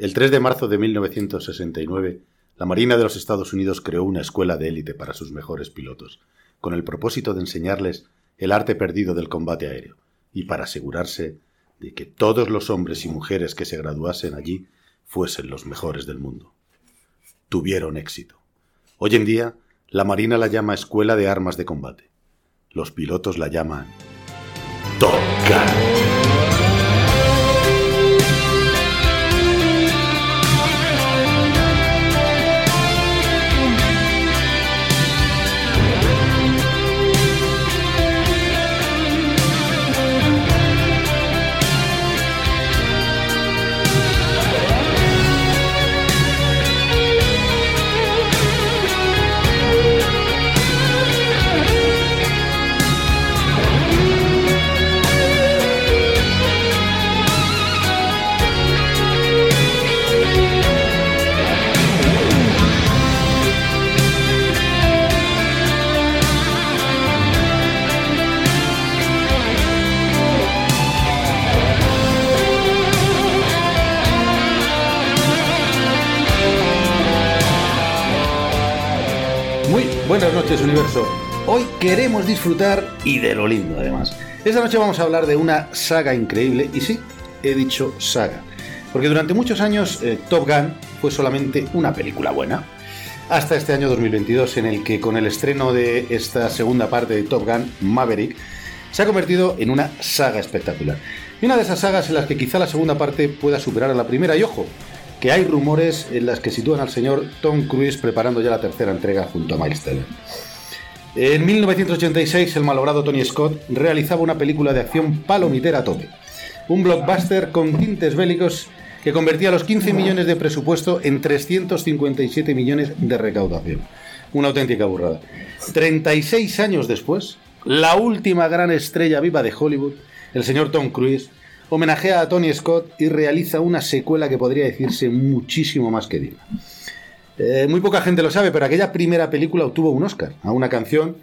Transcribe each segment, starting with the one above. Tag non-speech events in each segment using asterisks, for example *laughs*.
El 3 de marzo de 1969, la Marina de los Estados Unidos creó una escuela de élite para sus mejores pilotos, con el propósito de enseñarles el arte perdido del combate aéreo, y para asegurarse de que todos los hombres y mujeres que se graduasen allí fuesen los mejores del mundo. Tuvieron éxito. Hoy en día, la Marina la llama Escuela de Armas de Combate. Los pilotos la llaman Top Buenas noches, universo. Hoy queremos disfrutar y de lo lindo, además. Esta noche vamos a hablar de una saga increíble, y sí, he dicho saga, porque durante muchos años eh, Top Gun fue solamente una película buena, hasta este año 2022, en el que con el estreno de esta segunda parte de Top Gun, Maverick, se ha convertido en una saga espectacular. Y una de esas sagas en las que quizá la segunda parte pueda superar a la primera, y ojo, que hay rumores en las que sitúan al señor Tom Cruise preparando ya la tercera entrega junto a Miles Teller. En 1986, el malogrado Tony Scott realizaba una película de acción palomitera a tope. Un blockbuster con tintes bélicos que convertía los 15 millones de presupuesto en 357 millones de recaudación. Una auténtica burrada. 36 años después, la última gran estrella viva de Hollywood, el señor Tom Cruise, homenajea a Tony Scott y realiza una secuela que podría decirse muchísimo más que digna. Eh, muy poca gente lo sabe, pero aquella primera película obtuvo un Oscar a una canción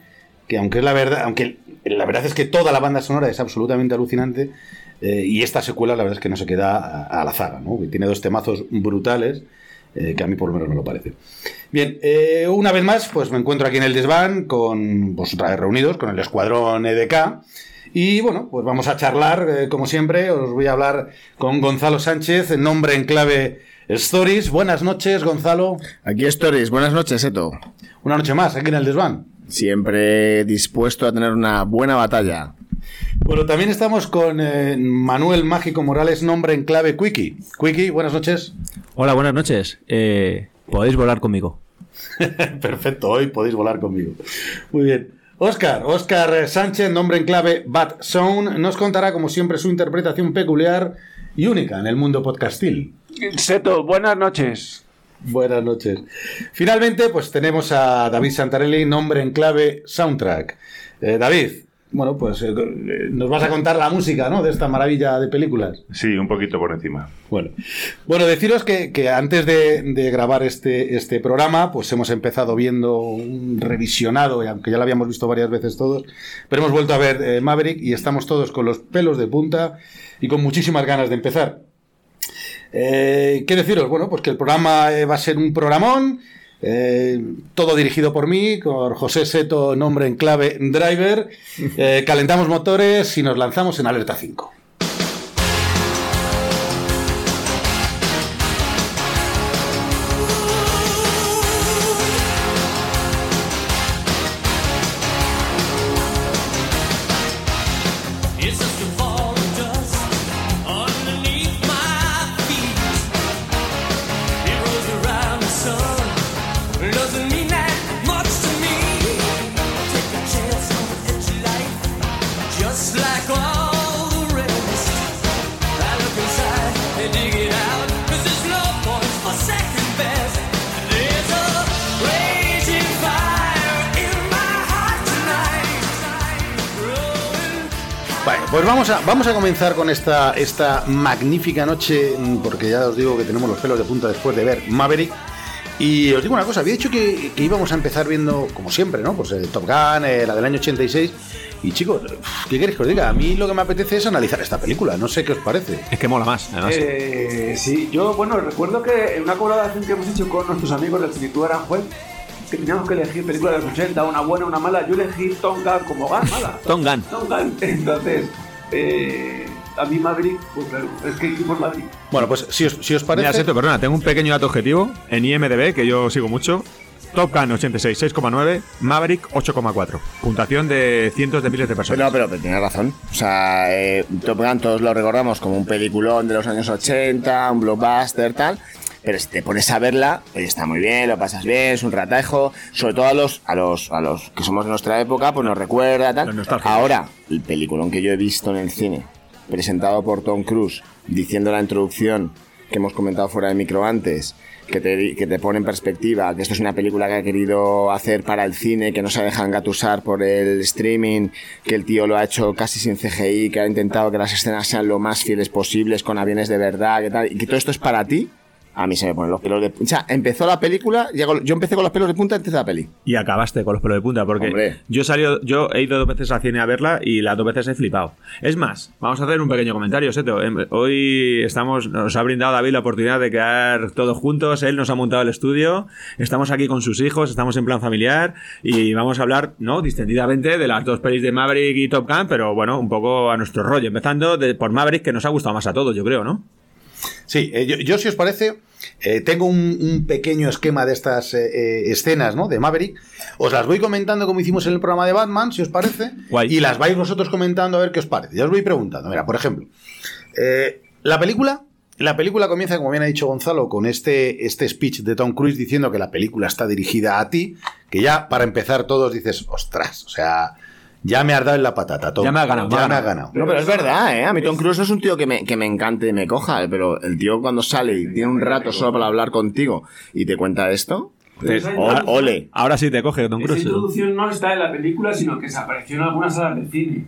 que, aunque es la verdad, aunque la verdad es que toda la banda sonora es absolutamente alucinante, eh, y esta secuela la verdad es que no se queda a, la zaga, ¿no? tiene dos temazos brutales. Eh, que a mí por lo menos me lo parece. Bien, una vez más, pues me encuentro aquí en el desván con, otra vez reunidos, con el escuadrón EDK, y bueno, pues vamos a charlar, eh, como siempre, os voy a hablar con Gonzalo Sánchez, nombre en clave Stories. Buenas noches, Gonzalo. Aquí Stories, buenas noches, Eto. Una noche más, aquí en el desván. Siempre dispuesto a tener una buena batalla. Bueno, también estamos con eh, Manuel Mágico Morales, nombre en clave Quickie. Quickie, buenas noches. Hola, buenas noches. Eh, podéis volar conmigo. *laughs* Perfecto, hoy podéis volar conmigo. Muy bien. Oscar, Oscar Sánchez, nombre en clave Bad Zone, nos contará como siempre su interpretación peculiar y única en el mundo podcastil. Seto, buenas noches. Buenas noches. Finalmente, pues tenemos a David Santarelli, nombre en clave Soundtrack. Eh, David, bueno, pues eh, nos vas a contar la música, ¿no? De esta maravilla de películas. Sí, un poquito por encima. Bueno, bueno deciros que, antes de, grabar este, este programa, pues hemos empezado viendo un revisionado, aunque ya lo habíamos visto varias veces todos, pero hemos vuelto a ver eh, Maverick y estamos todos con los pelos de punta y con muchísimas ganas de empezar. Eh, ¿Qué deciros? Bueno, pues que el programa va a ser un programón eh, todo dirigido por mí, con José Seto, nombre en clave driver. *laughs* Eh, calentamos motores y nos lanzamos en alerta 5. Comenzar con esta, esta magnífica noche, mm, porque ya os digo que tenemos los pelos de punta después de ver Maverick. Y os digo una cosa, había dicho que, que íbamos a empezar viendo, como siempre, ¿no? Pues eh, Top Gun, eh, la del año 86. Y chicos, ¿qué queréis que os diga? A mí lo que me apetece es analizar esta película, no sé qué os parece. Es que mola más, además. Eh, sí, yo, bueno, recuerdo que en una colaboración que hemos hecho con nuestros amigos del Chiquitú Aranjuez, que teníamos que elegir películas de los 80, una buena, una mala, yo elegí Tom Gun como Gun, mala. Tom Gunn. *laughs* Entonces, eh, a mí Maverick, pues claro, es que por Maverick. Bueno, pues si os, si os parece... Mira, perdona, tengo un pequeño dato objetivo en IMDB que yo sigo mucho. Top Gun 86, 6,9, Maverick 8,4. Puntuación de cientos de miles de personas. Pero, pero, pero tienes razón. O sea, eh, Top Gun todos lo recordamos como un peliculón de los años 80, un blockbuster, tal. Pero si te pones a verla, oye, está muy bien, lo pasas bien, es un ratajo. Sobre todo a los, a los, a los que somos de nuestra época, pues nos recuerda, tal. Ahora, el peliculón que yo he visto en el cine, presentado por Tom Cruise, diciendo la introducción que hemos comentado fuera de micro antes, que te, que te pone en perspectiva que esto es una película que ha querido hacer para el cine, que no se deja engatusar por el streaming, que el tío lo ha hecho casi sin CGI, que ha intentado que las escenas sean lo más fieles posibles, con aviones de verdad, que tal, y que todo esto es para ti. A mí se me ponen los pelos de punta. O sea, empezó la película, yo empecé con los pelos de punta antes de la peli. Y acabaste con los pelos de punta, porque Hombre. yo he salido, yo he ido dos veces al cine a verla y las dos veces he flipado. Es más, vamos a hacer un pequeño comentario, Seto. Em, Hoy estamos, nos ha brindado David la oportunidad de quedar todos juntos. Él nos ha montado el estudio. Estamos aquí con sus hijos, estamos en plan familiar y vamos a hablar, ¿no? Distendidamente de las dos pelis de Maverick y Top Gun, pero bueno, un poco a nuestro rollo. Empezando de, por Maverick, que nos ha gustado más a todos, yo creo, ¿no? Sí, eh, yo, yo, si os parece, eh, tengo un, un pequeño esquema de estas eh, eh, escenas, ¿no? De Maverick. Os las voy comentando como hicimos en el programa de Batman, si os parece. Guay. Y las vais vosotros comentando a ver qué os parece. Ya os voy preguntando. Mira, por ejemplo, la película. La película comienza, como bien ha dicho Gonzalo, con este, este speech de Tom Cruise diciendo que la película está dirigida a ti, que ya para empezar todos dices, ostras, o sea, ya me has dado en la patata, Tom. Ya me has ganado, Ya me has ganado. No, pero es verdad, ¿eh? A mí Tom Cruise no es un tío que me, que me encante y me coja, pero el tío cuando sale y tiene un rato solo para hablar contigo y te cuenta esto, Esa o- introducción- ole. Ahora sí te coge Tom Esa Cruise. introducción no está en la película, sino que se apareció en algunas salas de cine.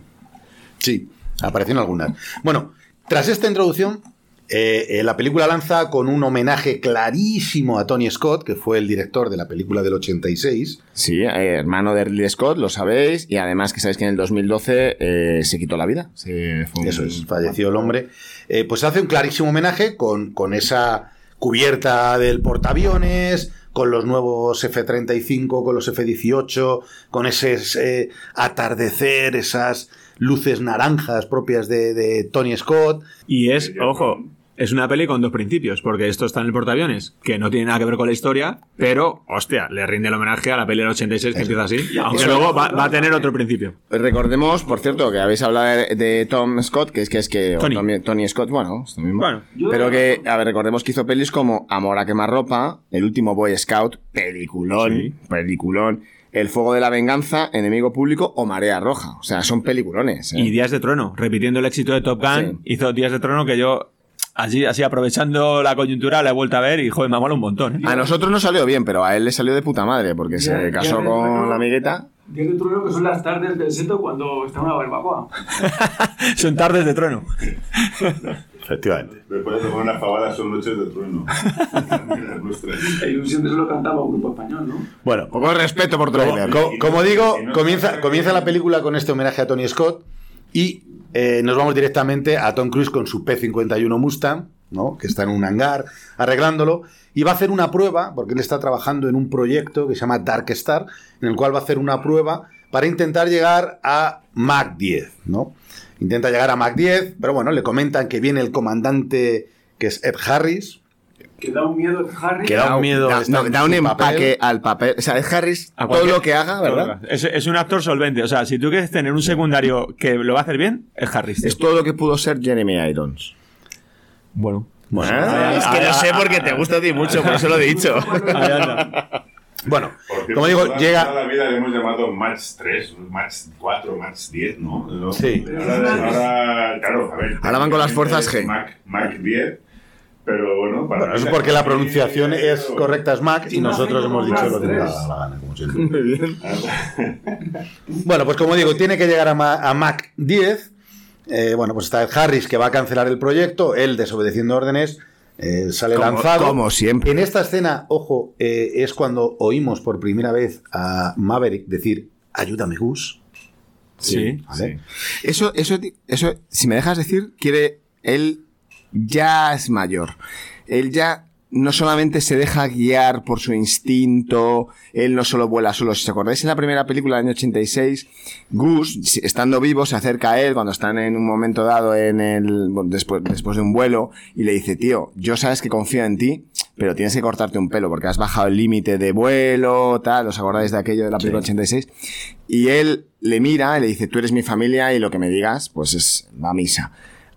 Sí, aparecieron algunas. Bueno, tras esta introducción, eh, eh, la película lanza con un homenaje clarísimo a Tony Scott, que fue el director de la película del 86. Sí, eh, hermano de Ridley Scott, lo sabéis, y además que sabéis que en el 2012 eh, se quitó la vida. Fue un- Eso es, falleció el hombre. Eh, pues hace un clarísimo homenaje con, con esa cubierta del portaaviones, con los nuevos F-35, con los F-18, con ese atardecer, esas luces naranjas propias de, de Tony Scott. Y es, ojo, es una peli con dos principios, porque esto está en el portaaviones, que no tiene nada que ver con la historia, pero, hostia, le rinde el homenaje a la peli del 86 que empieza así, *laughs* aunque luego va, va a tener otro principio. Recordemos, por cierto, que habéis hablado de, de Tom Scott, que es que es que. Tony. Tony Scott, bueno, es lo mismo. Bueno, pero que, a ver, recordemos que hizo pelis como Amor a quemarropa, El último Boy Scout, peliculón, Sí. peliculón. El fuego de la venganza, Enemigo público o Marea Roja. O sea, son peliculones. ¿eh? Y Días de Trueno, repitiendo el éxito de Top Gun, Sí. hizo Días de Trueno que yo, así, así aprovechando la coyuntura, la he vuelto a ver y, joder, me mola un montón. ¿eh? A nosotros nos salió bien, pero a él le salió de puta madre, porque Ya- se casó con la amigueta. Que es el trueno que son las tardes del seto cuando está una barbacoa. *laughs* Son tardes de trueno. Efectivamente. Después de tomar una fabada son noches de trueno. *laughs* La ilusión de eso lo cantaba un grupo español, ¿no? Bueno, Poco respeto por Como, trailer. co- como digo, comienza, comienza la película con este homenaje a Tony Scott y eh, nos vamos directamente a Tom Cruise con su P-51 Mustang, ¿no? que está en un hangar arreglándolo, y va a hacer una prueba, porque él está trabajando en un proyecto que se llama Dark Star, en el cual va a hacer una prueba para intentar llegar a Mach 10, ¿no? Intenta llegar a Mach 10, pero bueno, le comentan que viene el comandante, que es Ed Harris, Que da un miedo Harry. Que da un miedo Da, no, da un papel. empaque al papel. O sea, es Harris, A todo lo que haga, ¿verdad? Es, es un actor solvente. O sea, si tú quieres tener un secundario que lo va a hacer bien, es Harris. Es todo lo que pudo ser Jeremy Irons. Bueno. Ah, es que no sé porque te gusta a ti mucho, por eso lo he dicho. Bueno, cierto, como digo, toda, llega... toda la vida le hemos llamado Match 3, Match 4, Match 10, ¿no? ¿No? Sí. Ahora, ahora, claro, a ver. Ahora van con las fuerzas G. Mac, Mac 10, pero bueno. Para Bueno, la- porque la pronunciación es correcta, es Mac, y Sí, nosotros no, hemos dicho lo que nos da la gana, como siempre. *laughs* Bueno, pues como digo, tiene que llegar a, Ma- a Mac 10. Eh, bueno, pues está Ed Harris que va a cancelar el proyecto, él desobedeciendo órdenes, eh, sale Como- lanzado. como siempre. En esta escena, ojo, eh, es cuando oímos por primera vez a Maverick decir, ayúdame Gus. Sí. ¿vale? Eso, eso, eso, si me dejas decir, quiere. Él ya es mayor. Él ya no solamente se deja guiar por su instinto, él no solo vuela solo. Si os acordáis en la primera película del año 86, Gus, estando vivo, se acerca a él cuando están en un momento dado en el, después, después de un vuelo y le dice, tío, yo sabes que confío en ti, pero tienes que cortarte un pelo porque has bajado el límite de vuelo, tal, ¿os acordáis de aquello de la película 86? Y él le mira y le dice, tú eres mi familia y lo que me digas, pues es va a misa.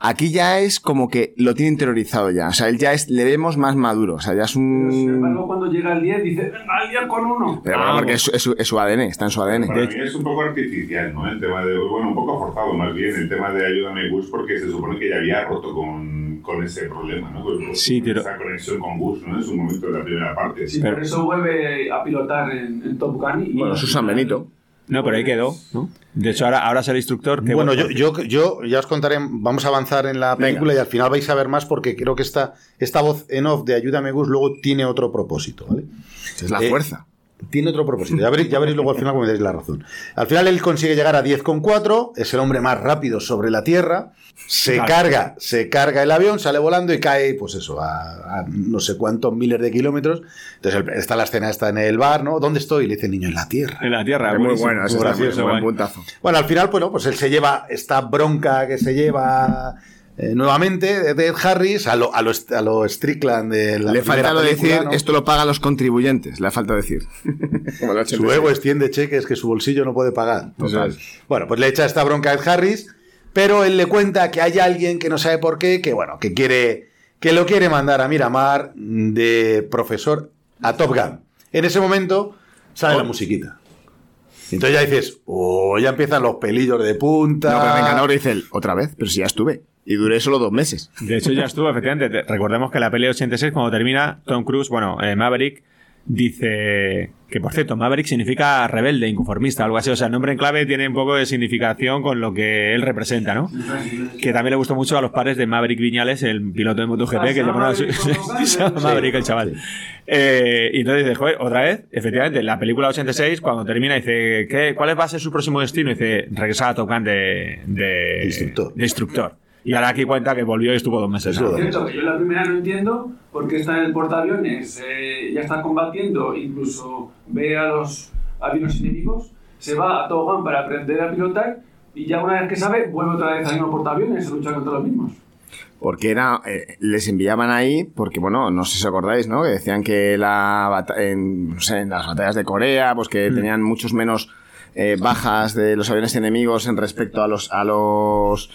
Aquí ya es como que lo tiene interiorizado ya. O sea, él ya es, le vemos más maduro. O sea, ya es Pero, sin un... embargo, cuando llega el 10, dice, venga, al 10 con uno. Pero bueno, porque es, su- es su- es su ADN, está en su ADN. Para mí es un poco artificial, ¿no? El tema de, bueno, un poco forzado más bien, el tema de ayúdame Gus, porque se supone que ya había roto con, con ese problema, ¿no? Con- Sí, con pero- Esa conexión con Gus, ¿no? En su momento de la primera parte. Sí, Pero- por eso vuelve a pilotar en, en Top Gun. Y Bueno, Susan Benito. No, pero ahí quedó, ¿no? De hecho, ahora, ahora es el instructor que... Bueno, yo, yo, yo ya os contaré, vamos a avanzar en la película y al final vais a ver más porque creo que esta, esta voz en off de Ayúdame Gus luego tiene otro propósito, ¿vale? Es la Eh, fuerza. Tiene otro propósito. Ya veréis, ya veréis luego al final cómo me dais la razón. Al final él consigue llegar a 10,4, es el hombre más rápido sobre la Tierra, se Claro. carga, se carga el avión, sale volando y cae, pues eso, a, a no sé cuántos miles de kilómetros. Entonces el- está la escena, está en el bar, ¿no? ¿Dónde estoy? Y le dice el niño, en la Tierra. En la Tierra. Es muy buenísimo. bueno, muy- gracioso, buen puntazo. Bueno, al final, bueno, pues él se lleva esta bronca que se lleva eh, nuevamente de Ed Harris a lo, a lo, a lo Strickland de la Le falta película, decir, ¿no? esto lo pagan los contribuyentes. Le falta decir. *laughs* Su 86. ego extiende cheques que su bolsillo no puede pagar. Total. Bueno, pues le echa esta bronca a Ed Harris, pero él le cuenta que hay alguien que no sabe por qué, que bueno, que quiere, que lo quiere mandar a Miramar de profesor a Top Gun. En ese momento sale la musiquita. Entonces ya dices, oh, ya empiezan los pelillos de punta. No, pero me encanta ahora dice él, otra vez, pero si ya estuve. Y duré solo dos meses. De hecho, ya estuvo, efectivamente. Te- Recordemos que la peli de 86, cuando termina, Tom Cruise, bueno, eh, Maverick, dice que, por cierto, Maverick significa rebelde, inconformista, algo así. O sea, el nombre en clave tiene un poco de significación con lo que él representa, ¿no? Que también le gustó mucho a los padres de Maverick Viñales, el piloto de MotoGP, Ah, que *laughs* se llama llamaban a su- Maverick el chaval. Eh, y entonces dice, joder, otra vez, efectivamente, en la película 86, cuando termina, dice, ¿qué, ¿cuál va a ser su próximo destino? Y dice, regresar a Top Gun de, de, Instructor. de instructor. Y ahora aquí cuenta que volvió y estuvo dos meses. Cierto, que yo la primera no entiendo porque está en el portaaviones, eh, ya está combatiendo, incluso ve a los aviones enemigos, se va a Top Gun para aprender a pilotar y ya una vez que sabe, vuelve otra vez al mismo portaaviones a luchar contra los mismos. Porque era, eh, les enviaban ahí, porque bueno, no sé si os acordáis, ¿no? Que decían que la en, no sé, en las batallas de Corea, pues que tenían muchos menos eh, bajas de los aviones enemigos en respecto a los, a los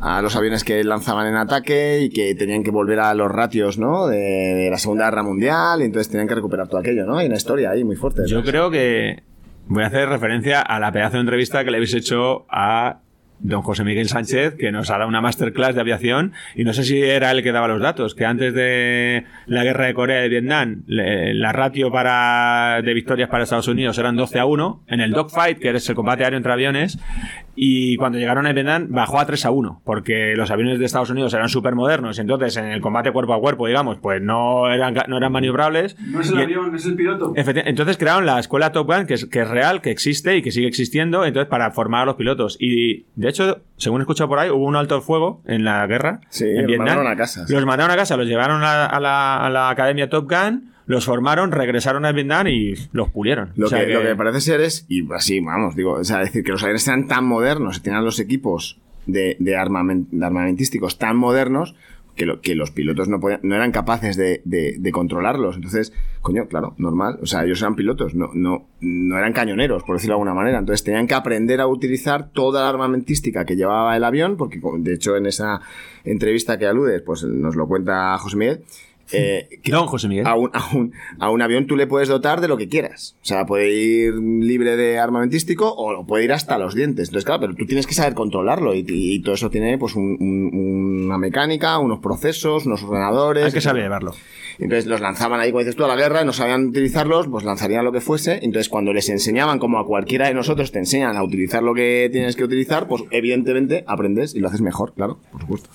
a los aviones que lanzaban en ataque y que tenían que volver a los ratios, ¿no? De, de la Segunda Guerra Mundial y entonces tenían que recuperar todo aquello, ¿no? Hay una historia ahí muy fuerte. Yo creo que voy a hacer referencia a la pedazo de entrevista que le habéis hecho a don José Miguel Sánchez, que nos ha dado una masterclass de aviación, y no sé si era él que daba los datos, que antes de la guerra de Corea y de Vietnam, le- la ratio para, de victorias para Estados Unidos eran 12 a 1, en el dogfight, que es el combate aéreo entre aviones, y cuando llegaron a Vietnam bajó a 3 a 1, porque los aviones de Estados Unidos eran súper modernos, entonces en el combate cuerpo a cuerpo, digamos, pues no eran, no eran maniobrables. No es el y- avión, es el piloto. Entonces crearon la escuela Top Gun, que es, que es real, que existe y que sigue existiendo, entonces para formar a los pilotos. Y de hecho, según he escuchado por ahí, hubo un alto el fuego en la guerra. Sí, en los Vietnam. mandaron a casa, sí. Los mandaron a casa, los llevaron a, a la, a la academia Top Gun, los formaron, regresaron a Vietnam y los pulieron. Lo, O sea que, lo que parece ser es, y así, vamos, digo, o sea, decir que los aviones sean tan modernos y tengan los equipos de, de, armamen- de armamentísticos tan modernos que, lo- que los pilotos no, podían- no eran capaces de, de- de controlarlos. Entonces, coño, claro, normal. O sea, ellos eran pilotos, no, no, no eran cañoneros, por decirlo de alguna manera. Entonces tenían que aprender a utilizar toda la armamentística que llevaba el avión, porque de hecho en esa entrevista que aludes, pues nos lo cuenta José Miguel, eh, que Don José Miguel. a un, a, un, a un avión tú le puedes dotar de lo que quieras. O sea, puede ir libre de armamentístico o puede ir hasta los dientes. Entonces, claro, pero tú tienes que saber controlarlo y, y todo eso tiene pues un- un- una mecánica, unos procesos, unos ordenadores. Hay que saber llevarlo. Entonces los lanzaban ahí, como dices tú, a la guerra y no sabían utilizarlos, pues lanzarían lo que fuese. Entonces cuando les enseñaban, como a cualquiera de nosotros te enseñan a utilizar lo que tienes que utilizar, pues evidentemente aprendes y lo haces mejor, claro, por supuesto.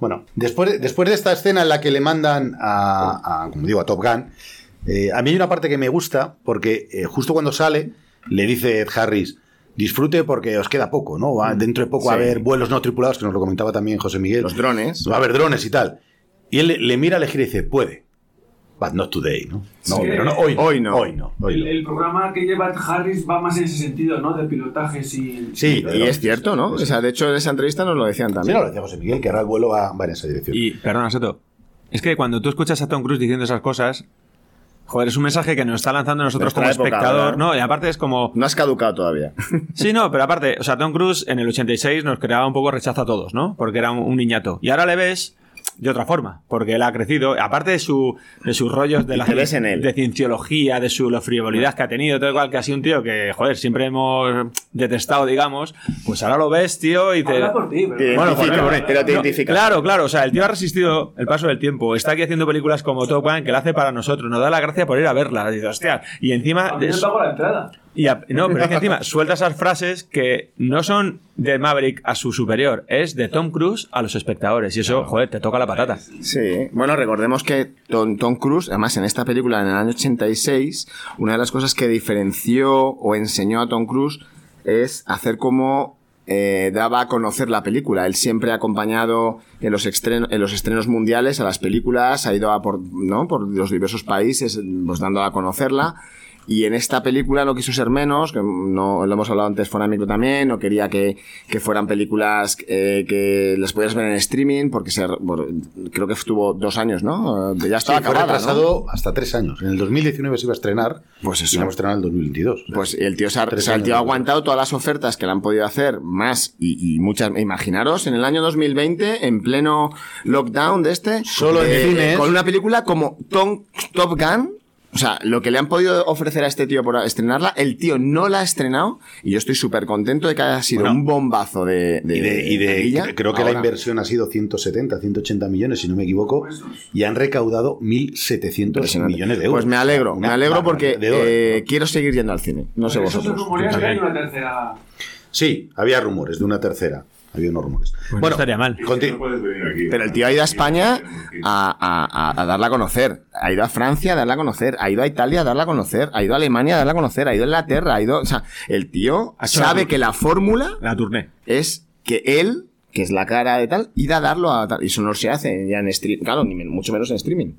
Bueno, después de, después de esta escena en la que le mandan a, a, como digo, a Top Gun, eh, a mí hay una parte que me gusta porque eh, justo cuando sale le dice Ed Harris, disfrute porque os queda poco, ¿no? Va- dentro de poco va a haber vuelos no tripulados, que nos lo comentaba también José Miguel. Los drones. Va a haber drones y tal. Y él le, le mira, le gira y dice, puede. But not today, ¿no? No, Sí. pero no, hoy no. Hoy no. Hoy no. hoy El, no. el programa que lleva Harris va más en ese sentido, ¿no? De pilotaje sin... Sí, Y es cierto, ¿no? O sea, de hecho en esa entrevista nos lo decían Sí, también. no, lo decía José Miguel, que ahora el vuelo va, va en esa dirección. Y, perdona, Seto. Es que cuando tú escuchas a Tom Cruise diciendo esas cosas, joder, es un mensaje que nos está lanzando a nosotros como época, espectador, ¿verdad? ¿no? Y aparte es como. No has caducado todavía. *laughs* Sí, no, pero aparte, o sea, Tom Cruise en el 86 nos creaba un poco rechazo a todos, ¿no? Porque era un, un niñato. Y ahora le ves de otra forma, porque él ha crecido, aparte de, su, de sus rollos de Y la en él. de cienciología, de su la frivolidad que ha tenido, todo igual que ha sido un tío que, joder, siempre hemos detestado, digamos, pues ahora lo ves, tío, y te... Habla por ti, pero... Te Bueno, identifica, joder, pero te no, identifica. Claro, claro. O sea, el tío ha resistido el paso del tiempo. Está aquí haciendo películas como Top Gun que la hace para nosotros. Nos da la gracia por ir a verla. Dice, hostia. Y encima. A mí me pago la entrada. Y a- no, pero es que encima suelta esas frases que no son de Maverick a su superior. Es de Tom Cruise a los espectadores. Y eso, joder, te toca la patata. Sí, bueno, recordemos que Tom, Tom Cruise, además en esta película en el año 86, una de las cosas que diferenció o enseñó a Tom Cruise es hacer como eh, daba a conocer la película. Él siempre ha acompañado en los, estreno- en los estrenos mundiales a las películas, ha ido a por, ¿no? por los diversos países, pues dando a conocerla. Y en esta película no quiso ser menos, que no lo hemos hablado antes micro también, no quería que, que fueran películas eh, que las pudieras ver en streaming, porque se, bueno, creo que estuvo dos años, ¿no? Eh, Ya estaba Sí, fue acabada, ¿no? retrasado hasta tres años. En el 2019 se iba a estrenar. Pues eso. Y la hemos estrenado en el 2022. Pues el tío se ha, Tres o sea, el tío ha aguantado todas las ofertas que le han podido hacer, más y, y muchas. Imaginaros, en el año 2020, en pleno lockdown de este, Solo en cines. con una película como Tom, Top Gun. O sea, lo que le han podido ofrecer a este tío por estrenarla, el tío no la ha estrenado y yo estoy súper contento de que haya sido Bueno, un bombazo de, de Y, de, y de- creo que la inversión ha sido 170, 180 millones, si no me equivoco, y han recaudado 1.700 Impresionante. millones de euros. Pues me alegro, me alegro porque eh, quiero seguir yendo al cine. No sé Por eso se vosotros. rumorea que hay una tercera... Sí, había rumores de una tercera. Había unos rumores. Pues no estaría mal. No. Pero el tío ha ido a España a, a- a- a darla a conocer. Ha ido a Francia a darla a conocer. Ha ido a Italia a darla a conocer. Ha ido a Alemania a darla a conocer. Ha ido a Inglaterra. Ha ido. O sea, el tío sabe la- que la fórmula La tourné. es que él, que es la cara de tal, ir a darlo a tal. Y eso no se hace ya en streaming. Claro, ni mucho menos en streaming.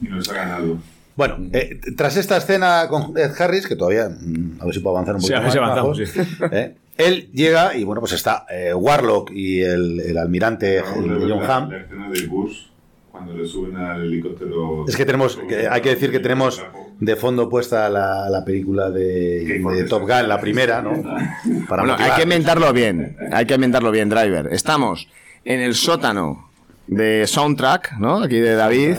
Y nos ha ganado. Bueno, eh, tras esta escena con Ed Harris, que todavía, mm, a ver si puedo avanzar un Sí, poquito a ver si más, avanzamos, bajos, ¿eh? *laughs* él llega y bueno, pues está eh, Warlock y el, el almirante el John la, Hamm. la escena del bus cuando le suben al helicóptero. Es que tenemos, que hay que decir que tenemos de fondo puesta la, la película de, de Top Gun, la primera, ¿no? *laughs* Para Bueno, hay que inventarlo bien. Hay que inventarlo bien, Driver. Estamos en el sótano de Soundtrack, ¿no? Aquí de David.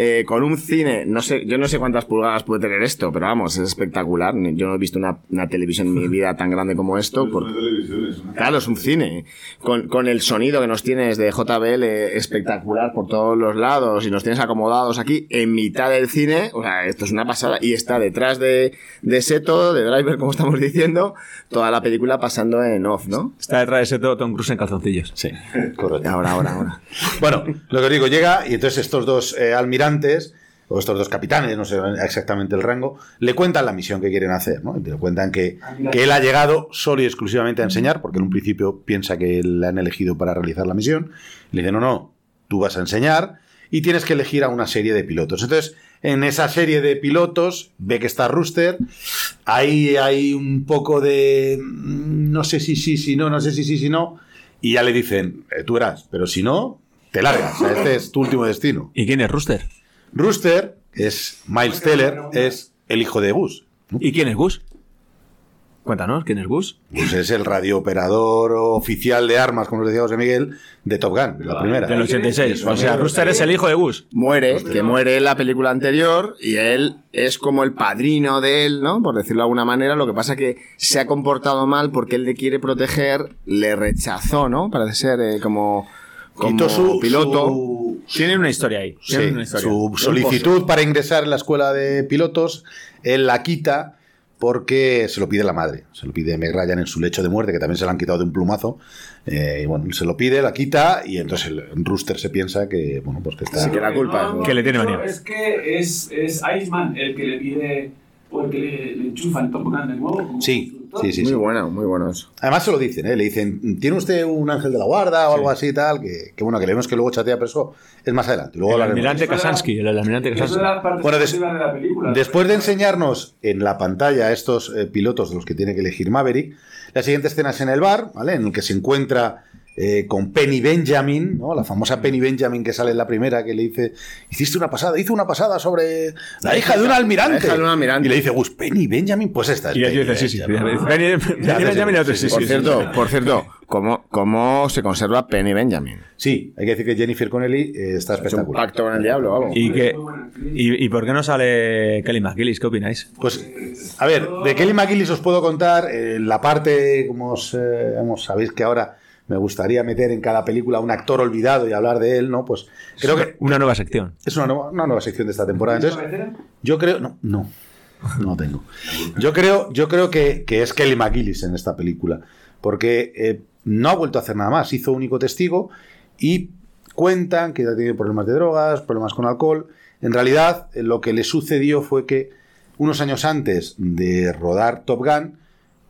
Eh, con un cine, no sé, yo no sé cuántas pulgadas puede tener esto, pero vamos, es espectacular. Yo no he visto una, una televisión en mi vida tan grande como esto. Es por- una televisión, es una- Claro, es un cine. Con, con el sonido que nos tienes de JBL espectacular por todos los lados y nos tienes acomodados aquí en mitad del cine. O sea, esto es una pasada. Y está detrás de, de Seto, de Driver, como estamos diciendo, toda la película pasando en off, ¿no? Está detrás de ese todo Tom Cruise en calzoncillos. Sí, *laughs* correcto. Ahora, ahora, ahora. Bueno, lo que os digo, llega y entonces estos dos eh, almirantes, o estos dos capitanes, no sé exactamente el rango, le cuentan la misión que quieren hacer, ¿no? Y le cuentan que, que él ha llegado solo y exclusivamente a enseñar, porque en un principio piensa que le han elegido para realizar la misión. Le dicen, no, no, tú vas a enseñar y tienes que elegir a una serie de pilotos. Entonces, en esa serie de pilotos, ve que está Rooster, ahí hay un poco de, mm, no sé si sí, si no, no sé si sí, si no, y ya le dicen, eh, tú verás, pero si no, te largas, este es tu último destino. ¿Y quién es Rooster? Rooster es Miles Teller, es el hijo de Gus. ¿Y quién es Gus? Cuéntanos, ¿quién es Gus? Pues es el radiooperador oficial de armas, como nos decía José Miguel, de Top Gun, la primera. Del 86. O sea, Rooster es el hijo de Gus. Muere, que muere en la película anterior y él es como el padrino de él, ¿no? Por decirlo de alguna manera. Lo que pasa que se ha comportado mal porque él le quiere proteger, le rechazó, ¿no? Parece ser eh, como, como Quitó su, piloto. su- Tienen una historia ahí. Sí, Tienen una historia. su solicitud para ingresar en la escuela de pilotos, él la quita porque se lo pide la madre. Se lo pide Meg Ryan en su lecho de muerte, que también se la han quitado de un plumazo. Eh, y bueno, se lo pide, la quita y entonces el Rooster se piensa que, bueno, pues que está... Sí, que la culpa es- Que le tiene manía. Es que es, es Iceman el que le pide, o el que le, le enchufa el Top Gun de nuevo. como Sí. Sí, sí. Muy sí. bueno, muy bueno eso. Además se lo dicen, ¿eh? le dicen, ¿tiene usted un ángel de la guarda o algo así y tal? Que, que bueno, que le vemos que luego chatea, pero eso es más adelante. Luego El almirante. Kasansky, el almirante Kasansky. Bueno, des- de la película. Después de enseñarnos en la pantalla a estos eh, pilotos de los que tiene que elegir Maverick, la siguiente escena es en el bar, ¿vale? En el que se encuentra eh, con Penny Benjamin, ¿no? La famosa Penny Benjamin que sale en la primera, que le dice, hiciste una pasada, hizo una pasada sobre la hija de un almirante. La hija de un almirante. Y le dice, Gus, Penny Benjamin, pues esta es Y Penny dice, sí, sí. Por sí, sí. cierto, por cierto, ¿cómo, cómo se conserva Penny Benjamin? Sí, hay que decir que Jennifer Connelly eh, está ¿Es un espectacular. pacto con el diablo algo? ¿Y, que, y, ¿Y por qué no sale Kelly McGillis? ¿Qué opináis? Pues, a ver, de Kelly McGillis os puedo contar eh, la parte, como os, eh, sabéis que ahora me gustaría meter en cada película un actor olvidado y hablar de él, ¿no? Pues creo que Una nueva sección. es una nueva, una nueva sección de esta temporada. ¿Tienes Entonces, yo creo, no, no, no tengo. Yo creo, yo creo que, que es Kelly McGillis en esta película, porque eh, no ha vuelto a hacer nada más. Hizo único testigo y cuentan que ha tenido problemas de drogas, problemas con alcohol. En realidad, eh, lo que le sucedió fue que unos años antes de rodar Top Gun,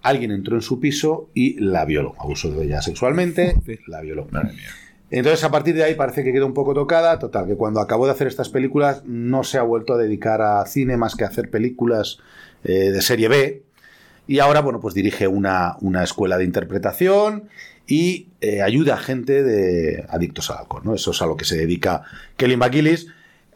alguien entró en su piso y la violó. Abusó de ella sexualmente, la violó. Entonces, a partir de ahí parece que quedó un poco tocada. Total, que cuando acabó de hacer estas películas no se ha vuelto a dedicar a cine más que a hacer películas eh, de serie B. Y ahora, bueno, pues dirige una, una escuela de interpretación y eh, ayuda a gente de adictos al alcohol, ¿no? Eso es a lo que se dedica Kelly McGillis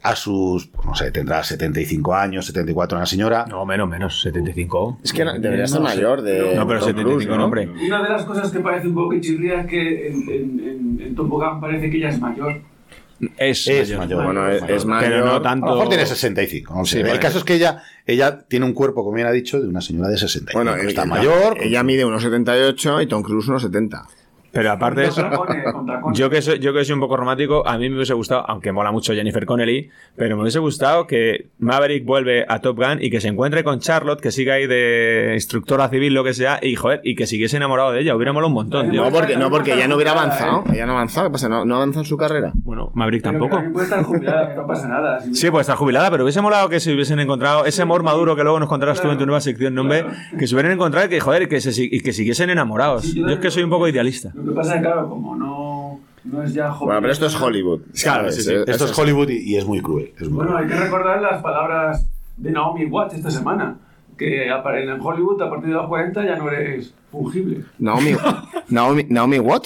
a sus, pues, no sé, tendrá 75 años, 74 una señora. No, menos, menos. 75. Es que no- debería ser mayor de. No, pero Tom 75, Cruise, no, hombre. Una de las cosas que parece un poco chirría es que en, en, en, en Top Gun parece que ella es mayor. Es, Es mayor. mayor. Bueno, es, es mayor. Pero no A lo tanto. mejor tiene 65. no sé. Sí, el caso es que ella, ella tiene un cuerpo, como bien ha dicho, de una señora de 65. Bueno, está ella- mayor. Ella mide 1,78 y Tom Cruise 1,70. Pero aparte de eso. tacones. Yo que, soy, yo que soy un poco romántico, a mí me hubiese gustado, aunque mola mucho Jennifer Connelly, pero me hubiese gustado que Maverick vuelve a Top Gun y que se encuentre con Charlotte, que siga ahí de instructora civil, lo que sea, y joder, y que siguiese enamorado de ella. Hubiera molado un montón, tío. No, porque, no, porque ella no hubiera avanzado. Ella no avanzado. ¿Qué pasa? ¿No, no avanza en su carrera? Bueno, Maverick Pero tampoco. también puede estar jubilada, no pasa nada. Si- Sí, pues está jubilada, pero hubiese molado que se hubiesen encontrado ese amor maduro que luego nos contarás tú en tu nueva sección, ¿no, hombre? Que se hubieran encontrado y que, joder, que se, y que siguiesen enamorados. Sí, Yo es que soy un poco idealista. Lo que pasa es que, claro, como no, no es ya joven. Bueno, pero esto es Hollywood. Claro, ¿sabes? sí, sí. Esto es Hollywood y, y es muy cruel. es muy Bueno, cruel. hay que recordar las palabras de Naomi Watts esta semana. Que en Hollywood, a partir de los 40, ya no eres fungible. Naomi, *laughs* Naomi, Naomi, what?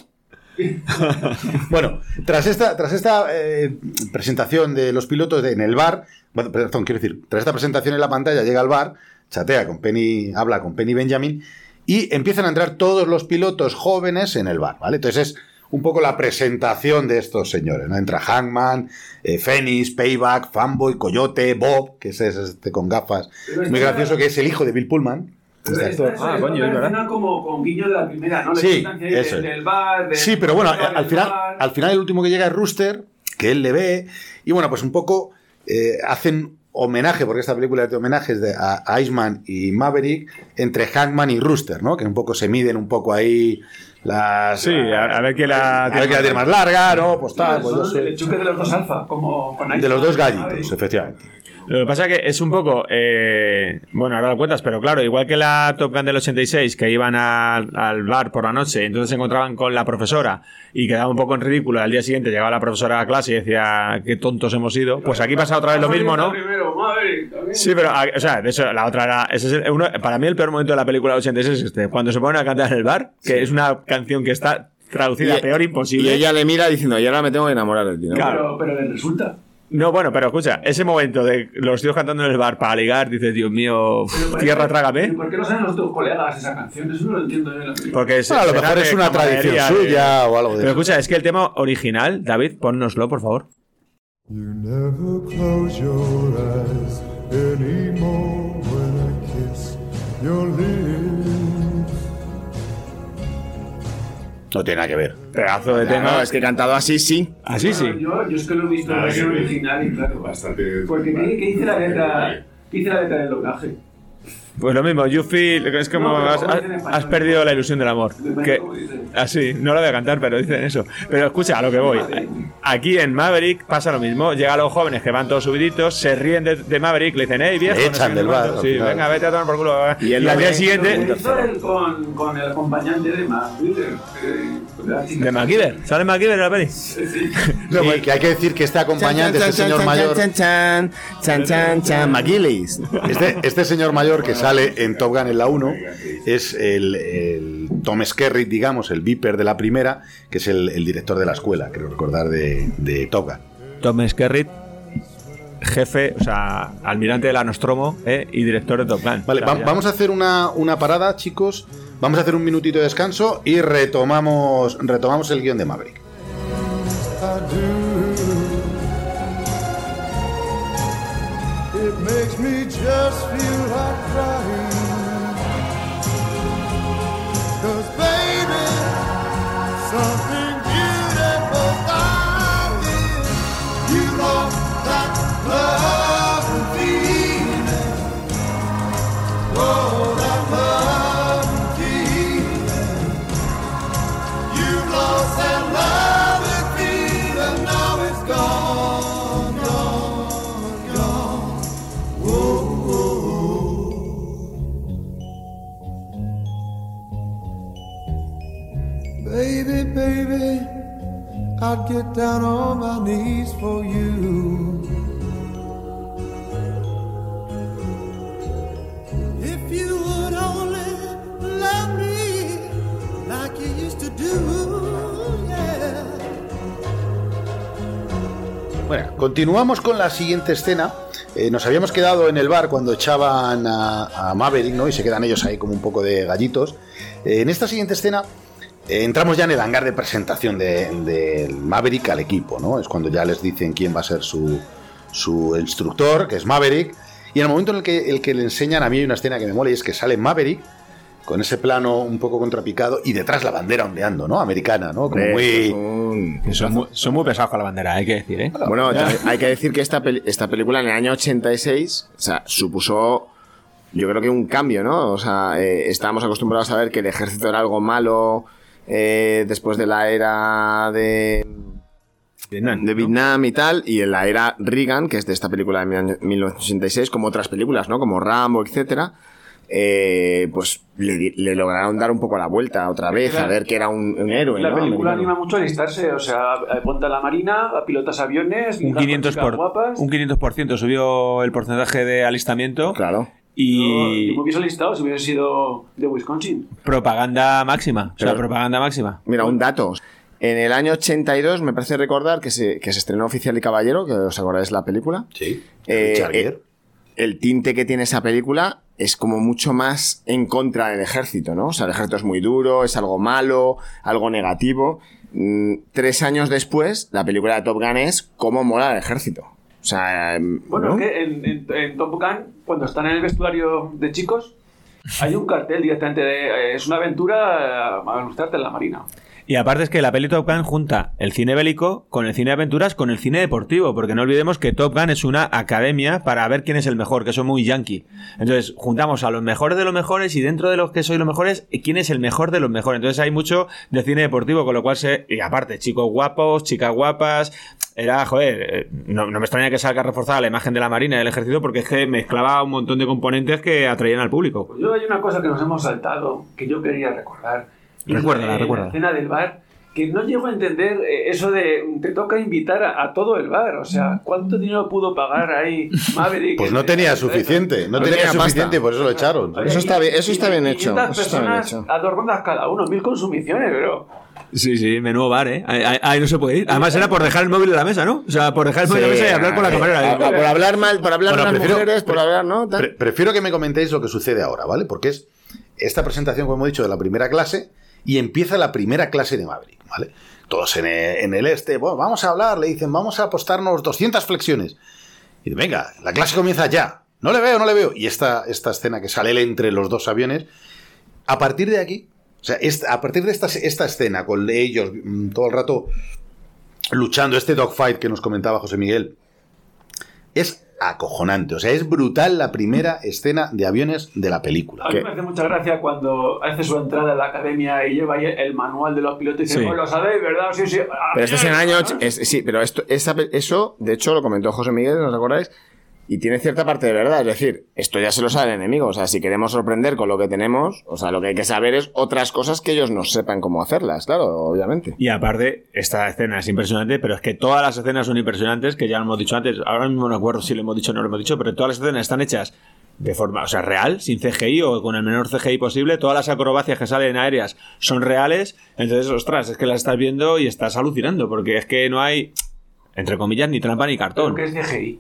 *laughs* Bueno, tras esta, tras esta eh, presentación de los pilotos de- en el bar, bueno, perdón, quiero decir, tras esta presentación en la pantalla llega al bar, chatea con Penny, habla con Penny Benjamin y empiezan a entrar todos los pilotos jóvenes en el bar, ¿vale? Entonces es un poco la presentación de estos señores, ¿no? Entra Hangman, eh, Phoenix, Payback, Fanboy, Coyote, Bob, que es este con gafas, Pero muy este- gracioso, que es el hijo de Bill Pullman. Pero este es- Ah, es coño, verdad. como con guiño de la primera, ¿no? La Sí, eso del, es. del bar. de- Sí, pero bueno, del al final, al final el último que llega es Rooster, que él le ve, y bueno, pues un poco eh, hacen homenaje, porque esta película es de homenajes de, a, a Iceman y Maverick, entre Hangman y Rooster, ¿no? Que un poco se miden un poco ahí las... Sí, a, a ver quién la tiene más larga, ¿no? Pues tal, pues de los dos alfa, como con De los dos Iceman, gallitos, efectivamente. Lo que pasa es que es un poco. eh, bueno, ahora lo cuentas, pero claro, igual que la Top Gun del 86, que iban al, al bar por la noche, entonces se encontraban con la profesora y quedaba un poco en ridículo. Al día siguiente llegaba la profesora a clase y decía, qué tontos hemos sido. Pues aquí pasa otra vez lo mismo, ¿no? Sí, pero, ah, o sea, de eso, la otra era. ese es el- uno- para mí, el peor momento de la película del 86 es este: cuando se ponen a cantar en el bar, que es una canción que está traducida Y- peor Y imposible. ella le mira diciendo, y ahora me tengo que enamorar de ti, ¿no? Claro. Pero, pero le resulta. No, bueno, pero escucha, ese momento de los tíos cantando en el bar para ligar, dices, Dios mío, tierra, ¿Pero trágame. ¿Por qué no saben los tus colegas esa canción? Eso no lo entiendo yo. en la. Porque es, Bueno, a lo mejor es una tradición camaradería, de- suya o algo de Pero eso. escucha, es que el tema original, David, ponnoslo, por favor. You never close your eyes anymore when I kiss your lips. No tiene nada que ver. Pedazo de tema. es que cantado así, sí. Así sí. Bueno, Yo, yo es que lo he visto en la versión que ver. original y claro. Bastante. Porque ¿qué, qué dice la letra? ¿Qué dice la letra del doblaje? Pues lo mismo, you feel, es como No, has, ¿cómo has- perdido la ilusión del amor. Que, así, no lo voy a cantar, pero dicen eso. Pero escucha, a lo que voy. Aquí en Maverick pasa lo mismo. Llegan los jóvenes que van todos subiditos, se ríen de, de Maverick, le dicen, hey, viejo. Echan del bar, cuánto". al Sí, final. venga, vete a tomar por culo. Y Y, él lo al día siguiente, con, con el acompañante de chica- de MacGyver. ¿Sale MacGyver en la peli? Sí, sí. *laughs* No, pues que hay que decir que este acompañante, este señor mayor, Chan, chan, chan, chan, chan, McGillis. este, este señor mayor que sale en Top Gun en la 1 es el, el Tom Skerritt, digamos, el Viper de la primera, que es el, el director de la escuela, creo recordar, de, de Top Gun. Tom Skerritt, jefe, o sea, almirante de la Nostromo eh, y director de Top Gun. Vale, O sea, va- ya- vamos a hacer una, una parada, chicos. Vamos a hacer un minutito de descanso y retomamos, retomamos el guion de Maverick. Makes me just feel like crying. Get down my for you. If you would love me like you used to do. Bueno, continuamos con la siguiente escena. Eh, nos habíamos quedado en el bar cuando echaban a, Maverick, ¿no? Y se quedan ellos ahí como un poco de gallitos. Eh, en esta siguiente escena entramos ya en el hangar de presentación del de, Maverick al equipo, ¿no? Es cuando ya les dicen quién va a ser su, su instructor, que es Maverick. Y en el momento en el que, el que le enseñan, a mí hay una escena que me mola y es que sale Maverick con ese plano un poco contrapicado y detrás la bandera ondeando, ¿no? Americana, ¿no? Como son, muy, son muy pesados con la bandera, hay que decir, ¿eh? Bueno, hay que decir que esta, peli- esta película en el año 86, o sea, supuso, yo creo que un cambio, ¿no? O sea, eh, estábamos acostumbrados a ver que el ejército era algo malo eh, después de la era de, Vietnam, de ¿no? Vietnam y tal, y en la era Reagan, que es de esta película de mil- 1986, como otras películas, ¿no? Como Rambo, etcétera. eh, pues le, lograron dar un poco la vuelta otra vez, a ver que era un, un héroe, La ¿no? película Americano. anima mucho a alistarse, o sea, apunta a la marina, a pilotas aviones, Un ligar con 500%, chicas por, guapas. un 500% subió el porcentaje de alistamiento Claro. Y Yo me hubiese alistado si hubiese sido de Wisconsin. propaganda máxima. O sea, Pero- propaganda máxima. Mira, un dato. En el año 82 me parece recordar que se, que se estrenó Oficial y Caballero, que os acordáis de la película. Sí. Eh, eh, el tinte que tiene esa película es como mucho más en contra del ejército, ¿no? O sea, el ejército es muy duro, es algo malo, algo negativo. Mm, tres años después, la película de Top Gun es cómo mola el ejército. O sea, Bueno, ¿no? es que en, en- en Top Gun, cuando están en el vestuario de chicos, hay un cartel directamente de eh, es una aventura a alistarte en la marina. Y aparte es que la peli Top Gun junta el cine bélico con el cine de aventuras con el cine deportivo, porque no olvidemos que Top Gun es una academia para ver quién es el mejor, que es muy yankee. Entonces juntamos a los mejores de los mejores y dentro de los que soy los mejores, quién es el mejor de los mejores. Entonces hay mucho de cine deportivo, con lo cual se... Y aparte, chicos guapos, chicas guapas... Era, joder, eh, no, no me extraña que salga reforzada la imagen de la Marina y del Ejército porque es que mezclaba un montón de componentes que atraían al público. Pues yo hay una cosa que nos hemos saltado, que yo quería recordar. Recuérdala, la- recuérdala. La escena del bar, que no llego a entender eh, eso de te toca invitar a, a todo el bar. O sea, ¿cuánto dinero pudo pagar ahí Maverick? Pues no tenía suficiente, no, No tenía, tenía suficiente, por eso lo echaron. Eso está bien- eso está bien hecho, 500 eso está bien personas hecho. a dos rondas cada uno, mil consumiciones, pero Sí, sí, menudo bar, ¿eh? Ahí, ahí- ahí no se puede ir. Además era por dejar el móvil en la mesa, ¿no? O sea, por dejar el móvil en la mesa y hablar con la eh, camarera. ah, por hablar mal, por hablar Bueno, de las prefiero- mujeres, por hablar, ¿no? Pre- prefiero que me comentéis lo que sucede ahora, ¿vale? Porque es esta presentación, como hemos dicho, de la primera clase y empieza la primera clase de Maverick, ¿vale? Todos en el, este, bueno, vamos a hablar, le dicen, vamos a apostarnos 200 flexiones. Y venga, la clase comienza ya. No le veo, no le veo. Y esta, esta escena que sale entre los dos aviones, a partir de aquí, o sea, a partir de esta, esta escena con ellos mm, todo el rato luchando, este dogfight que nos comentaba José Miguel, es acojonante. O sea, es brutal la primera escena de aviones de la película. A mí me hace mucha gracia cuando hace su entrada en la academia y lleva ahí el manual de los pilotos y dice, Sí. "Oh, lo sabéis, ¿verdad? Sí, sí. Pero esto es en el año. Och- es- sí, pero esto, esa pe- eso, de hecho, lo comentó José Miguel, ¿no os acordáis? Y tiene cierta parte de verdad. Es decir, esto ya se lo sabe el enemigo. O sea, si queremos sorprender con lo que tenemos, o sea, lo que hay que saber es otras cosas que ellos no sepan cómo hacerlas, claro, obviamente. Y aparte, esta escena es impresionante, pero es que todas las escenas son impresionantes, que ya lo hemos dicho antes. Ahora mismo no acuerdo si lo hemos dicho o no lo hemos dicho, pero todas las escenas están hechas de forma, o sea, real, sin CGI o con el menor CGI posible. Todas las acrobacias que salen aéreas son reales. Entonces, ostras, es que las estás viendo y estás alucinando, porque es que no hay, entre comillas, ni trampa ni cartón. que es CGI.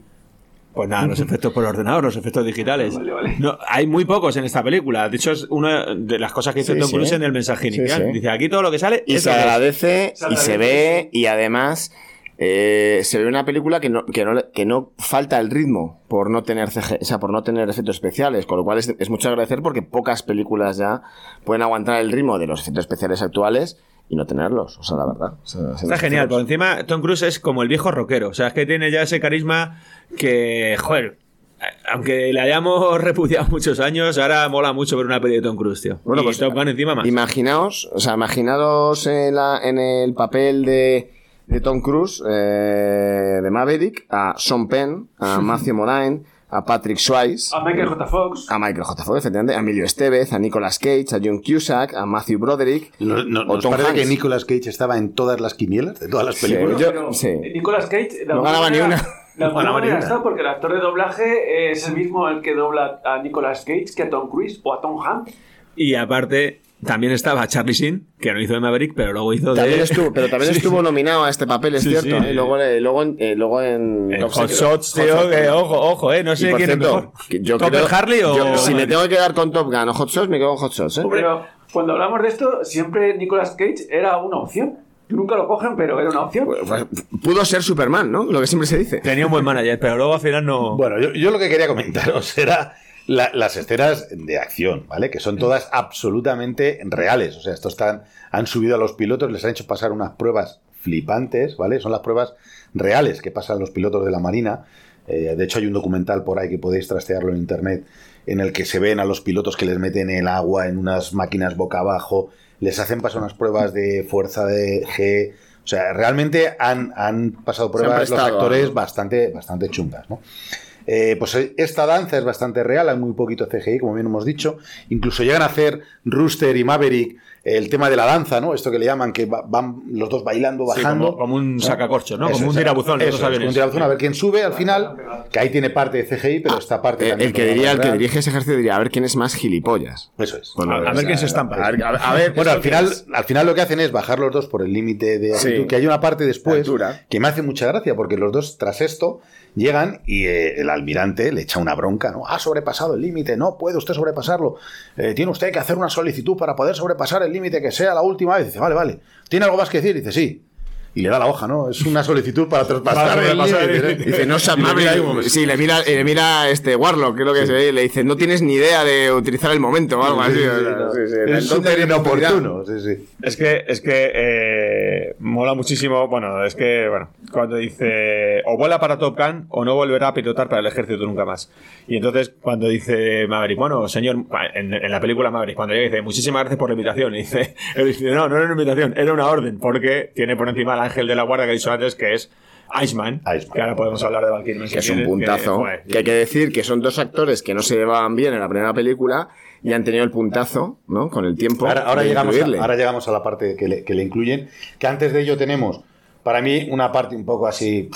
Pues nada, los efectos por ordenador, los efectos digitales. Vale, vale. No, hay muy pocos en esta película. De hecho, es una de las cosas que Sí, Tom sí. Cruise en el mensaje inicial. sí. Dice, aquí todo lo que sale Y se lo que es". agradece, y se ve, y además eh, se ve una película que no, que, no, que no falta el ritmo por no tener CG, o sea, por no tener efectos especiales, con lo cual es, es mucho agradecer porque pocas películas ya pueden aguantar el ritmo de los efectos especiales actuales y no tenerlos, o sea, la verdad. o sea, se Está genial, por encima Tom Cruise es como el viejo rockero, o sea, es que tiene ya ese carisma que, joder, aunque le hayamos *laughs* repudiado muchos años, ahora mola mucho ver una peli de Tom Cruise, tío. Bueno, y pues Top Gun encima más. Imaginaos, o sea, imaginaos en, la- en el papel de, de Tom Cruise, eh, de Maverick, a Sean Penn, a *laughs* Matthew Modine, a Patrick Swayze, A Michael J. Fox. a Michael J. Fox, efectivamente, a Emilio Estevez, a Nicolas Cage, a John Cusack, a Matthew Broderick. ¿No, no- o ¿Nos Tom parece Hanks. que Nicolas Cage estaba en todas las quinielas de todas las Sí, películas? yo- sí. Nicolas Cage No ganaba ni una. Ni manera una. está porque el actor de doblaje es el mismo el que dobla a Nicolas Cage que a Tom Cruise o a Tom Hanks. Y aparte, también estaba Charlie Sheen, que no hizo de Maverick, pero luego hizo de... También estuvo, pero también *laughs* Sí. estuvo nominado a este papel, es Sí, cierto. sí. ¿eh? Y luego, eh, luego, en- eh, luego en En Hot. Shots, Hot tío, Shots. que ojo, ojo, eh, no sé quién es mejor. yo ¿Topper creo- Harley o...? yo, si me tengo que quedar con Top Gun o Hot Shots, me quedo con Hot Shots, ¿eh? Pero cuando hablamos de esto, siempre Nicolas Cage era una opción. Nunca lo cogen, pero era una opción. Pues, pues, pudo ser Superman, ¿no? Lo que siempre se dice. Tenía un buen manager, pero luego al final no... Bueno, yo, yo lo que quería comentaros era la- las escenas de acción, ¿vale? Que son todas absolutamente reales. O sea, estos están, han subido a los pilotos, les han hecho pasar unas pruebas flipantes, ¿vale? Son las pruebas reales que pasan los pilotos de la Marina. Eh, de hecho, hay un documental por ahí que podéis trastearlo en internet en el que se ven a los pilotos que les meten el agua en unas máquinas boca abajo, les hacen pasar unas pruebas de fuerza de G. O sea, realmente han, han pasado pruebas los actores bastante, bastante chungas, ¿no? Eh, pues esta danza es bastante real, hay muy poquito CGI, como bien hemos dicho. Incluso llegan a hacer Rooster y Maverick el tema de la danza, ¿no? Esto que le llaman, que va- van los dos bailando, Sí, bajando. como, como un sacacorcho, ¿no? Eso como un tirabuzón, eso los es, dos aviones. como un tirabuzón, a ver quién sube al final, que ahí tiene parte de CGI, pero esta parte Eh, también el que diría, el que dirige ese ejército diría, a ver quién es más gilipollas. Eso es. Bueno, A- a ver quién se estampa. A ver, a ver, a ver, Bueno, al ¿esto qué final, es? al final lo que hacen es bajar los dos por el límite de Sí. que hay una parte después que me hace mucha gracia, porque los dos tras esto llegan y eh, el almirante le echa una bronca, ¿no? Ha sobrepasado el límite, no puede usted sobrepasarlo. Eh, tiene usted que hacer una solicitud para poder sobrepasar el límite que sea la última vez. Dice, vale, vale. ¿Tiene algo más que decir? Dice, sí. Y le da la hoja, ¿no? Es una solicitud para traspasar el límite. Dice, no se Y le mira ahí como- Sí, le mira, eh, le mira este Warlock, que es lo que se ve, y le dice, no tienes ni idea de utilizar el momento o algo así. Sí, sí, sí, sí. Es súper inoportuno. Sí, sí. Es que, es que eh, mola muchísimo. Bueno, es que, bueno, cuando dice o vuela para Top Gun o no volverá a pilotar para el ejército nunca más. Y entonces, cuando dice Maverick, bueno, señor, en, en la película Maverick, cuando llega dice, muchísimas gracias por la invitación. Y dice, *laughs* él dice, no, no era una invitación, era una orden, porque tiene por encima al ángel de la guardia que he dicho antes, que es Iceman. Iceman. Que ahora podemos hablar de Val Kilmer, que es un puntazo. Que hay que decir que son dos actores que no se llevaban bien en la primera película y han tenido el puntazo, ¿no? Con el tiempo. Ahora, llegamos a, incluirle. ahora llegamos a la parte que le, que le incluyen, que antes de ello tenemos, para mí, una parte un poco así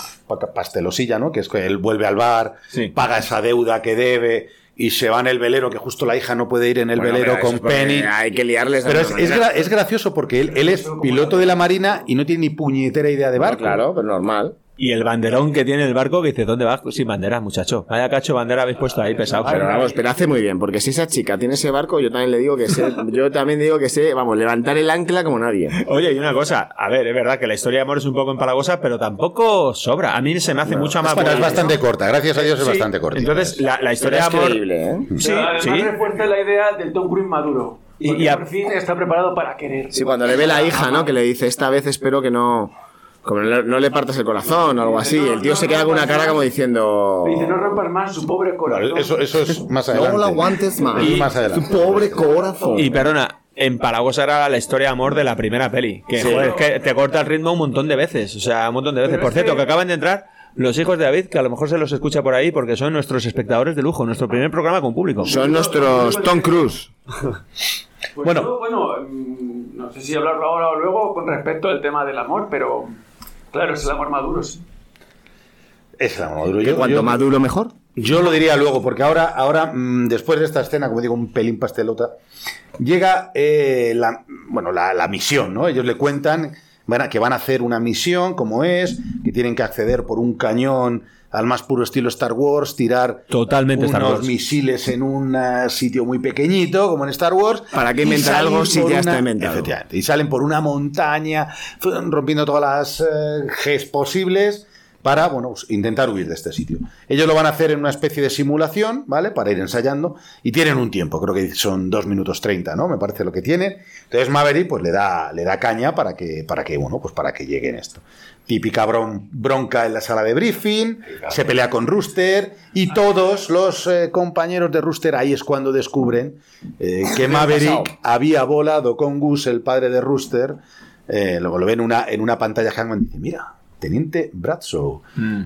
pastelosilla, ¿no? Que es que él vuelve al bar, Sí. paga esa deuda que debe, y se va en el velero, que justo la hija no puede ir en el Bueno, velero con Penny. Hay que liarles Pero es, es, gra- es gracioso porque él, él es piloto de la marina y no tiene ni puñetera idea de barco. Claro, pero normal. Y el banderón que tiene el barco que dice, ¿dónde vas? Sin bandera, muchacho. Vaya cacho bandera habéis puesto ahí pesado. Pero vamos, pero hace muy bien, porque si esa chica tiene ese barco, yo también le digo que sé, yo también digo que sé, vamos, levantar el ancla como nadie. Oye, y una cosa, a ver, es verdad que la historia de amor es un poco empalagosa, pero tampoco sobra. A mí se me hace mucho más Bueno, es bastante corta, gracias a Dios es Sí, bastante corta. Entonces, la, la historia de es amor. creíble, ¿eh? Sí, además sí. refuerza la idea del Tom Cruise maduro. Y- y a- por fin está preparado para querer. Sí, cuando le ve la hija, ¿no? Que le dice, esta vez espero que no... Como no, no le partas el corazón o algo así. El tío se queda con una cara como diciendo... Dice, no rompas más su pobre corazón. Eso, eso es más adelante. No la aguantes más. Es más adelante. Tu pobre corazón. Y perdona, empalagosa era la historia de amor de la primera peli. Que, joder, es que te corta el ritmo un montón de veces. O sea, un montón de veces. Pero Por cierto, que- que acaban de entrar los hijos de David, que a lo mejor se los escucha por ahí porque son nuestros espectadores de lujo. Nuestro primer programa con público. Son nuestros Tom Cruise. Pues Bueno. yo, bueno, mm, no sé si hablarlo ahora o luego con respecto al tema del amor, pero claro, es el amor maduro, sí. Es la Maduro. Que Yo, cuanto yo- más duro, mejor. yo lo diría luego, porque ahora, ahora mm, después de esta escena, como digo, un pelín pastelota, llega eh, la, bueno, la, la misión, ¿no? Ellos le cuentan van a- que van a hacer una misión, como es, que tienen que acceder por un cañón al más puro estilo Star Wars, tirar Totalmente unos Star Wars. misiles en un eh, sitio muy pequeñito, como en Star Wars. ¿Para qué inventar algo si ya está inventado? Efectivamente, y salen por una montaña, rompiendo todas las eh, Gs posibles para, bueno, pues, intentar huir de este sitio. Ellos lo van a hacer en una especie de simulación, ¿vale? Para ir ensayando y tienen un tiempo, creo que son 2 minutos 30, ¿no? Me parece lo que tienen. Entonces Maverick pues le da, le da caña para que, para que, bueno, pues para que lleguen esto. Típica bron- bronca en la sala de briefing, se pelea con Rooster y todos los eh, compañeros de Rooster ahí es cuando descubren eh, que Maverick había volado con Gus, el padre de Rooster. Eh, luego lo ven en una, en una pantalla Hangman y dice, mira, Teniente Bradshaw,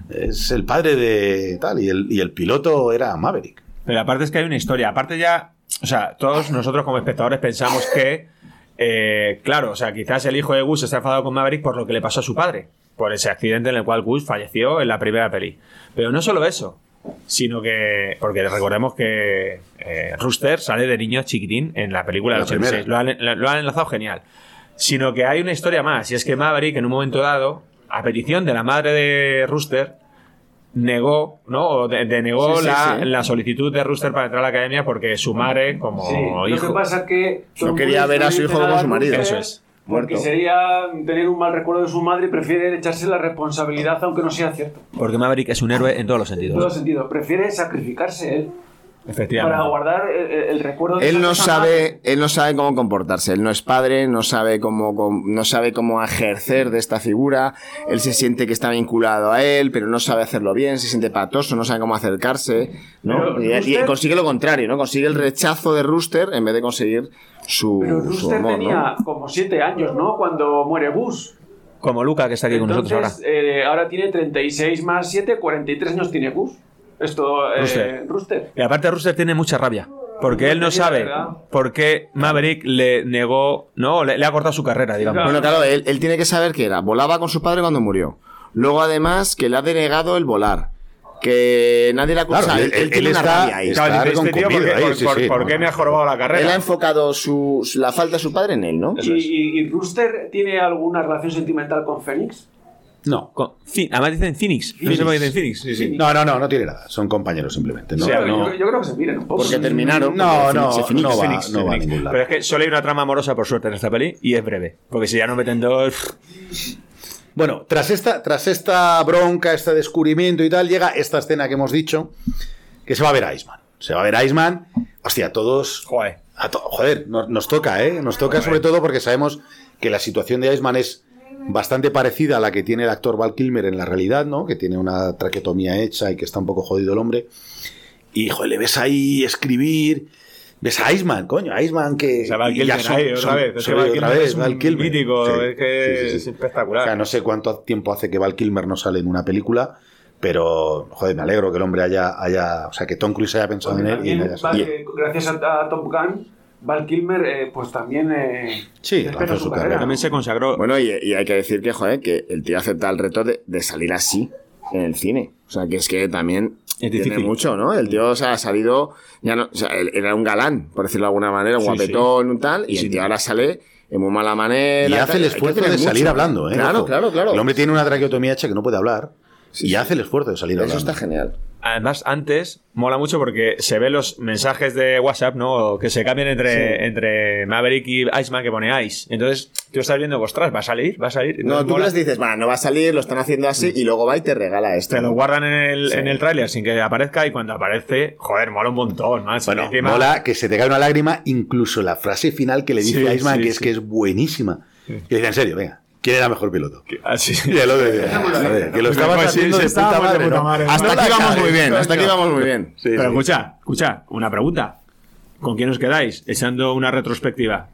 es el padre de tal, y el, y el piloto era Maverick. Pero aparte es que hay una historia. Aparte ya, o sea, todos nosotros como espectadores pensamos que, eh, claro, o sea, quizás el hijo de Gus está enfadado con Maverick por lo que le pasó a su padre, por ese accidente en el cual Gus falleció en la primera peli. Pero no solo eso, sino que, porque recordemos que eh, Rooster sale de niño chiquitín en la película del La 86. Lo han, lo han enlazado genial. Sino que hay una historia más, y es que Maverick en un momento dado, a petición de la madre de Rooster, negó, ¿no? O de- denegó Sí, sí, la, sí. la solicitud de Rooster para entrar a la academia porque su madre, como Sí, lo hijo. que pasa es que... No quería ver a su hijo como su marido. Eso es. Porque sería tener un mal recuerdo de su madre y prefiere echarse la responsabilidad aunque no sea cierto. Porque Maverick es un héroe en todos los En sentidos. todo sentido. Prefiere sacrificarse él Efectivamente. para guardar el, el- el recuerdo de Él no persona. sabe, él no sabe cómo comportarse. Él no es padre, no sabe cómo, cómo- no sabe cómo ejercer de esta figura. Él se siente que está vinculado a él, pero no sabe hacerlo bien. Se siente patoso, no sabe cómo acercarse, ¿no? Pero Y, consigue lo contrario, ¿no? Consigue el rechazo de Rooster en vez de conseguir su, Pero su Rooster amor, ¿no? tenía como siete años, ¿no? Cuando muere Gus. Como Luca, que está aquí con nosotros ahora. Eh, ahora tiene 36 más 7, 43 años tiene Gus. Esto, eh, Rooster. Rooster. Y aparte Rooster tiene mucha rabia. Porque él no la sabe por qué Maverick le negó, no, le, le ha cortado su carrera, digamos. Bueno, claro, él, él tiene que saber que era. Volaba con su padre cuando murió. Luego, además, que le ha denegado el volar. Que nadie le acusa. Claro, él, él- él él tiene una rabia ahí. está- este tío, ¿por reconcomido qué, ahí, por- sí, por- sí, por no, qué no. me ha jorobado la Él ha carrera? enfocado su, su- la falta de su padre en él, ¿no? ¿Y, y, y Rooster tiene alguna relación sentimental con Fénix? No. Con- además dicen Phoenix. No sé por qué dicen Phoenix. Sí, sí. No, no, no, no tiene nada. Son compañeros simplemente. No, no, yo, yo creo que se miran un poco. Porque terminaron. no, porque no, Phoenix, no va, Phoenix, no va a ningún lado. Pero es que solo hay una trama amorosa por suerte en esta peli y es breve. Porque si ya no meten dos. Bueno, tras esta, tras esta bronca, este descubrimiento y tal, llega esta escena que hemos dicho, que se va a ver a Iceman. Se va a ver a Iceman. Hostia, todos... Joder. a to- joder, nos, nos toca, ¿eh? Nos toca sobre todo porque sabemos que la situación de Iceman es bastante parecida a la que tiene el actor Val Kilmer en la realidad, ¿no? Que tiene una traquetomía hecha y que está un poco jodido el hombre. Y, joder, le ves ahí escribir... Ves a Iceman, coño, a Iceman que... O sea, Val Kilmer son- ahí, otra son- vez. Es que Val otra Kilmer vez, es un Val Kilmer. mítico, Sí, es que sí, sí, es espectacular. O sea, no sé cuánto tiempo hace que Val Kilmer no sale en una película, pero, joder, me alegro que el hombre haya... haya o sea, que Tom Cruise haya pensado en él y en gracias a, a Top Gun, Val Kilmer, eh, pues también. Eh, Sí, lanzó su carrera. También se consagró. Bueno, y, y hay que decir que, joder, que el tío acepta el reto de, de salir así en el cine. O sea, que es que también Es Tiene difícil. mucho, ¿no? El tío o sea, ha salido, ya no, o sea, él era un galán, por decirlo de alguna manera, un Sí, guapetón, un tal, y Sí. el tío ahora sale en muy mala manera. Y hace el esfuerzo de salir mucho. hablando, ¿eh? Claro, Ojo. claro, claro. El hombre tiene una traqueotomía hecha que no puede hablar Sí, y sí. hace el esfuerzo de salir Eso hablando. está genial. Además, antes mola mucho porque se ven los mensajes de WhatsApp, ¿no? Que se cambian entre, entre Maverick y Iceman que pone Ice. Entonces, tú estás viendo, ostras, ¿va a salir? ¿Va a salir? No, tú les dices, va, no va a salir, lo están haciendo así, y luego va y te regala esto. Te lo guardan en el, Sí. en el tráiler sin que aparezca y cuando aparece, joder, mola un montón. Bueno, Encima- mola que se te cae una lágrima, incluso la frase final que le dice Sí, a Iceman, sí, que es que es buenísima. Que dice, en serio, venga, ¿quién era mejor piloto? Ah, sí. *laughs* Y el otro dice, "Joder, que lo estabas Pues haciendo sí, de puta de madre, puta ¿no? madre. Hasta No aquí vamos muy bien, hasta aquí vamos muy bien. Sí, Pero sí. escucha, escucha, una pregunta. ¿Con quién os quedáis echando una retrospectiva?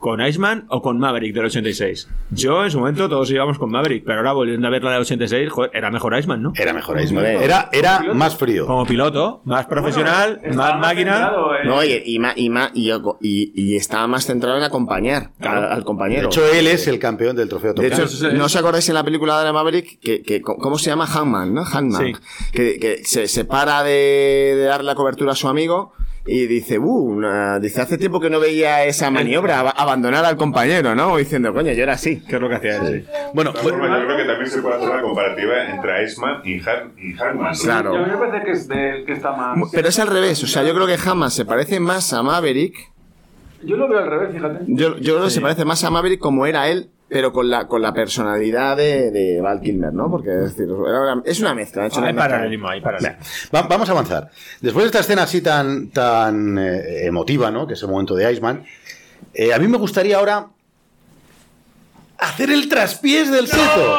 ¿Con Iceman o con Maverick del 86? Yo en su momento todos íbamos con Maverick, pero ahora volviendo a ver la del 86, joder, era mejor Iceman, ¿no? Era mejor Iceman. Era, era más frío. Como piloto, más profesional, Bueno, más máquina. centrado No, y, y, y, y, y- y estaba más centrado en acompañar al, al De compañero. hecho, él es el campeón del trofeo Top De hecho. ¿no os acordáis en la película de Maverick que, que- cómo se llama Hanman, ¿no? Hanman. Sí. Que, que se separa de, de darle la cobertura a su amigo y dice, uh, una- dice, hace tiempo que no veía esa maniobra, ab- abandonar al compañero, ¿no? Diciendo, coño, yo era así. ¿Qué es lo que hacía él? sí. Bueno, yo creo que también se puede hacer una comparativa entre Iceman y, Han, y Hanman. ¿no? Claro. Y a mí me parece que es del que está más. Pero es al revés, o sea, yo creo que Hanman se parece más a Maverick. Yo lo veo al revés, fíjate. Yo, yo creo que se parece más a Maverick como era él, pero con la, con la personalidad de, de Val Kilmer, ¿no? Porque es decir, es una mezcla. hecho una Hay mezcla. paralelismo, hay paralelismo. Va- vamos a avanzar. Después de esta escena así tan, tan eh, emotiva, ¿no? Que es el momento de Iceman, eh, a mí me gustaría ahora hacer el traspiés del seto.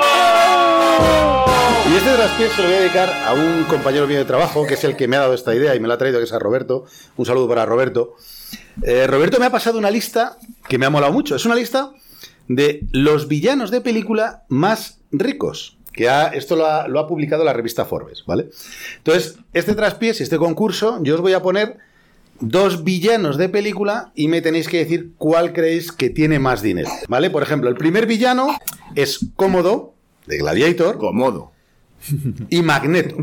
Y este traspiés se lo voy a dedicar a un compañero mío de trabajo, que es el que me ha dado esta idea y me la ha traído, que es a Roberto. Un saludo para Roberto. Eh, Roberto me ha pasado una lista que me ha molado mucho. Es una lista de los villanos de película más ricos. Que ha- esto lo ha, lo ha publicado la revista Forbes, ¿vale? Entonces, este traspiés y este concurso, yo os voy a poner dos villanos de película y me tenéis que decir cuál creéis que tiene más dinero, ¿vale? Por ejemplo, el primer villano es Cómodo, de Gladiator, Comodo. y Magneto.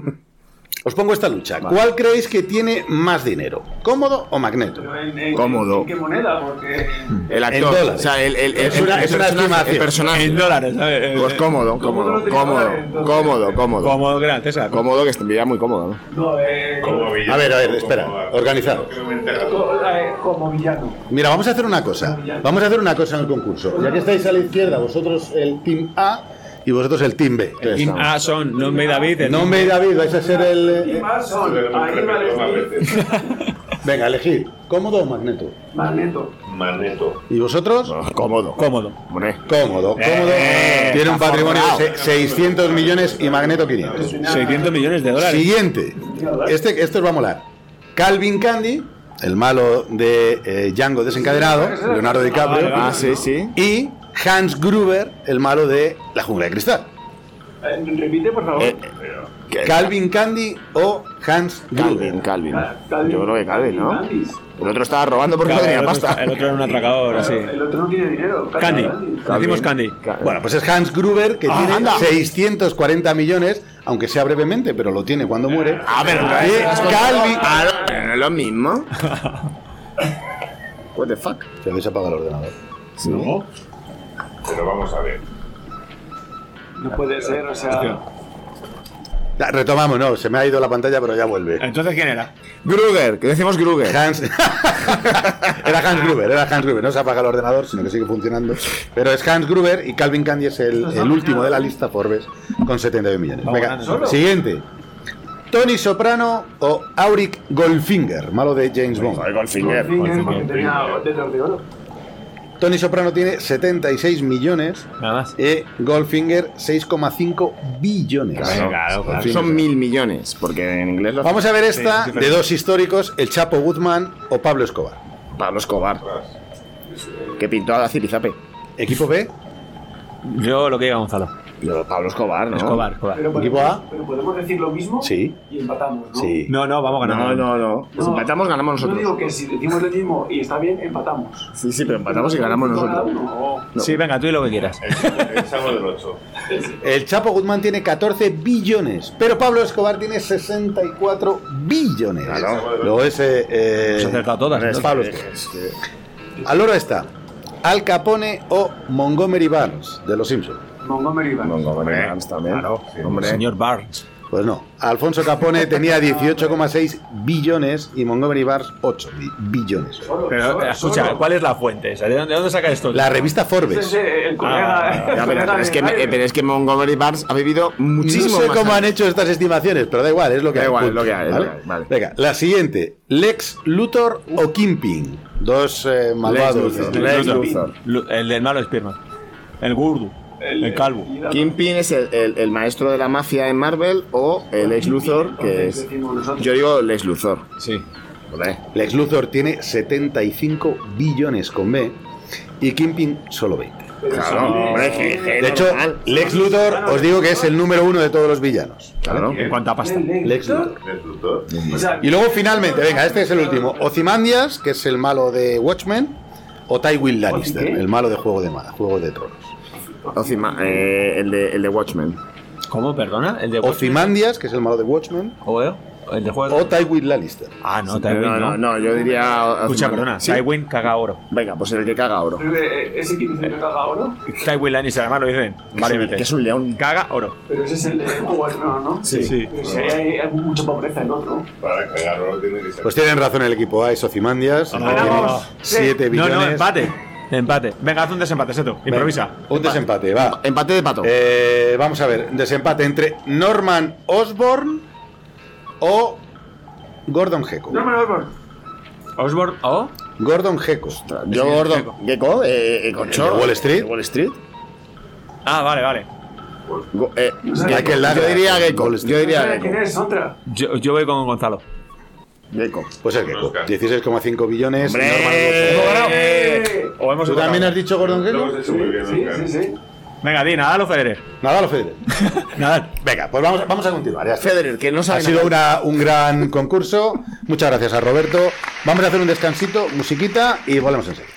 Os pongo esta lucha. ¿Cuál creéis que tiene más dinero? ¿Cómodo o Magneto? Pero en- en- Cómodo. ¿En qué moneda? Porque. *laughs* El En actor. dólares. O sea, el, el, el- Es una- el es una personaje- estimación. El personaje. En dólares, ¿sabes? Pues cómodo, Cómodo cómodo, cómodo, cómodo, cómodo. Como gran César. Cómodo que estaría muy cómodo, ¿no? No, eh, Como villano, A ver, a ver, espera, como- organizado. eh, como villano. Mira, vamos a hacer una cosa. Vamos a hacer una cosa en el concurso. Ya que estáis a la izquierda, vosotros el Team A y vosotros el Team B. Team A son Nombre y David. el- Nombre y David, vais a ser el... Eh, son. Venga, elegid. ¿Cómodo o Magneto? Magneto. Magneto. ¿Y vosotros? Cómodo. Cómodo. Hombre. Cómodo. Cómodo. Eh, Tiene un patrimonio de forrado. se- 600 millones y Magneto 500. 600 millones de dólares. Siguiente. Este, esto os va a molar. Calvin Candy, el malo de eh, Django desencadenado, Leonardo DiCaprio. Ah, sí, sí. Y Hans Gruber, el malo de La jungla de cristal. Repite, por favor. Eh, Calvin Candy o Hans Calvin, Gruber. Calvin. Calvin. Yo creo que Calvin, ¿no? El otro estaba robando porque Claro, no tenía el, otro, pasta. el otro era un atracador, así. El otro no tiene dinero. Candy. Candy. Decimos Candy. Ca- Bueno, pues es Hans Gruber que Ah, tiene anda. 640 millones, aunque sea brevemente, pero lo tiene cuando muere. Ah, pero Y Calvin. Ah, no es lo mismo. *laughs* What the fuck. Se habéis apagado el ordenador. No. Pero vamos a ver. No puede ser, o sea. Ya, Retomamos, no, se me ha ido la pantalla, pero ya vuelve. Entonces, ¿quién era? Gruger, que decimos Gruger. Hans. *laughs* era Hans Gruber, era Hans Gruber. No se apaga el ordenador, sino que sigue funcionando. Pero es Hans Gruber y Calvin Candy es el, el último de la lista Forbes con 72 millones. Venga, siguiente. Tony Soprano o Auric Goldfinger, malo de James Bond. Goldfinger. Goldfinger, porque tenía dedos de oro. Tony Soprano tiene 76 millones Nada más. y Goldfinger 6,5 billones. Claro, claro, claro. Son mil millones, porque en inglés lo Vamos a ver esta Sí, de dos históricos, el Chapo Guzmán o Pablo Escobar. Pablo Escobar. Que pintó a la Zirizape. Equipo B, Yo lo que diga Gonzalo. Yo, Pablo Escobar, ¿no? Escobar, Escobar. Pero ¿Equipo podemos, A? pero podemos decir lo mismo Sí. y empatamos, ¿no? Sí. No, no, vamos No, ganando. no, no. Si empatamos, ganamos Yo nosotros. digo que si decimos lo mismo y está bien, empatamos. Sí, sí, pero empatamos y ganamos nosotros. No. Sí, venga, tú y lo que quieras. El del 8. El Chapo Guzmán tiene 14 billones, pero Pablo Escobar tiene 64 billones. Claro. Luego ese. eh, Has acertado todas. es ¿no? Pablo Es Escobar. que- Al oro está Al Capone o Montgomery Barnes de los Simpsons. Montgomery Barnes. Montgomery Barnes también. Claro, Hombre. Señor Barnes. Pues no. Alfonso Capone tenía *laughs* 18,6 billones y Montgomery Barnes 8 bi- billones. Pero, eh, escucha. ¿cuál es la fuente? ¿De dónde, de dónde saca esto? La revista Forbes. es el colega. Ah, el Ya, pero, es que, Jaime. pero es que Montgomery Barnes ha vivido No muchísimo sé más cómo han hecho estas estimaciones, pero da igual, es lo que Da hay. igual, es punto, lo que hay, es ¿vale? lo que hay, vale. Venga, la siguiente. Lex Luthor o Kingpin. Dos eh, malvados. Luthor. Lex Luthor. Luthor. Lu- El del malo Spearman. El Gurdu. El, calvo. Kingpin es el, el- el maestro de la mafia en Marvel o el ex Luthor, que es. Yo digo Lex Luthor. Sí. Lex Luthor tiene 75 billones con B y Kingpin solo 20. Claro, hombre, que- que De hecho, normal. Lex Luthor os digo que es el número uno de todos los villanos. Claro. En cuanto a pasta. Lex Luthor. El Y luego finalmente, venga, este es el último. Ozymandias, que es el malo de Watchmen, o Tywin Lannister, el malo de Juego de Ma- Juego de Tronos. Ozyma- eh, el, de, el de Watchmen. ¿Cómo? ¿Perdona? ¿El de Ozymandias, que es el malo de Watchmen, Joder, ¿El de juego? o Tywin Lannister. Ah, no, no, Tywin no, no. no, yo diría. Escucha, perdona. Sí. Tywin caga oro. Venga, pues el que caga oro. eh, ese que dice que caga oro, Tywin Lannister, además lo dicen varias veces. Que es un león. Caga oro. pero ese es el de Tronos, ¿no? Sí. Sí. Si hay, hay mucha pobreza en otro. Para cagarlo tiene que ser. Pues tienen razón el equipo A, es Ozymandias, que Ganamos. tiene 7 No, billones. no, empate. Empate. Venga, haz un desempate, Seto. Venga, Improvisa. Un desempate, va. Empate de pato. Eh, vamos a ver, desempate entre Norman Osborn o Gordon Gekko. No me lo voy Osborne o. Gordon Gekko. yo, gordo. Gecko, eh, eh, Concho. ¿El de Wall Street? ¿El de Wall Street. Ah, vale, vale. Go- eh, yo diría Gecko. Yo diría ¿Quién Gecko. es? Otra. Yo, yo voy con Gonzalo. Gecko. Pues el Gekko. Oscar. 16,5 billones. ¡Eh! O hemos ¿Tú también has dicho Gordon bien, Sí, sí, sí. Venga, di, nada, lo Federer. Nada, lo Federer. *laughs* Nada. Venga, pues vamos, vamos a continuar. ya. Federer, que no sabe Ha sido una- un gran concurso. Muchas gracias a Roberto. Vamos a hacer un descansito, musiquita y volvemos enseguida.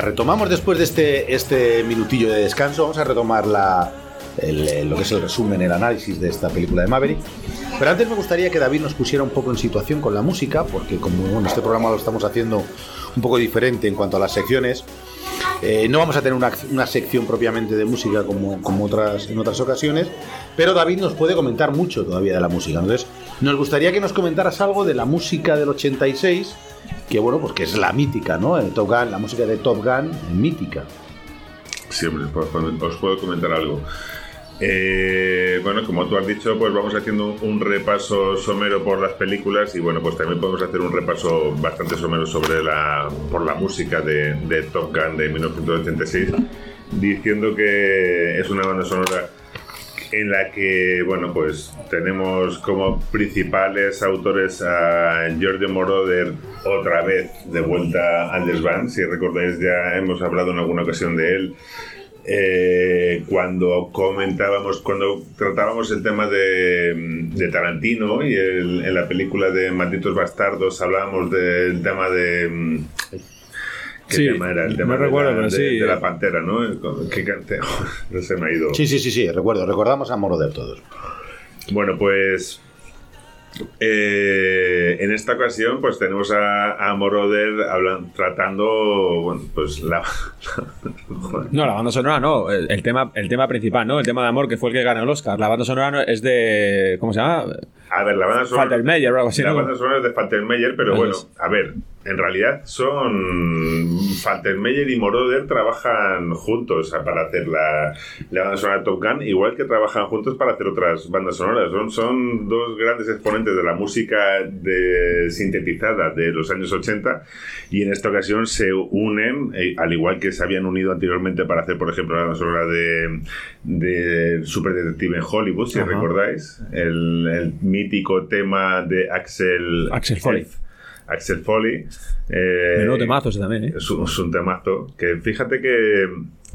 Retomamos después de este, este minutillo de descanso. Vamos a retomar la, el- lo que es el resumen, el análisis de esta película de Maverick. Pero antes me gustaría que David nos pusiera un poco en situación con la música, porque como bueno, este programa lo estamos haciendo un poco diferente en cuanto a las secciones, eh, no vamos a tener una, una sección propiamente de música como, como otras, en otras ocasiones, pero David nos puede comentar mucho todavía de la música. Entonces, nos gustaría que nos comentaras algo de la música del 86, que bueno, pues que es la mítica, ¿no? El Top Gun, la música de Top Gun, mítica. Siempre os puedo comentar algo. Eh, bueno, como tú has dicho, pues vamos haciendo un, repaso somero por las películas y bueno, pues también podemos hacer un repaso bastante somero sobre la por la música de, de Top Gun de 1986, diciendo que es una banda sonora en la que, bueno, pues tenemos como principales autores a Giorgio Moroder otra vez de vuelta al desván. Si recordáis, ya hemos hablado en alguna ocasión de él. Eh, cuando comentábamos, cuando tratábamos el tema de, de Tarantino y el- en la película de Malditos Bastardos hablábamos del tema de... mm, ¿Qué Sí, tema era? El no tema de, recuerdo, la, pero de- sí. de la pantera, ¿no? ¿Qué cante? *laughs* No se me ha ido. Sí, sí, sí, sí, recuerdo, recordamos a Moroder todos. Bueno, pues eh, en esta ocasión, pues tenemos a, a Moroder hablan- tratando, pues la. *laughs* No, la banda sonora no, el, el tema, el tema principal, ¿no? El tema de amor que fue el que ganó el Oscar. La banda sonora no- es de. ¿Cómo se llama? A ver, la banda sonora. Algo así, La ¿no? banda sonora es de Faltermeyer, pero bueno, a ver, en realidad son. Faltermeyer y Moroder trabajan juntos para hacer la, la banda sonora de Top Gun, igual que trabajan juntos para hacer otras bandas sonoras. Son, son dos grandes exponentes de la música de, sintetizada de los años 80 y en esta ocasión se unen, eh, al igual que se habían unido anteriormente para hacer, por ejemplo, la banda sonora de, de Super Detective en Hollywood, si Ajá. recordáis, el, el mítico tema de Axel, Axel Foley. Axel Foley. eh, Menudo temazo ese también, ¿eh? es un, es un temazo que fíjate que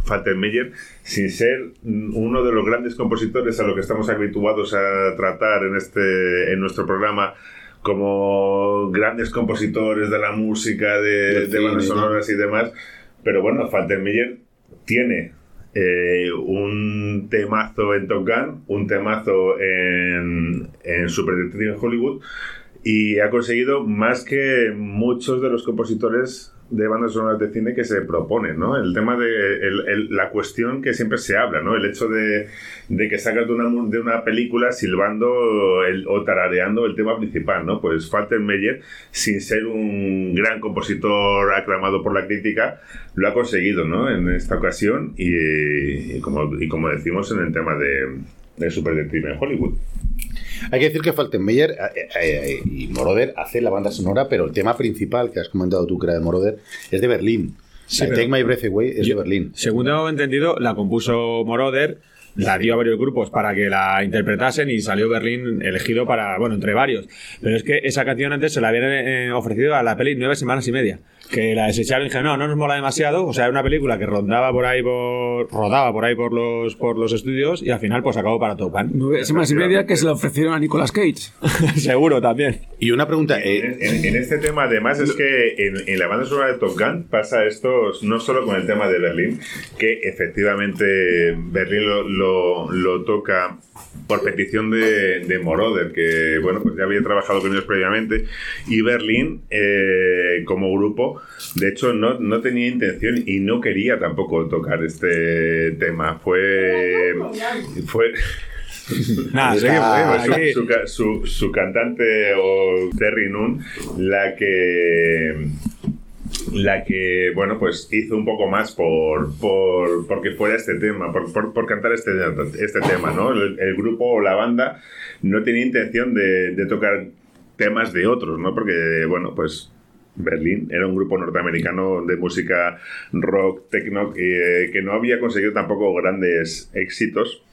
Faltermeyer, sin ser uno de los grandes compositores a lo que estamos habituados a tratar en, este, en nuestro programa, como grandes compositores de la música, de, Del de bandas sonoras y demás, pero bueno, Faltermeyer tiene eh, un temazo en Top Gun, un temazo en, en Super Detective en Hollywood y ha conseguido más que muchos de los compositores de bandas sonoras de cine que se proponen, ¿no? El tema de el- la cuestión que siempre se habla, ¿no? El hecho de, que sacas de una, de una película silbando o tarareando el tema principal, ¿no? Pues Faltermeyer, sin ser un gran compositor aclamado por la crítica, lo ha conseguido, ¿no? En esta ocasión y, y como decimos en el tema de, de Super Detective en Hollywood. Hay que decir que Faltenmeyer eh, eh, y Moroder hace la banda sonora, pero el tema principal que has comentado tú, que era de Moroder, es de Berlín. Sí, Take My Breath Away es Yo- de Berlín. Según tengo entendido, la compuso Moroder, la dio a varios grupos para que la interpretasen y salió Berlín elegido para, bueno, entre varios. Pero es que esa canción antes se la habían eh, ofrecido a la peli nueve semanas y media. Que la desecharon y dijeron, no, no nos mola demasiado. O sea, era una película que rondaba por ahí por, rodaba por ahí por los, por los estudios y al final pues acabó para Top Gun. Nueve semanas y media que se le ofrecieron a Nicolas Cage. *laughs* Seguro también. Y una pregunta, eh, En, en- en este tema, además, es que en, en la banda sonora de Top Gun pasa esto no solo con el tema de Berlín, que efectivamente Berlín lo, lo- lo toca por petición de, de Moroder, que bueno, pues ya había trabajado con ellos previamente, y Berlín, eh, como grupo, de hecho, no, no tenía intención y no quería tampoco tocar este tema. Fue. fue *laughs* Nada, *laughs* aquí. su, su su- su cantante o Terry Noon la que la que bueno pues hizo un poco más por por porque fuera este tema por, por- cantar este este tema no el, grupo o la banda no tenía intención de, tocar temas de otros no porque bueno pues Berlín era un grupo norteamericano de música rock, techno, que no había conseguido tampoco grandes éxitos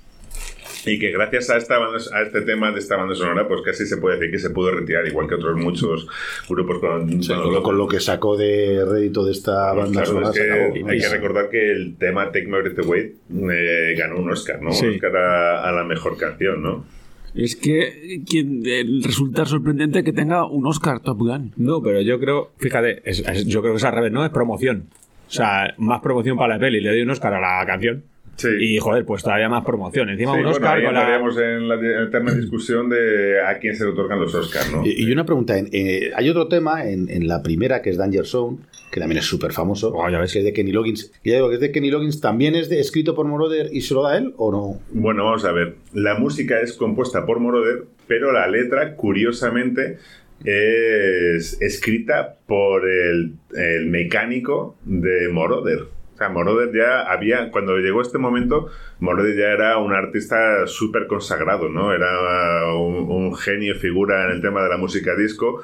y que gracias a, esta banda- a este tema de esta banda sonora, pues casi se puede decir que se pudo retirar, igual que otros muchos grupos con... con- con, lo, con lo que sacó de rédito de esta banda Claro, sonora es se que acabó. hay que recordar que el tema Take My Breath Away eh, ganó un Oscar, ¿no? Sí. Un Oscar a, a la mejor canción, ¿no? Es que quien, eh, resulta sorprendente que tenga un Oscar Top Gun. No, pero yo creo, fíjate, es- es- yo creo que es al revés, ¿no? Es promoción. O sea, más promoción para la peli. Le doy un Oscar a la canción. Sí. Y joder, pues todavía más promoción. Encima Sí, un bueno, Oscar ahí con la. entraríamos en la eterna discusión de a quién se le otorgan los Oscars, ¿no? Y, y una pregunta, en- eh, hay otro tema en, en la primera que es Danger Zone, que también es súper famoso, Oh, ya ves. que es de Kenny Loggins. Y ya digo que es de Kenny Loggins, ¿también es de, escrito por Moroder y se lo da él o no? Bueno, vamos a ver. La música es compuesta por Moroder, pero la letra, curiosamente, es escrita por el, el mecánico de Moroder. O sea, Moroder ya había, cuando llegó este momento, Moroder ya era un artista súper consagrado, ¿no? Era un, un genio figura en el tema de la música disco.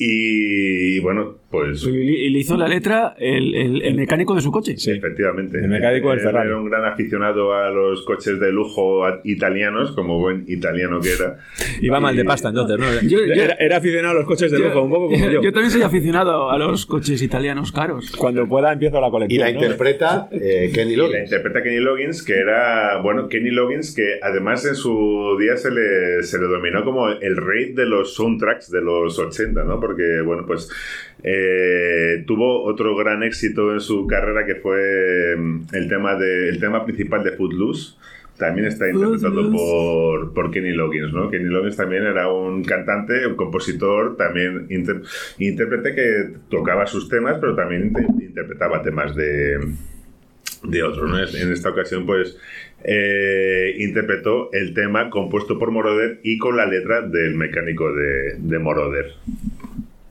Y, bueno, pues Y, y le hizo la letra el, el- el mecánico de su coche. Sí. Efectivamente. El mecánico del Ferrari. Era un gran aficionado a los coches de lujo italianos, como buen italiano que era. *laughs* Iba mal de Y- pasta entonces, ¿no? Yo- yo- era, era aficionado a los coches de lujo, un poco como yo. también soy aficionado a los coches italianos caros. Cuando pueda empiezo la Y colección. la ¿no? interpreta eh, Kenny Y la Loggins. interpreta Kenny Loggins, que era, bueno, Kenny Loggins, que además en su día se le, se le dominó como el rey de los soundtracks de los 80, ¿no? Porque, bueno, pues eh, tuvo otro gran éxito en su carrera que fue mm, el tema, de, el tema principal de Footloose, también está interpretado por, por Kenny Loggins, ¿no? Kenny Loggins también era un cantante, un compositor, también inter- intérprete que tocaba sus temas, pero también inter- interpretaba temas de, de otros, ¿no? En esta ocasión, pues, eh, interpretó el tema compuesto por Moroder y con la letra del mecánico de, de Moroder.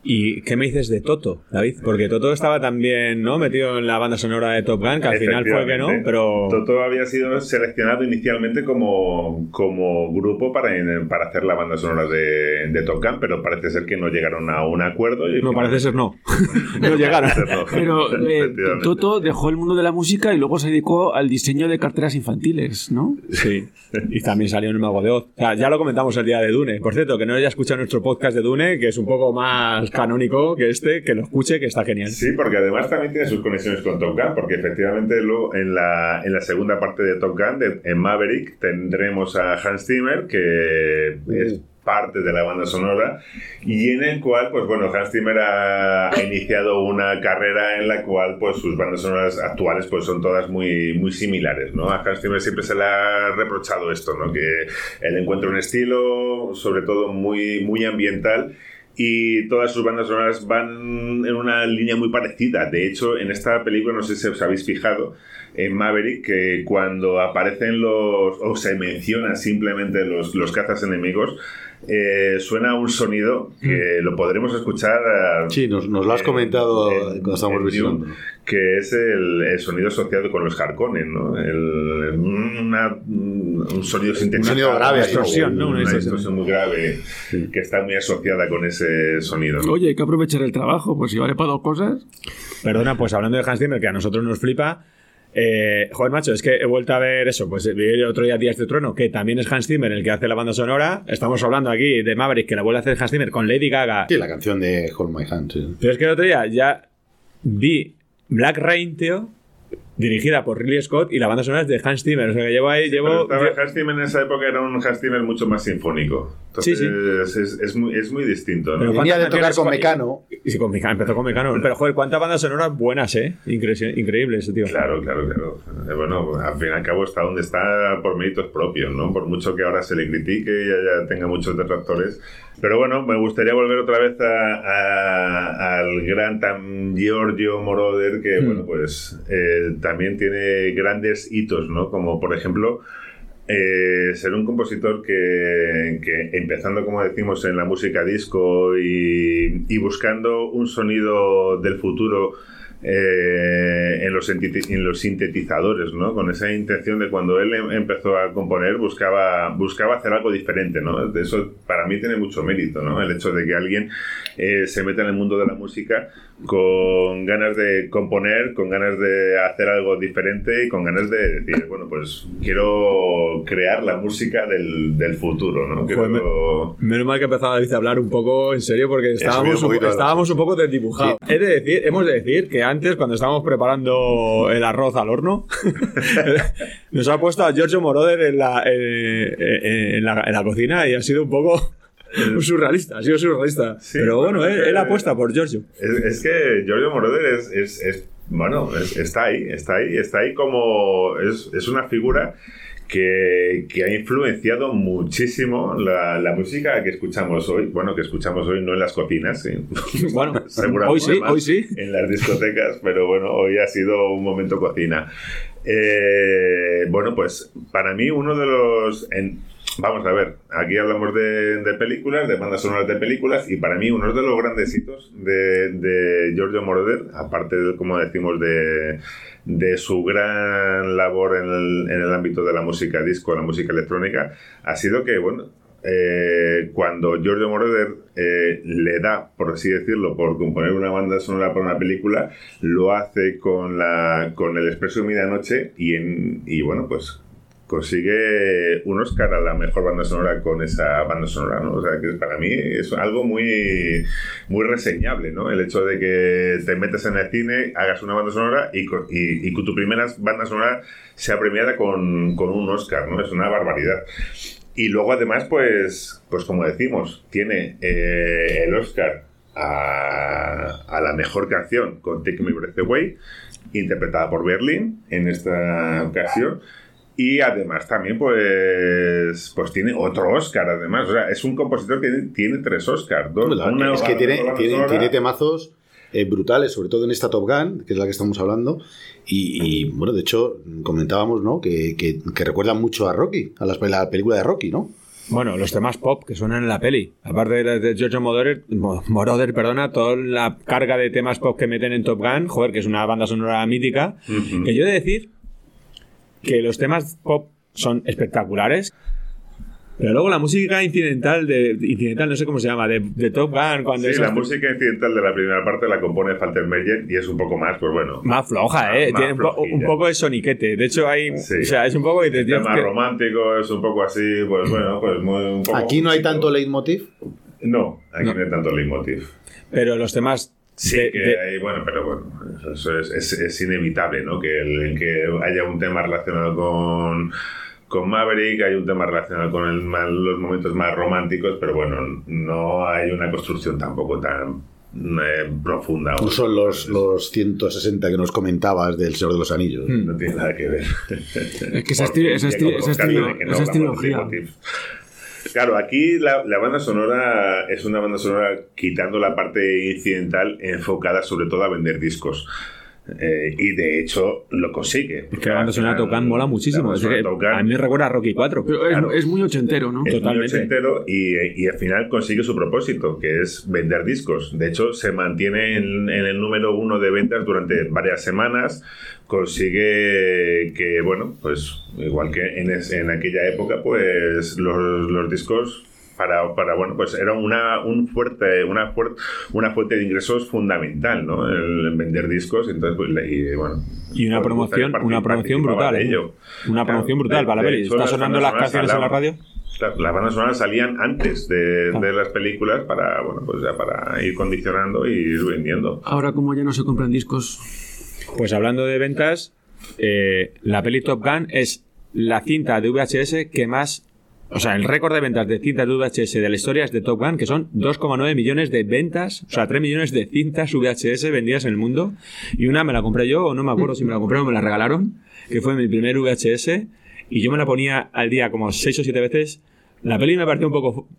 ¿Y qué me dices de Toto, David? Porque Toto estaba también ¿no? metido en la banda sonora de Top Gun, que al final fue que no, pero... Toto había sido seleccionado inicialmente como, como grupo para, para hacer la banda sonora de, de Top Gun, pero parece ser que no llegaron a un acuerdo. y No, que- parece ser no. *laughs* no llegaron. No. Pero eh. Toto dejó el mundo de la música y luego se dedicó al diseño de carteras infantiles, ¿no? Sí. Y también salió en el Mago de Oz. O sea, ya lo comentamos el día de Dune. Por cierto, que no haya escuchado nuestro podcast de Dune, que es un poco más canónico que este, que lo escuche, que está genial. Sí, porque además también tiene sus conexiones con Top Gun, porque efectivamente luego en la, en la segunda parte de Top Gun, de- en Maverick, tendremos a Hans Zimmer, que es parte de la banda sonora, y en el cual, pues bueno, Hans Zimmer ha iniciado una carrera en la cual, pues sus bandas sonoras actuales, pues son todas muy, muy similares, ¿no? A Hans Zimmer siempre se le ha reprochado esto, ¿no? Que él encuentra un estilo, sobre todo muy, muy ambiental, y todas sus bandas sonoras van en una línea muy parecida. De hecho, en esta película, no sé si os habéis fijado, en Maverick, que cuando aparecen los, o se mencionan simplemente los, los cazas enemigos, eh, suena un sonido que lo podremos escuchar. eh, Sí, nos, nos lo has en- comentado en- cuando estábamos en visitando. Que es el, el sonido asociado con los Harkonnen, ¿no? El- una- un sonido sintetizado. sonido grave, una distorsión, ¿no? Una Una distorsión. distorsión muy grave que está muy asociada con ese sonido. ¿no? Oye, hay que aprovechar el trabajo, pues si vale para dos cosas. Perdona, pues hablando de Hans Zimmer, que a nosotros nos flipa. Eh, joder, macho, es que he vuelto a ver eso. Pues vi el otro día Días de Trueno, que también es Hans Zimmer el que hace la banda sonora. Estamos hablando aquí de Maverick, que la vuelve a hacer Hans Zimmer con Lady Gaga. Sí, la canción de Hold My Hand. sí. Pero es que el otro día ya vi Black Rain, tío, dirigida por Ridley Scott y la banda sonora es de Hans Zimmer. O sea que llevo ahí, Pero llevo. estaba Hans Zimmer en esa época era un Hans Zimmer mucho más sinfónico. Entonces Sí, sí. Es, es muy, es muy distinto. ¿no? Pero Venía de ¿cuántas tocar con Mecano. Y sí, con Mecano, empezó con Mecano. Pero joder, cuántas bandas sonoras buenas, ¿eh? Incre- increíble ese tío. Claro, claro, claro. Eh, Bueno, al fin y al cabo está donde está por méritos propios, ¿no? Por mucho que ahora se le critique y ya tenga muchos detractores. Pero bueno, me gustaría volver otra vez a- a- al gran Tam Giorgio Moroder, que, bueno, pues eh, también tiene grandes hitos, ¿no? Como, por ejemplo, eh, ser un compositor que, que, empezando, como decimos, en la música disco y, y buscando un sonido del futuro eh, en, los en los sintetizadores, ¿no? Con esa intención de cuando él em- empezó a componer, buscaba, buscaba hacer algo diferente, ¿no? Eso para mí tiene mucho mérito, ¿no? El hecho de que alguien eh, se meta en el mundo de la música con ganas de componer, con ganas de hacer algo diferente y con ganas de decir, bueno, pues quiero crear la música del, del futuro, ¿no? Joder, me- Quiero- Menos mal que empezaba a hablar un poco en serio porque estábamos, un estábamos un poco desdibujados. He de decir, hemos de decir que antes, cuando estábamos preparando el arroz al horno, *laughs* nos ha puesto a Giorgio Moroder en la, eh, eh, en la, en la cocina y ha sido un poco un surrealista. Ha sido surrealista. Sí, Pero bueno, bueno, él, eh, él apuesta por Giorgio. Es, es que Giorgio Moroder es, es- es- bueno, es- está ahí, está ahí, está ahí como es una figura que, que ha influenciado muchísimo la, la música que escuchamos hoy, bueno, que escuchamos hoy no en las cocinas, sí. *laughs* Bueno, *laughs* Seguramente hoy sí, más hoy sí. en las discotecas, pero bueno, hoy ha sido un momento cocina. Eh, bueno, pues para mí uno de los... en- vamos a ver, aquí hablamos de, películas, de bandas sonoras de películas, y para mí uno de los grandes hitos de, de Giorgio Moroder, aparte, de, como decimos, de, de su gran labor en el, ámbito de la música disco, la música electrónica, ha sido que, bueno, eh, cuando Giorgio Moroder eh, le da, por así decirlo, por componer una banda sonora para una película, lo hace con, la, con el Expreso de Medianoche y, y bueno, pues consigue un Oscar a la mejor banda sonora con esa banda sonora, ¿no? O sea, que para mí es algo muy, muy reseñable, ¿no? El hecho de que te metes en el cine, hagas una banda sonora y, y, y tu primera banda sonora sea premiada con, con un Oscar, ¿no? Es una barbaridad. Y luego además, pues, pues como decimos, tiene eh, el Oscar a, a la mejor canción con Take Me Breath Away, interpretada por Berlin en esta ocasión. Y además también, pues, pues tiene otro Oscar, además. O sea, es un compositor que tiene tres Oscars. Dos, una es que tiene, tiene, tiene temazos eh, brutales, sobre todo en esta Top Gun, que es la que estamos hablando. Y, y, bueno, de hecho, comentábamos, ¿no? Que, que, que recuerdan mucho a Rocky, a las- la película de Rocky, ¿no? Bueno, los temas pop que suenan en la peli. Aparte de, la de Giorgio Moroder, Mo- Moroder, perdona, toda la carga de temas pop que meten en Top Gun, joder, que es una banda sonora mítica. Que yo he de decir que los temas pop son espectaculares. Pero luego la música incidental de incidental, no sé cómo se llama, de, de Top Gun, cuando Sí, es la música incidental de la primera parte la compone Faltermeyer y es un poco más, pues bueno. más floja, eh. Más Tiene un, po- un flojilla. poco de soniquete. De hecho, hay. Sí. O sea, es un poco. El tema que- romántico es un poco así, pues bueno, pues muy, un poco. Aquí no hay tanto leitmotiv. No, aquí no, No. hay tanto leitmotiv. pero los temas. Sí, de- que de- hay, bueno, pero bueno, eso- es, es- es inevitable, ¿no? Que, el, que haya un tema relacionado con, con Maverick, hay un tema relacionado con el, los momentos más románticos, pero bueno, no hay una construcción tampoco tan eh, profunda. No son los, los 160 que nos comentabas del Señor de los Anillos. Hmm. No tiene nada que ver. Es que esa esti- esa esti- esa estilo- esa estilología. Claro, aquí la, banda sonora es una banda sonora quitando la parte incidental enfocada sobre todo a vender discos. Eh, y de hecho lo consigue. Es que la banda sonora Gun mola muchísimo. Es que a mí me recuerda a Rocky 4. Pero es, Claro. es muy ochentero, ¿no? Es muy Totalmente. ochentero y, y al final consigue su propósito, que es vender discos. De hecho, se mantiene en, en el número uno de ventas durante varias semanas. Consigue que, bueno, pues igual que en, es- en aquella época, pues los, los discos para, para, bueno, pues era una, un fuerte, una, fuer- una fuente de ingresos fundamental, ¿no? El vender discos, entonces, pues, y, bueno. Y una promoción, una promoción brutal. ¿eh? ello. Una Claro, promoción brutal de- para la de peli. hecho, Está las sonando bandas las canciones en la radio. Claro, Las bandas sonoras salían antes de, de las películas para, bueno, pues ya para ir condicionando y ir vendiendo. Ahora como ya no se compran discos, Pues hablando de ventas, eh, la peli Top Gun es la cinta de VHS que más. O sea, el récord de ventas de cintas de VHS de la historia es de Top Gun, que son 2,9 millones de ventas, o sea, 3 millones de cintas VHS vendidas en el mundo. Y una me la compré yo, o no me acuerdo si me la compré o me la regalaron, que fue mi primer VHS. Y yo me la ponía al día como 6 o 7 veces. La peli me pareció un poco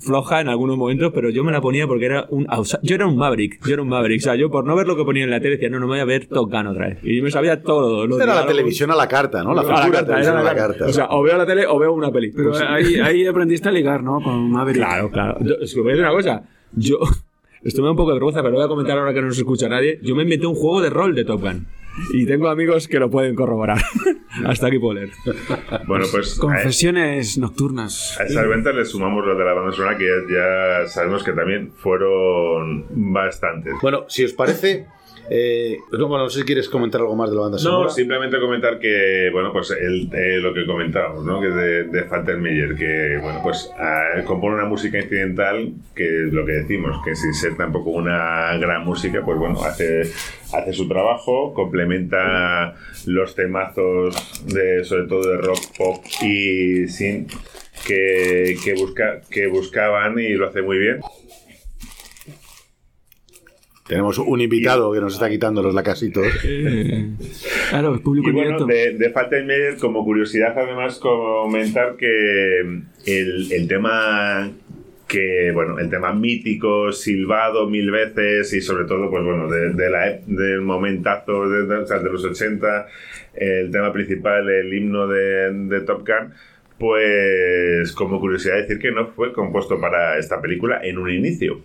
floja en algunos momentos, pero yo me la ponía porque era un yo era un Maverick, yo era un Maverick, o sea, yo por no ver lo que ponía en la tele decía, no, no me voy a ver Top Gun otra vez. Y yo me sabía todo. Esta era la televisión a la carta, ¿no? La A la carta, televisión era a la carta. O sea, o veo la tele o veo una peli. pero Pues, ahí, ahí aprendiste a ligar, ¿no? Con Maverick. Claro, claro. Yo, es que voy a decir una cosa. Yo, *laughs* esto me da un poco de vergüenza, pero lo voy a comentar ahora que no nos escucha nadie. Yo me inventé un juego de rol de Top Gun. *laughs* Y tengo amigos que lo pueden corroborar. *laughs* Hasta aquí puedo leer. Bueno, pues a, Confesiones nocturnas. a esas ventas le sumamos las de la banda sonora que ya, ya sabemos que también fueron bastantes. Bueno, si os parece, eh, no, bueno, no sé si quieres comentar algo más de la banda sonora. No, simplemente comentar que, bueno, pues el, eh, lo que comentábamos, ¿no? Que de, de que, bueno, pues ah, compone una música incidental, que es lo que decimos, que sin ser tampoco una gran música, pues bueno, hace, hace su trabajo, complementa los temazos, de, sobre todo de rock, pop y sin que, que, busca, que buscaban y lo hace muy bien. Tenemos un invitado que nos está quitando los lacasitos. *laughs* Eh, claro, es público Y bueno, de, de Faltermeyer, como curiosidad, además, comentar que el, el tema que, bueno, el tema mítico, silbado mil veces y sobre todo, pues bueno, de, de la, ep- del momentazo de, de- o sea, de los 80, el tema principal, el himno de, de Top Gun, pues como curiosidad decir que no fue compuesto para esta película en un inicio.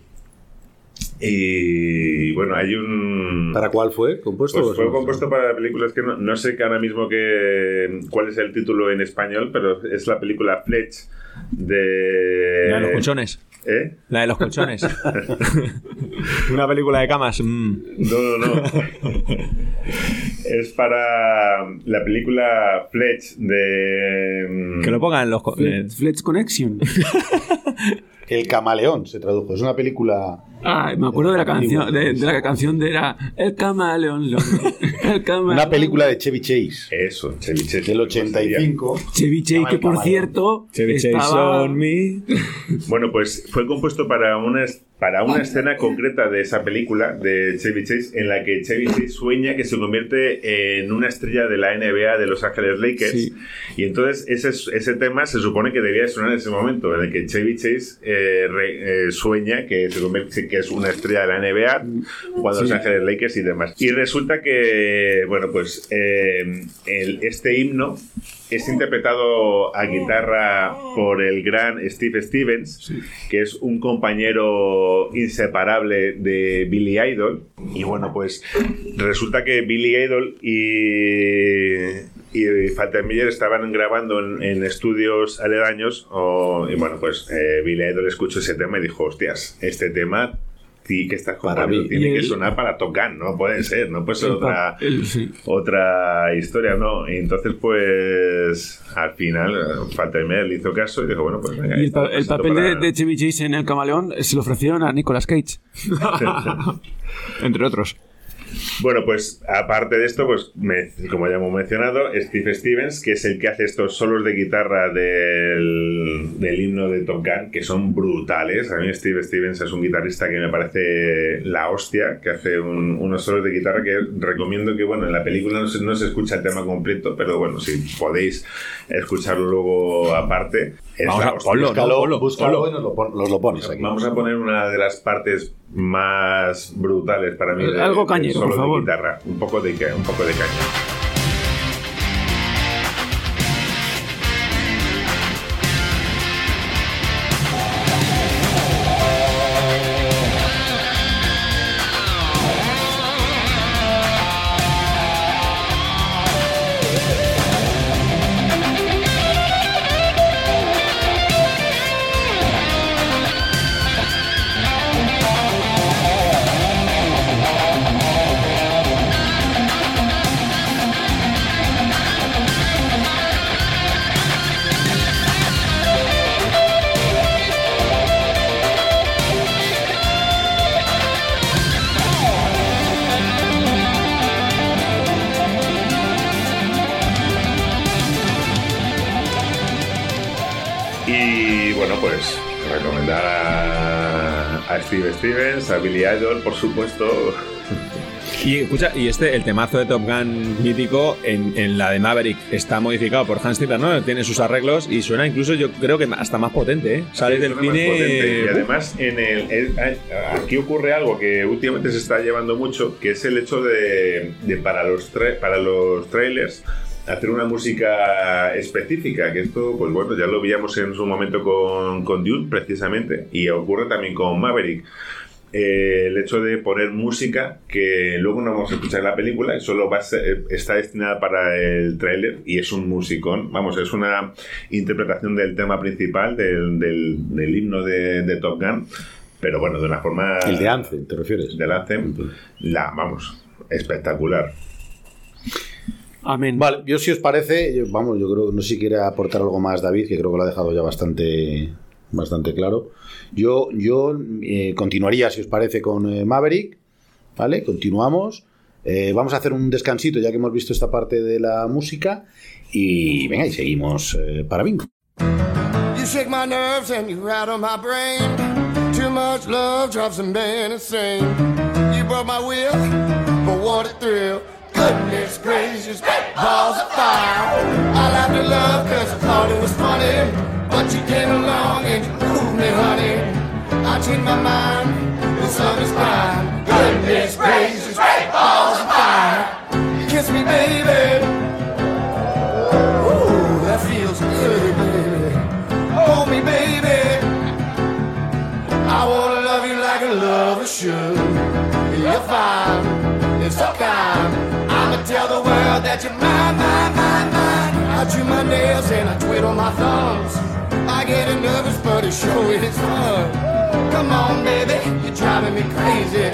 Y bueno, hay un... ¿Para cuál fue compuesto? Pues fue compuesto para películas que no, no sé que ahora mismo que, cuál es el título en español, pero es la película Fletch de... La de los colchones. ¿Eh? La de los colchones. *laughs* Una película de camas. mm. No, no, no. es para la película Fletch de... mm, Que lo pongan en los... eh, Fletch Connection. *laughs* El Camaleón se tradujo. Es una película Ah, me acuerdo de la canción, de, de la canción de era El camaleón, lonely, *laughs* el camaleón. Una película de Chevy Chase, Eso, Chevy Chase. del 85. Chevy Chase, que por cierto, Chevy Chase estaba... on me. *laughs* Bueno, pues fue compuesto para una, es- para una escena concreta de esa película de Chevy Chase en la que Chevy Chase sueña que se convierte en una estrella de la NBA de Los Ángeles Lakers. Sí. Y entonces ese, ese tema se supone que debía sonar en ese momento en el que Chevy Chase eh, re- eh, sueña que, se convierte, que es una estrella de la NBA jugando a Los Ángeles Lakers y demás. Y resulta que, bueno, pues eh, el- este himno es interpretado a guitarra por el gran Steve Stevens, que es un compañero inseparable de Billy Idol. Y bueno, pues resulta que Billy Idol y, y Faltermeyer estaban grabando en, en estudios aledaños. o- y bueno, pues eh, Billy Idol escuchó ese tema y dijo: Hostias, este tema. Sí, que estás Para mí. tiene que el- sonar para tocar, no puede ser, no puede ser otra, pa- el- sí. otra historia, ¿no? Y entonces, pues, al final, Faltermeyer le hizo caso y dijo, bueno, pues venga. Y el, está pa- el papel de, para- de Chevy Chase en El Camaleón se lo ofrecieron a Nicolas Cage. *laughs* Entre otros. Bueno, pues aparte de esto, pues como ya hemos mencionado, Steve Stevens, que es el que hace estos solos de guitarra del, del himno de Top Gun, que son brutales. A mí Steve Stevens es un guitarrista que me parece la hostia, que hace un- unos solos de guitarra que recomiendo que, bueno, en la película no se, no se escucha el tema completo, pero bueno, si podéis escucharlo luego aparte, Vamos a- ponlo, Búscalo, ponlo, búscalo ponlo. y nos lo, pon- nos lo pones aquí. Vamos a poner una de las partes más brutales para mí. de- Algo cañero, solo por de favor. guitarra. Un poco de, un poco de caña. Idol, por supuesto. Y escucha, y este, el temazo de Top Gun mítico en, en la de Maverick está modificado por Hans Zimmer, ¿no? Tiene sus arreglos y suena incluso, yo creo que hasta más potente, ¿eh? Sale del más potente. cine. Y además, en el, el- hay- aquí ocurre algo que últimamente se está llevando mucho, que es el hecho de, de para, los tra- para los trailers hacer una música específica, que esto, pues bueno, ya lo veíamos en su momento con, con Dune, precisamente, y ocurre también con Maverick. Eh, el hecho de poner música que luego no vamos a escuchar en la película, solo va a ser- está destinada para el tráiler y es un musicón, vamos, es una interpretación del tema principal del, del- del himno de, de Top Gun, pero bueno, de una forma... El de Anthem, ¿te refieres? Del Anthem, la, vamos, espectacular. Amén. Vale, yo si os parece, yo- vamos, yo creo, no sé si quiere aportar algo más David, que creo que lo ha dejado ya bastante, bastante claro. Yo, yo eh, continuaría, si os parece, con eh, Maverick, ¿vale? Continuamos. Eh, vamos a hacer un descansito ya que hemos visto esta parte de la música y venga, y seguimos para bingo. I love I thought it was funny. But you came along I changed my mind, the sun is fine. Goodness gracious, balls of fire. Kiss me, baby. Ooh, that feels good, baby. Hold me, baby. I wanna love you like a lover should. You're fine, it's so kind. I'ma tell the world that you're mine, mine, mine, mine. I chew my nails and I twiddle my thumbs. I get a nervous, but it sure is fun. Come on, baby, you're driving me crazy.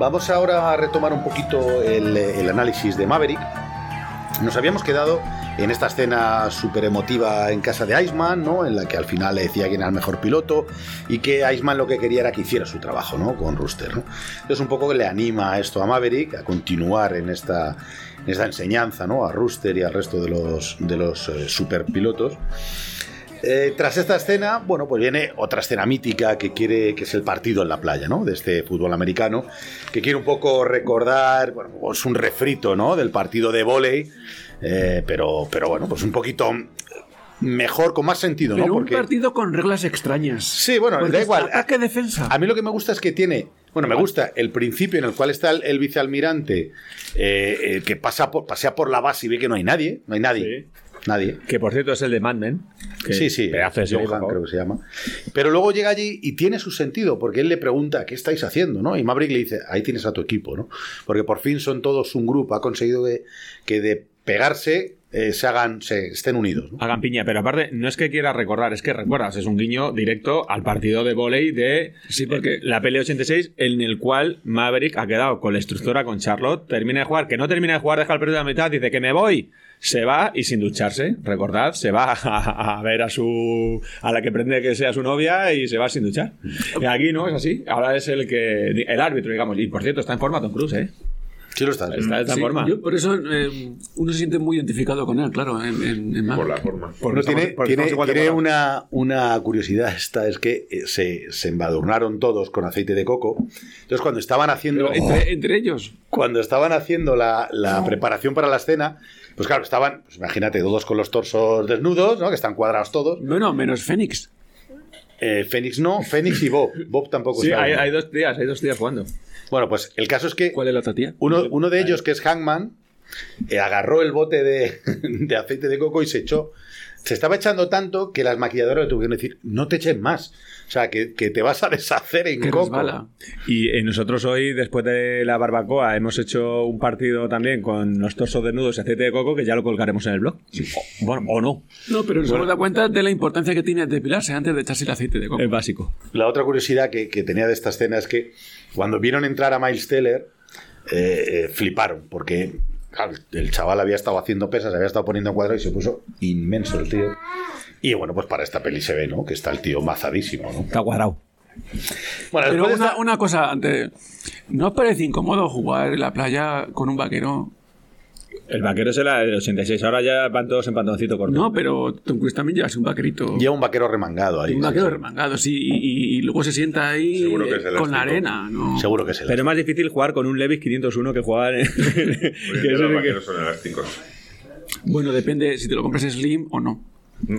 Vamos ahora a retomar un poquito el, el análisis de Maverick. Nos habíamos quedado en esta escena súper emotiva en casa de Iceman, ¿no? En la que al final le decía quién era el mejor piloto y que Iceman lo que quería era que hiciera su trabajo, ¿no? Con Rooster, ¿no? Entonces un poco que le anima esto a Maverick a continuar en esta, en esta enseñanza, ¿no? A Rooster y al resto de los, de los eh, superpilotos. Eh, tras esta escena, bueno, pues viene otra escena mítica que quiere, que es el partido en la playa, ¿no? De este fútbol americano, que quiere un poco recordar, bueno, es un refrito, ¿no? Del partido de vóley, eh, pero, pero bueno, pues un poquito mejor, con más sentido, Pero ¿no? un partido con reglas extrañas. Sí, bueno, Porque da igual. Ataque, defensa. A mí lo que me gusta es que tiene. Bueno, me gusta el principio en el cual está el, el vicealmirante eh, eh, que pasa por, pasea por la base y ve que no hay nadie. No hay nadie. Nadie. Que por cierto es el de Mad Men. que Sí, sí, pedazo de Johan creo que se llama. Pero luego llega allí y tiene su sentido, porque él le pregunta, ¿qué estáis haciendo? ¿no? Y Maverick le dice, ahí tienes a tu equipo, ¿no? Porque por fin son todos un grupo, ha conseguido que, que de pegarse eh, se hagan, se estén unidos. ¿no? Hagan piña, pero aparte, no es que quiera recordar, es que recuerdas, es un guiño directo al partido de volei de Sí, porque- eh, la pelea 86, en el cual Maverick ha quedado con la instructora, con Charlotte, termina de jugar, que no termina de jugar, deja el partido a la mitad, dice que me voy, se va y sin ducharse, recordad, se va *laughs* a, a ver a su a la que pretende que sea su novia y se va sin duchar. Y aquí no es así, ahora es el que el árbitro, digamos, y por cierto está en forma Tom Cruise, ¿eh? Sí lo estás. Está de esta Sí, forma. yo por eso eh, uno se siente muy identificado con él, claro, en, en, en Por la forma. Porque No, estamos- tiene tiene- tiene una, una curiosidad esta, es que eh, se, se embadurnaron todos con aceite de coco. Entonces cuando estaban haciendo... Pero entre, entre ellos. cuando estaban haciendo la, la preparación para la escena, pues claro, estaban, pues imagínate, todos con los torsos desnudos, ¿no? Que están cuadrados todos. Bueno, menos Fénix. Eh, Fénix no, Fénix y Bob. Bob tampoco Sí, estaba. hay, hay dos días, hay dos días jugando. Bueno, pues el caso es que ¿Cuál es la otra tía? uno, uno de ellos, que es Hangman, eh, agarró el bote de, *laughs* de aceite de coco y se echó. Se estaba echando tanto que las maquilladoras le tuvieron que decir, no te echen más. O sea, que, que te vas a deshacer en Que coco. Y eh, nosotros hoy, después de la barbacoa, hemos hecho un partido también con los torsos desnudos y aceite de coco que ya lo colgaremos en el blog. O- bueno, o no. No, pero nos hemos dado cuenta de la importancia que tiene depilarse antes de echarse el aceite de coco. Es básico. La otra curiosidad que, que tenía de esta escena es que cuando vieron entrar a Miles Teller, eh, eh, fliparon, porque claro, el chaval había estado haciendo pesas, había estado poniendo cuadros y se puso inmenso el tío. Y bueno, pues para esta peli se ve, ¿no? Que está el tío mazadísimo, ¿no? Está cuadrado. Bueno, Pero una, una cosa antes. ¿No os parece incómodo jugar en la playa con un vaquero? El vaquero es el del 86, ahora ya van todos en pantaloncito corto. No, pero Tom Cruise también lleva un vaquerito. lleva un vaquero remangado ahí. un sí, vaquero sí. remangado, sí, y, luego se sienta ahí Seguro que es con la arena, ¿no? Seguro que es el Pero es más difícil jugar con un Levis 501 que jugar en... *laughs* Que los el que- vaqueros son elásticos. Bueno, depende si te lo compras slim o no. *laughs*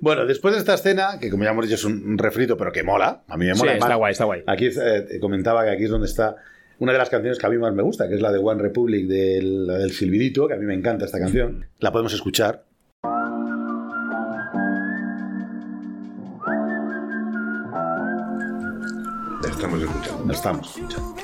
Bueno, después de esta escena, que como ya hemos dicho es un refrito, pero que mola, a mí me Sí, mola. está además, guay, está guay. Aquí eh, te comentaba que aquí es donde está una de las canciones que a mí más me gusta, que es la de One Republic del, la del Silvidito, que a mí me encanta esta canción. La podemos escuchar. Ya estamos escuchando. La estamos escuchando.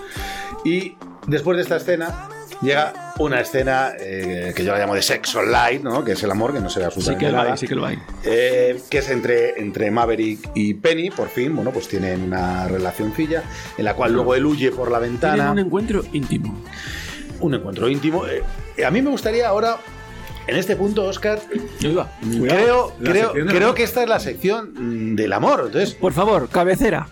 Y después de esta escena llega una escena eh, que yo la llamo de sex online, ¿no? que es el amor, que no se ve Sí absolutamente que lo nada. hay, sí que lo hay. Eh, que es entre, entre Maverick y Penny, por fin, bueno, pues tienen una relacioncilla, en la cual luego él huye por la Tienen ventana. un encuentro íntimo. un encuentro íntimo. Eh, a mí me gustaría ahora, en este punto, Oscar, va. creo, creo, creo que esta es la sección mm, del amor. Entonces, Por favor, cabecera.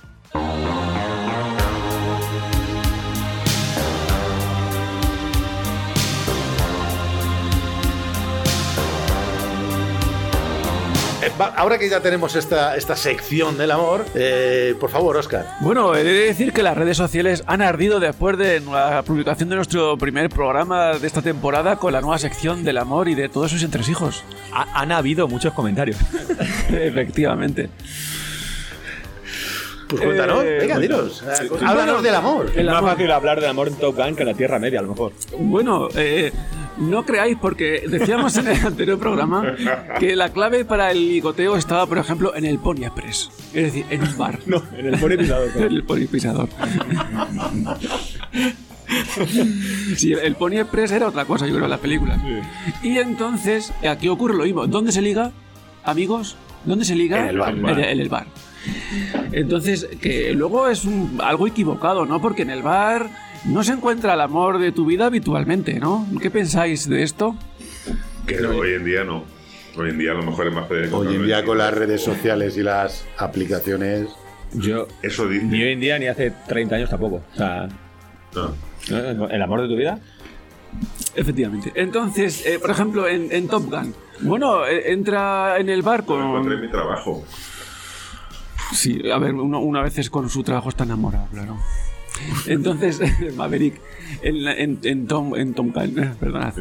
Va- ahora que ya tenemos esta, esta sección del amor, eh, por favor, Oscar. Bueno, he de decir que las redes sociales han ardido después de la publicación de nuestro primer programa de esta temporada con la nueva sección del amor y de todos sus entresijos. Ha- han habido muchos comentarios. *laughs* Efectivamente. Pues cuéntanos, Eh, venga, dinos. eh, háblanos del amor. Es más fácil hablar del amor en Top Gun que en la Tierra Media, a lo mejor. Bueno, eh, no creáis, porque decíamos en el anterior programa que la clave para el ligoteo estaba, por ejemplo, en el Pony Express. Es decir, en un bar. No, en el pony pisador. En *laughs* el Pony Pisador. Sí, el Pony Express era otra cosa, yo creo, en las películas. Y entonces, aquí ocurre lo mismo. ¿Dónde se liga, amigos? ¿Dónde se liga? En el bar. En, en el bar. Entonces, que luego es un- algo equivocado, ¿no? Porque en el bar no se encuentra el amor de tu vida habitualmente, ¿no? ¿Qué pensáis de esto? Que hoy en día no. Hoy en día a lo mejor es más fácil Hoy en día con las redes sociales y las aplicaciones. Yo, Eso dice. ni hoy en día ni hace 30 años tampoco. O sea, No. ¿no? ¿el amor de tu vida? Efectivamente. Entonces, eh, por ejemplo, en, en Top Gun. Bueno, eh, entra en el bar Lo encontré en con... mi trabajo. Sí, a ver, uno, una vez con su trabajo está enamorado, claro. Entonces, *laughs* Maverick, en, la- en, en Tom, en Tom Gun, eh, *laughs* perdona,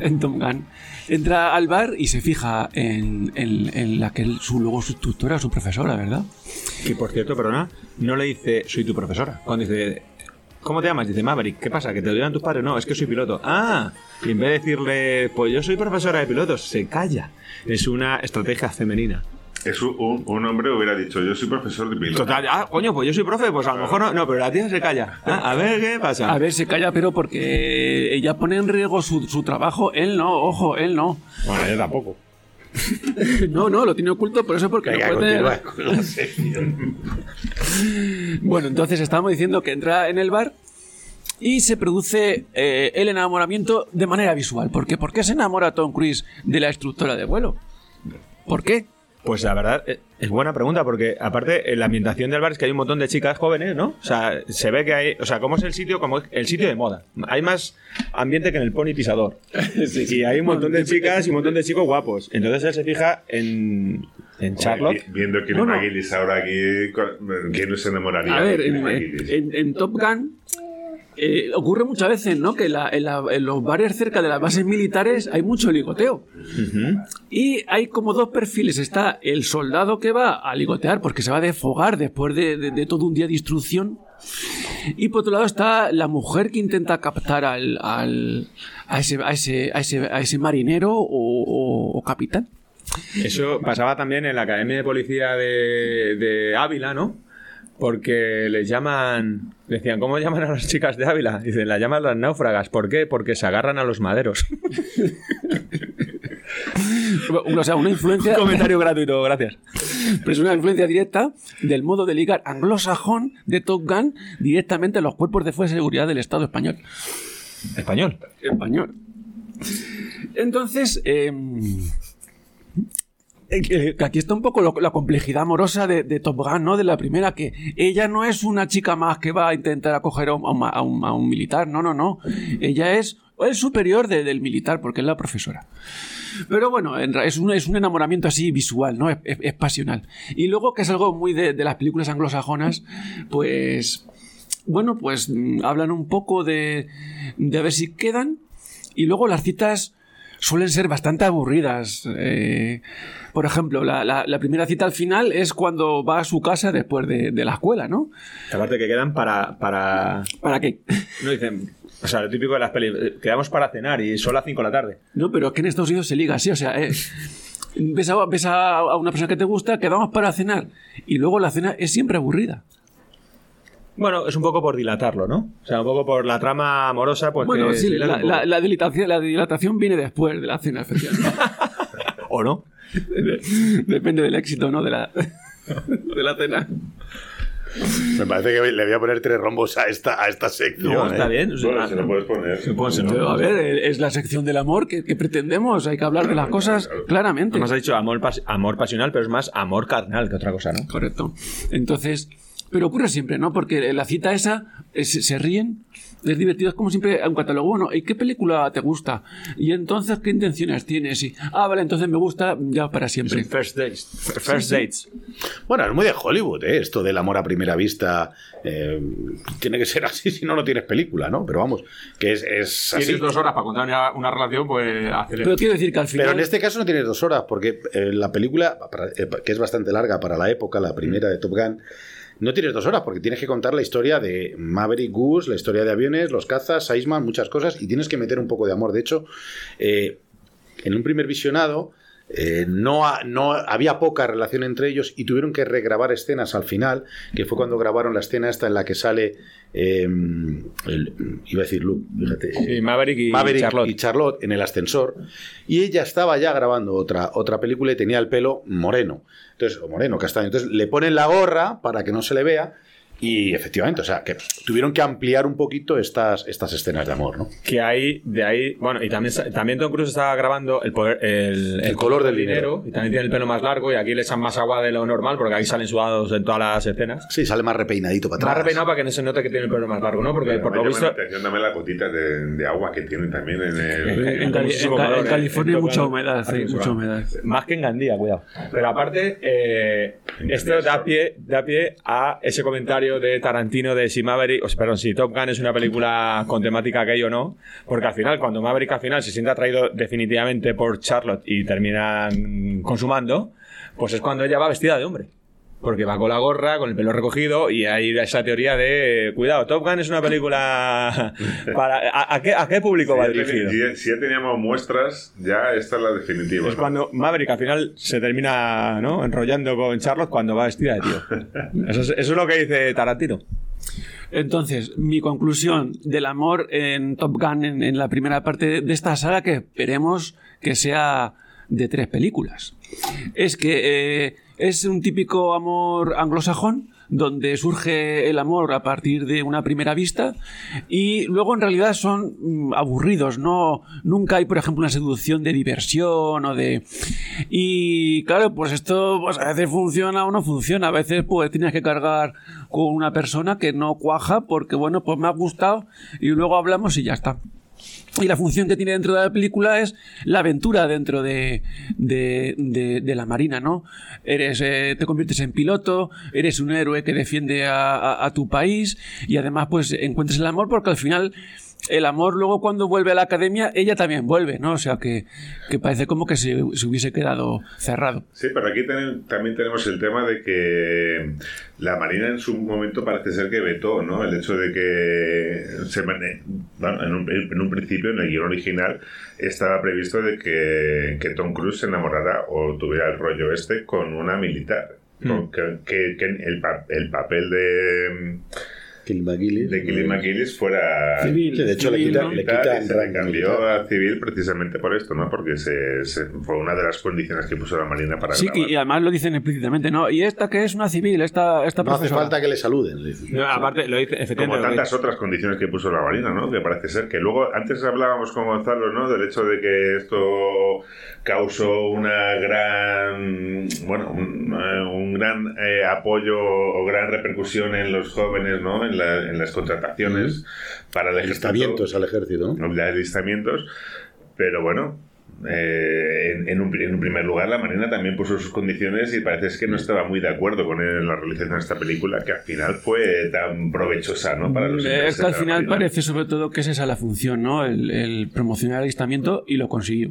En Tom en entra al bar y se fija en, en- la que él- su, luego su tutora, su profesora, ¿verdad? Que por cierto, perdona, no le dice soy tu profesora. Cuando dice, ¿cómo te llamas? Dice Maverick, ¿qué pasa? ¿Que te lo digan tus padres? No, es que soy piloto. Ah, y en vez de decirle, pues yo soy profesora de pilotos, se calla. Es una estrategia femenina. Es un, un- hombre hubiera dicho, yo soy profesor de piloto. Total, ah, coño, pues yo soy profe, pues a lo mejor no, no, pero la tía se calla. *laughs* Ah, a ver qué pasa. A ver, se calla, pero porque ella pone en riesgo su, su trabajo, él no, ojo, él no. Bueno, yo tampoco. *laughs* No, no, lo tiene oculto, por eso porque Venga, no puede tener-. *laughs* Bueno, entonces estábamos diciendo que entra en el bar y se produce eh, el enamoramiento de manera visual. ¿Por qué? ¿Por qué se enamora Tom Cruise de la instructora de vuelo? ¿Por qué? Pues la verdad, eh, es buena pregunta, porque aparte, en la ambientación del bar es que hay un montón de chicas jóvenes, ¿no? O sea, se ve que hay. O sea, ¿cómo es el sitio? Como es el sitio de moda. Hay más ambiente que en el Pony Pisador. *laughs* Y hay un montón de chicas y un montón de chicos guapos. Entonces él se fija en. En Charlotte. Vi- Viendo Bueno. es McGillis ahora aquí, ¿quién no se enamoraría? A ver, en, en- en Top Gun eh, ocurre muchas veces, ¿no? Que la- en, la- en los bares cerca de las bases militares hay mucho ligoteo. Y hay como dos perfiles. Está el soldado que va a ligotear porque se va a desfogar después de, de- de todo un día de instrucción. Y por otro lado está la mujer que intenta captar al, al- a, ese, a, ese, a, ese, a ese marinero o, o- o capitán. Eso pasaba también en la Academia de Policía de, de Ávila, ¿no? Porque les llaman. Decían, ¿cómo llaman a las chicas de Ávila? Dicen, las llaman las náufragas. ¿Por qué? Porque se agarran a los maderos. *laughs* O sea, una influencia. Comentario gratuito, gracias. *laughs* Pero es una influencia directa del modo de ligar anglosajón de Top Gun directamente a los cuerpos de fuerza de seguridad del Estado español. Español. Español. Entonces, eh, *laughs* aquí está un poco la complejidad amorosa de, Top Gun, ¿no? De la primera, que ella no es una chica más que va a intentar acoger a un, militar, no, no, no. Ella es el superior de- del militar, porque es la profesora. Pero bueno, es un, enamoramiento así visual, ¿no? Es pasional. Y luego, que es algo muy de, de las películas anglosajonas, pues. Bueno, pues mm, hablan un poco de, de a ver si quedan. Y luego las citas suelen ser bastante aburridas. Eh, por ejemplo, la, la- la primera cita al final es cuando va a su casa después de, de la escuela, ¿no? Aparte que quedan para. para... ¿Para qué? No dicen. O sea, lo típico de las pelis. eh, Quedamos para cenar y son las 5 de la tarde. No, pero es que en Estados Unidos se liga así, o sea, eh, ves, a, ves a una persona que te gusta, quedamos para cenar, y luego la cena es siempre aburrida. Bueno, es un poco por dilatarlo, ¿no? O sea, un poco por la trama amorosa, pues bueno, que sí, la, la- la dilatación, la dilatación viene después de la cena, efectivamente. *laughs* ¿O no? *laughs* Depende del éxito, ¿no? De la, de la cena. Me parece que le voy a poner tres rombos a esta, a esta sección. No, ¿eh? está bien. o sea, Bueno, se lo puedes poner. A ver, eh, es la sección del amor que, que pretendemos, hay que hablar de las cosas claramente. Hemos dicho amor, pas- amor pasional, pero es más amor carnal que otra cosa, ¿no? Correcto. Entonces, pero ocurre siempre, ¿no? Porque la cita esa, eh, se, ríen, es divertido, es como siempre un catálogo. Bueno, ¿y qué película te gusta? Y entonces, ¿qué intenciones tienes? Y, ah, vale, entonces me gusta ya para siempre. First dates. First dates. Bueno, es muy de Hollywood, ¿eh? Esto del amor a primera vista. eh, tiene que ser así, *laughs* si no, no tienes película, ¿no? Pero vamos, que es, es así. Tienes dos horas para contar una, una relación, pues acelera. Pero quiero decir que al final... Pero en este caso no tienes dos horas, porque eh, la película, para- eh, que es bastante larga para la época, la primera de Top Gun, no tienes dos horas, porque tienes que contar la historia de Maverick Goose, la historia de aviones, los cazas, Seisman, muchas cosas, y tienes que meter un poco de amor. De hecho, eh, en un primer visionado, eh, no, ha- no había poca relación entre ellos y tuvieron que regrabar escenas al final, que fue cuando grabaron la escena esta en la que sale, eh, el- iba a decir Luke, fíjate, Sí, Maverick y Maverick Charlotte. y Charlotte en el ascensor y ella estaba ya grabando otra, otra película y tenía el pelo moreno. Entonces o moreno castaño. Entonces le ponen la gorra para que no se le vea Y efectivamente, o sea, que tuvieron que ampliar un poquito estas, estas escenas de amor, ¿no? Que hay, de ahí, bueno, y también, también Tom Cruise estaba grabando el, poder, el, El color del dinero. y también tiene el pelo más largo y aquí le echan más agua de lo normal porque aquí salen sudados en todas las escenas. Sí, sale más repeinadito para Más atrás. repeinado para que no se note que tiene el pelo más largo, ¿no? Porque por Me lo visto... la atención también las gotitas de, de agua que tiene también en el. En, en en calor, en eh. California hay En mucha humedad, sí, mucha humedad. Más que en Gandía, cuidado. Pero aparte, eh, esto da pie, da pie a ese comentario de Tarantino de si Maverick, o sea, perdón, si Top Gun es una película con temática gay o no, porque al final, cuando Maverick al final se siente atraído definitivamente por Charlotte y terminan consumando, pues es cuando ella va vestida de hombre. Porque va con la gorra, con el pelo recogido, y hay esa teoría de, cuidado, Top Gun es una película *laughs* para... ¿A, a qué, a qué público va Si ya, dirigido? si- si ya teníamos muestras, ya esta es la definitiva. Es ¿no? cuando Maverick al final se termina ¿no? enrollando con Charlotte cuando va vestida de tío. *laughs* Eso es, eso es lo que dice Tarantino. Entonces, mi conclusión del amor en Top Gun en, en la primera parte de esta saga, que esperemos que sea de tres películas, es que eh, es un típico amor anglosajón donde surge el amor a partir de una primera vista y luego en realidad son mm, aburridos, no nunca hay por ejemplo una seducción de diversión o de y claro, pues esto pues a veces funciona o no funciona, a veces pues tienes que cargar con una persona que no cuaja porque bueno, pues me ha gustado y luego hablamos y ya está. Y la función que tiene dentro de la película es la aventura dentro de, de, de- de la marina, ¿no? Eres, eh, te conviertes en piloto, eres un héroe que defiende a, a- a tu país y además pues encuentras el amor porque al final el amor luego cuando vuelve a la academia ella también vuelve, ¿no? O sea que, que parece como que se, se hubiese quedado cerrado. Sí, pero aquí ten- también tenemos el tema de que la Marina en su momento parece ser que vetó, ¿no? El hecho de que se mane- bueno, en, un, en un principio, en el guion original, estaba previsto de que, que Tom Cruise se enamorara o tuviera el rollo este con una militar. Con- que, el papel de, Kill McGillis. de McGillis fuera Civil, Sí, de hecho le civil, quita- ¿no? le se cambió militar. a civil precisamente por esto, ¿no? Porque se, se- fue una de las condiciones que puso la Marina para Sí, grabar. y además lo dicen explícitamente, ¿no? Y esta que es una civil, esta, esta No hace falta que le saluden. le dicen. No, aparte, lo dice, Como lo tantas otras condiciones que puso la Marina, ¿no? Que parece ser que luego, antes hablábamos con Gonzalo, ¿no? Del hecho de que esto causó una gran, bueno, un, eh, un gran eh, apoyo o gran repercusión en los jóvenes, ¿no? En, la- en las contrataciones para el ejército. Alistamientos al ejército, ¿no? de alistamientos, pero bueno, eh, en, en un, en un primer lugar la Marina también puso sus condiciones y parece que no estaba muy de acuerdo con él en la realización de esta película, que al final fue tan provechosa, ¿no? Para los Es intereses que al final parece sobre todo que es esa la función, ¿no? El, el promocionar el alistamiento y lo consiguió.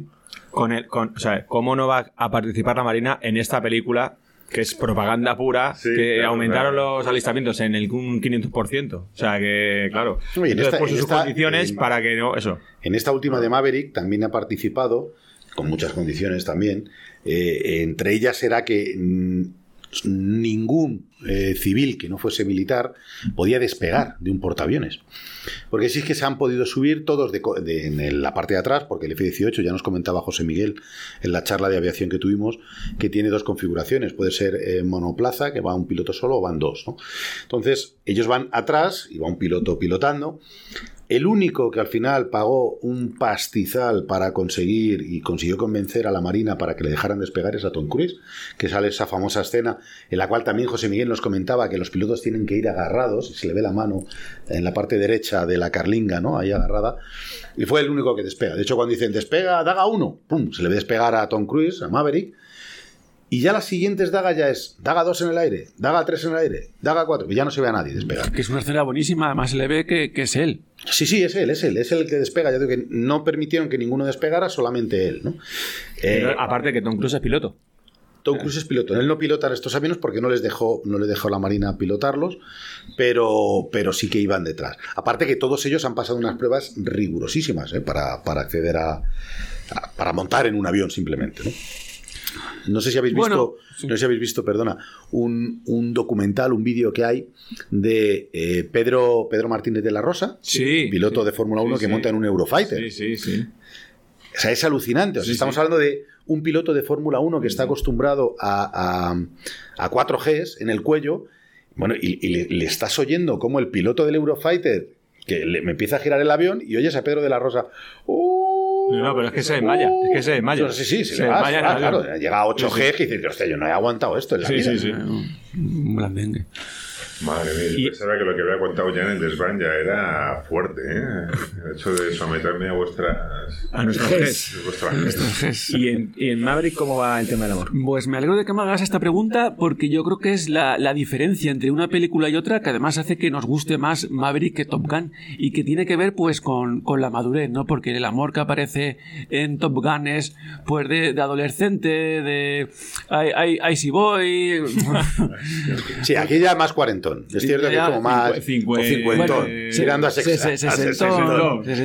con el, con, o sea, ¿cómo no va a participar la Marina en esta película que es propaganda pura, Sí, que claro, aumentaron claro. los alistamientos en el un 500%? O sea, que, claro, No, y en esta- sus esta- condiciones en- para que no, eso. En esta última de Maverick también ha participado, con muchas condiciones también. eh, entre ellas era que mm, ningún eh, civil que no fuese militar podía despegar de un portaaviones. Porque sí es que se han podido subir todos en la parte de atrás, porque el F-18 ya nos comentaba José Miguel en la charla de aviación que tuvimos, que tiene dos configuraciones. Puede ser eh, monoplaza, que va un piloto solo, o van dos. Entonces, ellos van atrás y va un piloto pilotando. El único que al final pagó un pastizal para conseguir y consiguió convencer a la Marina para que le dejaran despegar es a Tom Cruise, que sale esa famosa escena en la cual también José Miguel nos comentaba que los pilotos tienen que ir agarrados, y se le ve la mano en la parte derecha de la carlinga, ¿no? Ahí agarrada, y fue el único que despega. De hecho, cuando dicen despega, daga uno, pum, se le ve despegar a Tom Cruise, a Maverick, y ya las siguientes daga ya es daga 2 en el aire, daga 3 en el aire, daga 4, y ya no se ve a nadie despegar. Que es una escena buenísima, además se le ve que, que es él. Sí, sí, es él, es él, es el que despega. Ya digo que no permitieron que ninguno despegara, solamente él, ¿no? Eh, Pero aparte que Tom Cruise es piloto. Tom Cruise es piloto. Él no pilota estos aviones porque no les dejó, no le dejó la Marina pilotarlos, pero, pero sí que iban detrás. Aparte que todos ellos han pasado unas pruebas rigurosísimas ¿eh? para, para acceder a, a- para montar en un avión simplemente, ¿no? No sé si habéis visto, Bueno, sí. no sé si habéis visto, perdona, un, un documental, un vídeo que hay de eh, Pedro, Pedro Martínez de la Rosa, Sí, piloto sí. de Fórmula 1 Sí, que monta en un Eurofighter. Sí, sí, sí. O sea, es alucinante. O sea, estamos hablando de un piloto de Fórmula 1 que está acostumbrado a, a, a 4Gs en el cuello Bueno, y, y le, le estás oyendo como el piloto del Eurofighter, que le- me empieza a girar el avión y oyes a Pedro de la Rosa. "Uh, No, pero es que se desmaya, es que se desmaya. No, sí, sí, se, Se desmaya claro. Llega a 8G que dices, hostia, yo no he aguantado esto en la Sí, vida. sí, sí. Un blandengue. Madre mía, yo Y- pensaba que lo que había contado ya en el desván ya era fuerte, ¿eh? El hecho de someterme a vuestras... A *laughs* vuestras ¿Y en, y en Maverick cómo va el tema del amor? Pues me alegro de que me hagas esta pregunta porque yo creo que es la, la diferencia entre una película y otra que además hace que nos guste más Maverick que Top Gun y que tiene que ver pues con, con la madurez, ¿no? Porque el amor que aparece en Top Gun es pues de, de adolescente, de ay, ay, Icy Boy. *laughs* *laughs* Sí, aquí ya más cuarentón. Es cierto que como más. cincuentón. bueno, tirando a.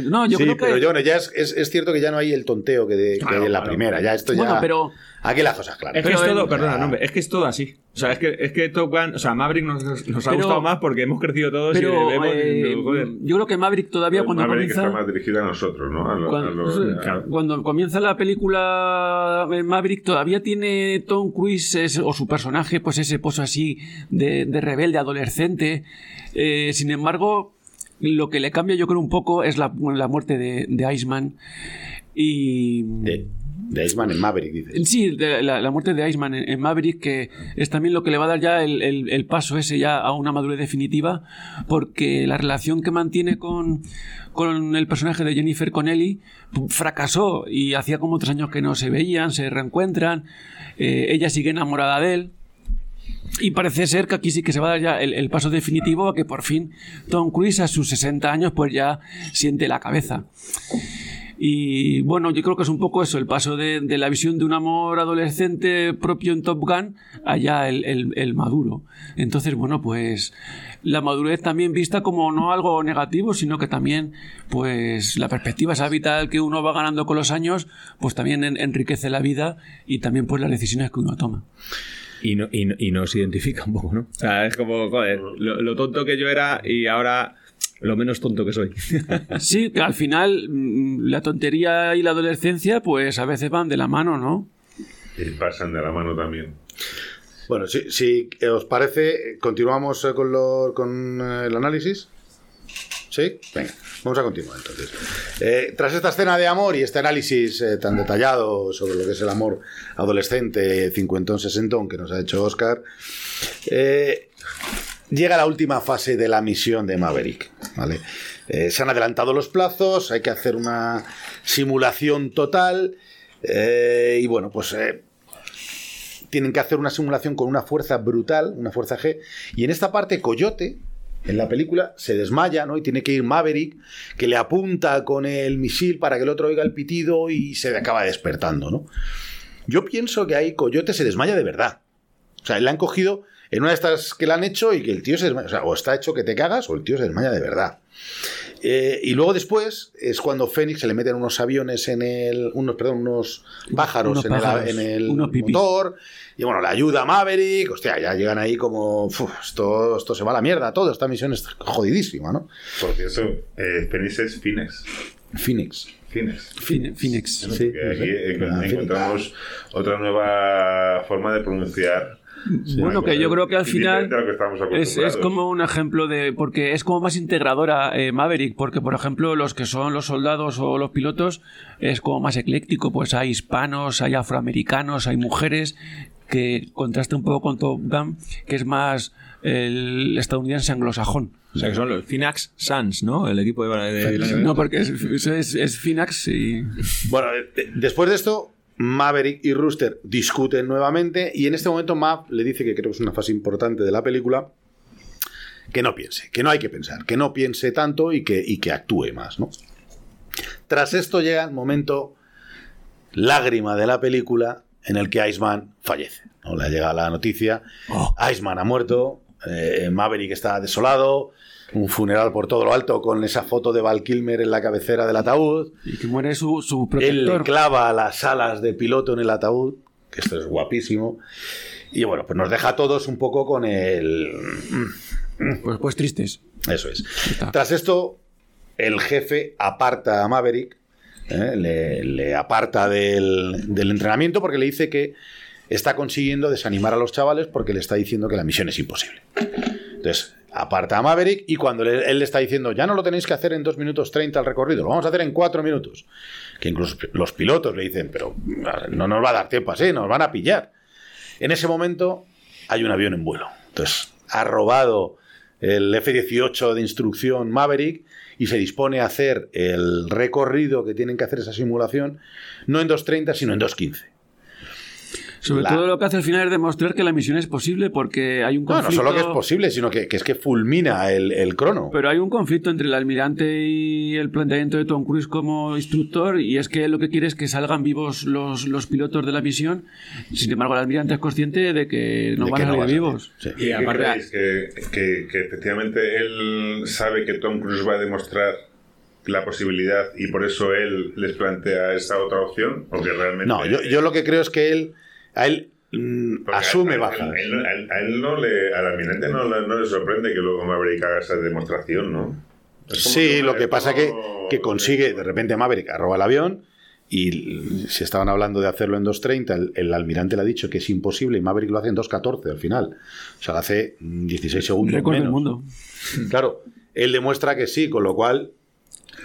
No, yo sí, creo que pero bueno, ya es, es, es cierto que ya no hay el tonteo que, de, la claro. primera. Ya esto Bueno, ya. pero- Aquí las cosas claras. Es que Pero es todo, en- perdona, no, hombre, es que es todo así. O sea, es que, es que Top Gun, o sea, Maverick nos, nos ha Pero- gustado más porque hemos crecido todos y pero le vemos. eh, joder. yo creo que Maverick todavía cuando Maverick comienza está más dirigida a nosotros, ¿no? A lo- a Cuando, lo- sí, cuando comienza la película eh, Maverick todavía tiene Tom Cruise o su personaje pues ese pozo así de, de rebelde adolescente Eh, sin embargo lo que le cambia yo creo un poco es la, la muerte de, de Iceman y De, de Iceman en Maverick, dice. Sí, de la, la muerte de Iceman en, en Maverick, que es también lo que le va a dar ya el, el- el paso ese ya a una madurez definitiva, porque la relación que mantiene con, con el personaje de Jennifer Connelly fracasó y hacía como tres años que no se veían, se reencuentran, eh, ella sigue enamorada de él. Y parece ser que aquí sí que se va a dar ya el, el paso definitivo a que por fin Tom Cruise a sus 60 años pues ya siente la cabeza. Y bueno, yo creo que es un poco eso, el paso de, de la visión de un amor adolescente propio en Top Gun allá el, el- maduro. Entonces, bueno, pues la madurez también vista como no algo negativo, sino que también, pues la perspectiva esa vital que uno va ganando con los años, pues también en- enriquece la vida y también pues las decisiones que uno toma. Y, no, y, no- y nos identifica un poco, ¿no? O sea, es como, joder, lo tonto que yo era y ahora lo menos tonto que soy. *laughs* Sí, que al final mm, la tontería y la adolescencia, pues a veces van de la mano, ¿no? Y pasan de la mano también. Bueno, si, si os parece, continuamos eh, con, lo- con eh, el análisis. ¿Sí? Venga, vamos a continuar entonces. Eh, tras esta escena de amor y este análisis eh, tan detallado sobre lo que es el amor adolescente, cincuentón, sesentón que nos ha hecho Oscar, eh, llega la última fase de la misión de Maverick. ¿vale? Eh, se han adelantado los plazos, hay que hacer una simulación total. eh, y bueno, pues eh, tienen que hacer una simulación con una fuerza brutal, una fuerza G. Y en esta parte, Coyote, en la película, se desmaya, ¿no? Y tiene que ir Maverick, que le apunta con el misil para que el otro oiga el pitido y se acaba despertando, ¿no? Yo pienso que ahí Coyote se desmaya de verdad. O sea, le han cogido en una de estas que le han hecho y que el tío se desmaya. O sea, o está hecho que te cagas o el tío se desmaya de verdad. Eh, y luego después es cuando Fénix se le meten unos aviones en el. unos, perdón, unos pájaros, Unos en, el- en el, unos motor. Y bueno, la ayuda a Maverick. Hostia, ya llegan ahí como. "Uf, esto, esto se va a la mierda todo. Esta misión es jodidísima, ¿no? Por cierto, eh, Phoenix es Fines. Phoenix. Fines. Fin- Phoenix. Sí, aquí sí. encont- Ah, encontramos otra nueva forma de pronunciar. Bueno, que yo creo que al final que es, es como un ejemplo de. Porque es como más integradora eh, Maverick, porque por ejemplo, los que son los soldados o los pilotos es como más ecléctico. Pues hay hispanos, hay afroamericanos, hay mujeres, que contrasta un poco con Top Gun, que es más el estadounidense anglosajón. O sea, que son los Finax Suns, ¿no? El equipo de... de- de- No, porque es, es, es Finax y. Bueno, después de esto, Maverick y Rooster discuten nuevamente y en este momento Mav le dice que creo que es una fase importante de la película que no piense, que no hay que pensar, que no piense tanto y que, y que actúe más, ¿no? Tras esto llega el momento lágrima de la película en el que Iceman fallece. ¿no? Le llega la noticia, Iceman ha muerto, eh, Maverick está desolado, un funeral por todo lo alto con esa foto de Val Kilmer en la cabecera del ataúd. y que muere su, su Él le protector. clava las alas de piloto en el ataúd, que esto es guapísimo. Y bueno, pues nos deja a todos un poco con el... Pues, pues tristes. Eso es. está. Tras esto, el jefe aparta a Maverick, ¿eh? le, le aparta del, del entrenamiento porque le dice que está consiguiendo desanimar a los chavales porque le está diciendo que la misión es imposible. Entonces, aparta a Maverick y cuando él le está diciendo, ya no lo tenéis que hacer en 2 minutos 30 el recorrido, lo vamos a hacer en 4 minutos. Que incluso los pilotos le dicen, pero no nos va a dar tiempo así, nos van a pillar. En ese momento hay un avión en vuelo. Entonces, ha robado el F-18 de instrucción Maverick y se dispone a hacer el recorrido que tienen que hacer esa simulación, no en 2.30, sino en 2.15. Sobre La- todo lo que hace al final es demostrar que la misión es posible porque hay un No, no conflicto. solo que es posible, sino que, que es que fulmina el, el crono. Pero hay un conflicto entre el almirante y el planteamiento de Tom Cruise como instructor y es que él lo que quiere es que salgan vivos los, los pilotos de la misión. Sin embargo, el almirante es consciente de que no De van que a salir va a salir. vivos. Sí. ¿Y aparte que, que, que efectivamente él sabe que Tom Cruise va a demostrar la posibilidad y por eso él les plantea esa otra opción? ¿O que realmente.? No, yo, yo lo que creo es que él, a él mm, asume bajas. A él, a él- a él no le, al almirante no, le- no le sorprende que luego Maverick haga esa demostración, ¿no? Es Sí, que- lo que pasa que, como- que consigue, de repente Maverick arroba el avión y si estaban hablando de hacerlo en 2.30, el, el almirante le ha dicho que es imposible y Maverick lo hace en 2.14 al final. O sea, lo hace mm, 16 segundos menos. mundo. Claro, él demuestra que sí, con lo cual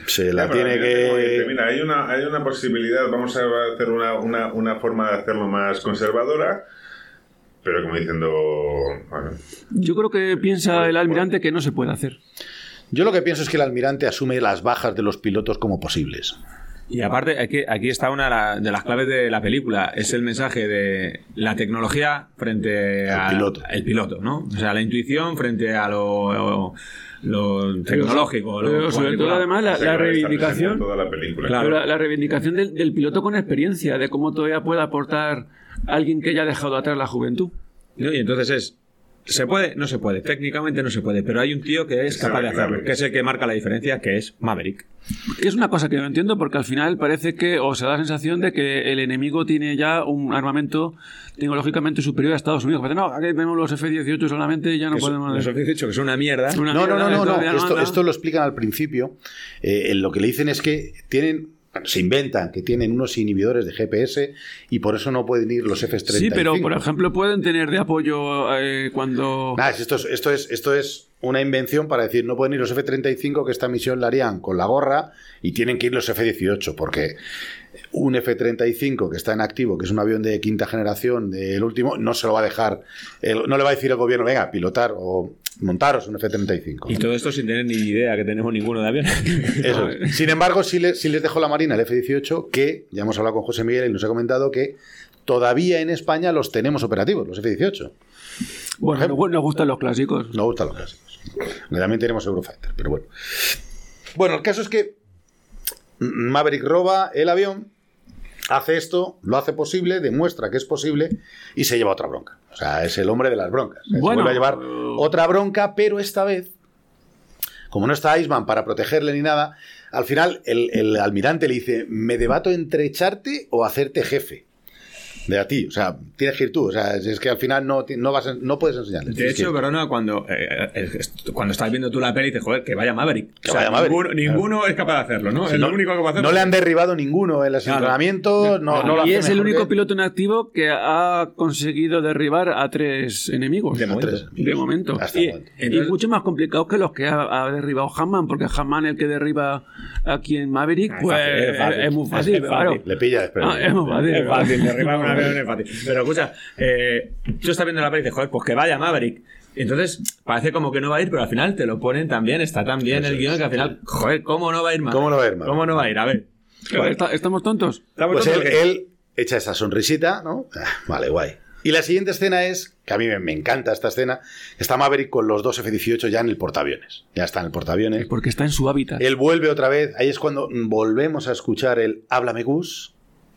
se la tiene que... Mira, hay una, hay una posibilidad, vamos a hacer una, una, una forma de hacerlo más conservadora, pero como diciendo, bueno, Yo creo que piensa el almirante que no se puede hacer. Yo lo que pienso es que el almirante asume las bajas de los pilotos como posibles. Y aparte, aquí, aquí está una de la- de las claves de la película. Es el mensaje de la tecnología frente Al al piloto. el piloto, ¿no? O sea, la intuición frente a lo, lo tecnológico. lo Pero sobre todo, además, la, reivindicación. toda la película. Claro. La, la reivindicación del, del piloto con experiencia, de cómo todavía puede aportar alguien que haya dejado atrás la juventud. ¿no? Y entonces es. ¿Se puede? No se puede. Técnicamente no se puede. Pero hay un tío que es capaz de hacerlo, que es el que marca la diferencia, que es Maverick. Es una cosa que no entiendo porque al final parece que, o se da la sensación de que el enemigo tiene ya un armamento tecnológicamente superior a Estados Unidos. Parece, no, aquí tenemos los F-18 solamente y ya no podemos... he dicho, que es una mierda. Una No, no, no, no, Esto, lo explican al principio. Eh, en lo que le dicen es que tienen, se inventan que tienen unos inhibidores de GPS y por eso no pueden ir los F-35. Sí, pero por ejemplo pueden tener de apoyo eh, cuando... Esto, es, esto, es, esto es una invención para decir no pueden ir los F-35 que esta misión la harían con la gorra y tienen que ir los F-18 porque un F-35 que está en activo, que es un avión de quinta generación del último, no se lo va a dejar, el- no le va a decir el gobierno, venga, pilotar o montaros un F-35. Y todo esto sin tener ni idea que tenemos ninguno de avión. *laughs* Eso es. Sin embargo, sí, le- sí les dejó la Marina el F-18, que ya hemos hablado con José Miguel y nos ha comentado que todavía en España los tenemos operativos, los F-18. Bueno, nos, nos gustan los clásicos. No gustan los clásicos. También tenemos Eurofighter, pero bueno. Bueno, el caso es que Maverick roba el avión, hace esto, lo hace posible, demuestra que es posible y se lleva otra bronca. O sea, es el hombre de las broncas. Se vuelve a llevar otra bronca, pero esta vez, como no está Iceman para protegerle ni nada, al final el, el almirante le dice, me debato entre echarte o hacerte jefe. De a ti, o sea, tienes que ir tú, o sea, es que al final no, no, vas a- no puedes enseñarle. De hecho, ir. perdona, cuando, eh, eh, cuando estás viendo tú la peli, dices, joder, que vaya Maverick. Que vaya Maverick, Ninguno, claro. es capaz de hacerlo, ¿no? Es no, lo único que va a hacer. no le han derribado ninguno en los Claro. entrenamientos. No, no lo y es el único que- piloto en activo que ha conseguido derribar a tres enemigos. De momento. tres. De momento. Hasta Y, momento. y mucho más complicados que los que ha, ha derribado Hammond, porque Hammond, el que derriba aquí en Maverick, Ah, es pues fácil, es fácil. es muy fácil, Es claro. Le pilla después. Ah, es muy fácil. Es fácil, derribar es fácil. Pero escucha, eh, tú estás viendo la peli y dices, joder, pues que vaya Maverick. Entonces, parece como que no va a ir, pero al final te lo ponen también, está tan bien Eso el es. guion que al final, joder, ¿cómo no va a ir Maverick? ¿Cómo no va a ir Maverick? ¿Cómo no va a ir? A ver. Está- ¿Estamos tontos? Estamos Pues él, tontos que- él echa esa sonrisita, ¿no? Ah, vale, guay. Y la siguiente escena es, que a mí me, me encanta esta escena, está Maverick con los dos F-18 ya en el portaaviones. Ya está en el portaaviones. Porque está en su hábitat. Él vuelve otra vez, ahí es cuando volvemos a escuchar el háblame Gus,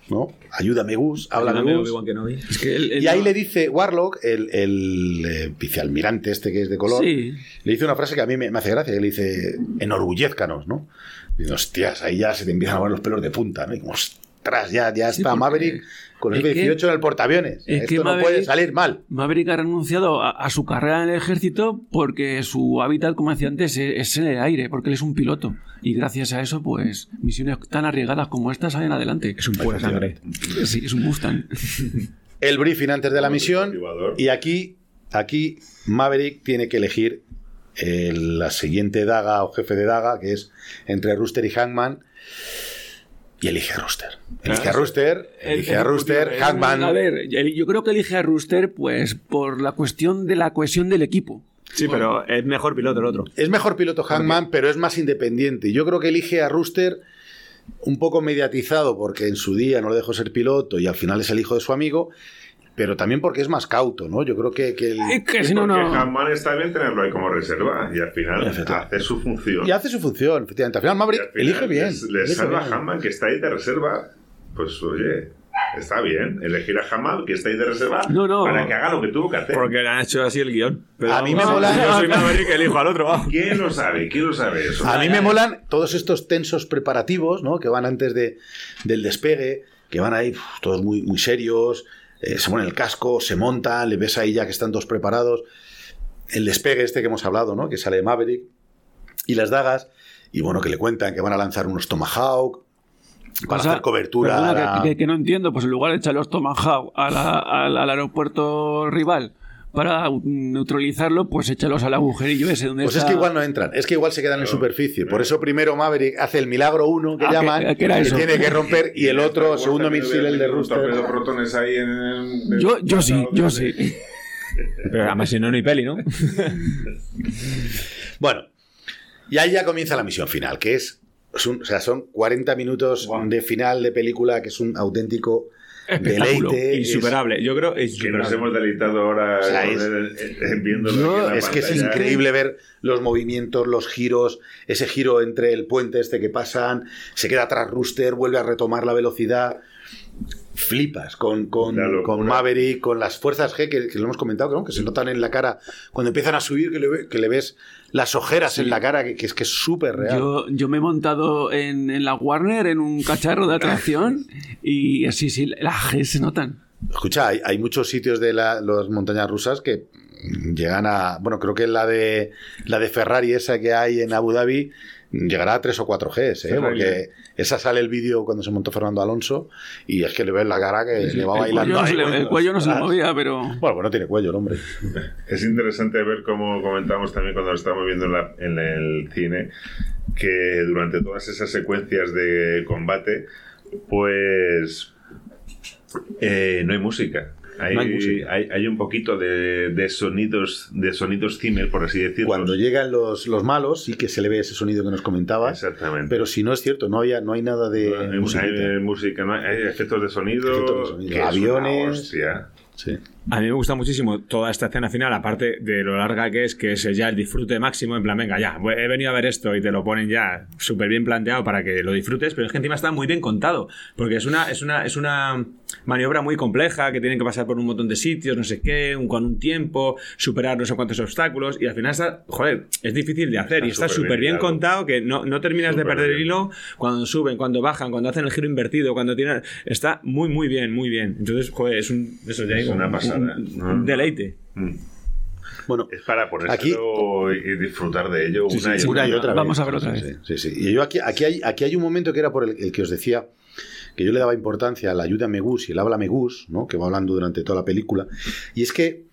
¿no? Ayúdame Gus, háblame Ayúdame, Gus. Obi-Wan Kenobi. Es que él- él Y ahí no- le dice Warlock, el, el eh, vicealmirante este que es de color, Sí. le dice una frase que a mí me, me hace gracia, que le dice, enorgullezcanos, ¿no? Y dice, hostias, ahí ya se te empiezan a mover los pelos de punta, ¿no? Y como, ostras, ya, ya Sí, está Maverick con el es que- F-18 en el portaaviones. es Esto que no puede salir mal. Maverick ha renunciado a, a su carrera en el ejército porque su hábitat, como decía antes, es, es en el aire, porque él es un piloto. Y gracias a eso, pues, misiones tan arriesgadas como estas salen adelante. Es un pura sangre. Sí, es un Mustang. El briefing antes de la misión y aquí aquí Maverick tiene que elegir eh, la siguiente daga o jefe de daga, que es entre Rooster y Hangman, y elige a Rooster. Elige a Rooster, elige a Rooster, Hangman. A ver, yo creo que elige a Rooster pues por la cuestión de la cohesión del equipo. Sí, pero es mejor piloto el otro. Es mejor piloto Hangman, pero es más independiente. Yo creo que elige a Rooster un poco mediatizado porque en su día no le dejó ser piloto y al final es el hijo de su amigo, pero también porque es más cauto, ¿no? Yo creo que, que el- Es que si no, Porque no. Hammond está bien tenerlo ahí como reserva y al final hace su función. y hace su función, efectivamente. Al final Maverick al final elige bien. Elige salva a Hammond que está ahí de reserva. Pues oye, está bien. Elegir a Hammond que está ahí de reserva No, no. para que haga lo que tuvo que hacer. Porque le han hecho así el guion. Pero A mí me mola- Yo soy Maverick, elijo al otro. ¿Quién lo sabe? ¿Quién lo sabe eso? A mí me molan todos estos tensos preparativos, ¿no? Que van antes de, del despegue, que van ahí uf, todos muy, muy serios, eh, se ponen el casco, se montan, le ves ahí ya que están todos preparados. El despegue este que hemos hablado, ¿no? Que sale de Maverick. Y las dagas, y bueno, que le cuentan que van a lanzar unos Tomahawk para Pasa- hacer cobertura. la- que, que- que no entiendo, pues en lugar de echar los Tomahawk al aeropuerto rival para neutralizarlo, pues échalos al agujerillo ese donde Pues es está- que igual no entran, es que igual se quedan en superficie. Por eso primero Maverick hace el milagro uno que Ah, que- llaman, que era eso. tiene que romper, *laughs* y el otro, segundo misil, el de Rooster. protones ahí en el- Yo, yo sí, yo sí. Pero además si no, ni peli, ¿no? *laughs* Bueno, y ahí ya comienza la misión final, que es, es un- o sea, son 40 minutos de final de película, que es un auténtico. Deleite. es- Insuperable. Yo creo Que nos hemos deleitado ahora O sea, es- el- la es que es increíble ver los movimientos, los giros, ese giro entre el puente este que pasan, se queda atrás Rooster, vuelve a retomar la velocidad. Flipas con, con, con Maverick, con las fuerzas G que, que lo hemos comentado, ¿no? que se notan en la cara cuando empiezan a subir, que le, ve- que le ves las ojeras en la cara, que, que es que es súper real. Yo, yo me he montado en, en la Warner en un cacharro de atracción y así, sí, las G se notan. Escucha, hay, hay muchos sitios de la- las montañas rusas que llegan a. Bueno, creo que la de la de Ferrari, esa que hay en Abu Dhabi, llegará a 3 o 4 Gs, ¿eh? Porque esa sale el vídeo cuando se montó Fernando Alonso y es que le ves la cara que le va bailando. cuello, no se ahí. le, el cuello no se le movía, pero... Bueno, pues no tiene cuello el hombre. *laughs* Es interesante ver cómo comentamos también cuando lo estábamos viendo en, la- en el cine, que durante todas esas secuencias de combate, pues eh, no hay música. Hay, hay hay- un poquito de, de sonidos de sonidos Zimmer, por así decirlo. Cuando llegan los, los malos, sí que se le ve ese sonido que nos comentabas. Exactamente. Pero si no es cierto, no, había, no hay nada de No música. hay música, no hay, efectos de sonido, Efectos de sonido. Aviones. Sí. A mí me gusta muchísimo toda esta escena final, aparte de lo larga que es, que es ya el disfrute máximo, en plan, venga, ya, he venido a ver esto y te lo ponen ya súper bien planteado para que lo disfrutes, pero es que encima está muy bien contado, porque es una, es una, es una maniobra muy compleja, que tienen que pasar por un montón de sitios, no sé qué, un- con un tiempo, superar no sé cuántos obstáculos, y al final está, joder, es difícil de hacer, Está y está súper bien contado, que no, no terminas de perder el hilo cuando suben, cuando bajan, cuando hacen el giro invertido, cuando tienen... Está muy, muy bien, muy bien. Entonces, joder, es un... Eso ya Es una un- pasada. Un- no. deleite. Mm. Bueno, Es para ponérselo Aquí- y disfrutar de ello Sí, una, sí, y una y otra vez. Vamos a ver otra vez. Sí, sí. Y yo aquí, aquí, hay, aquí hay un momento que era por el, el que os decía que yo le daba importancia a la ayuda Gus y el habla Gus, ¿no? que va hablando durante toda la película. Y es que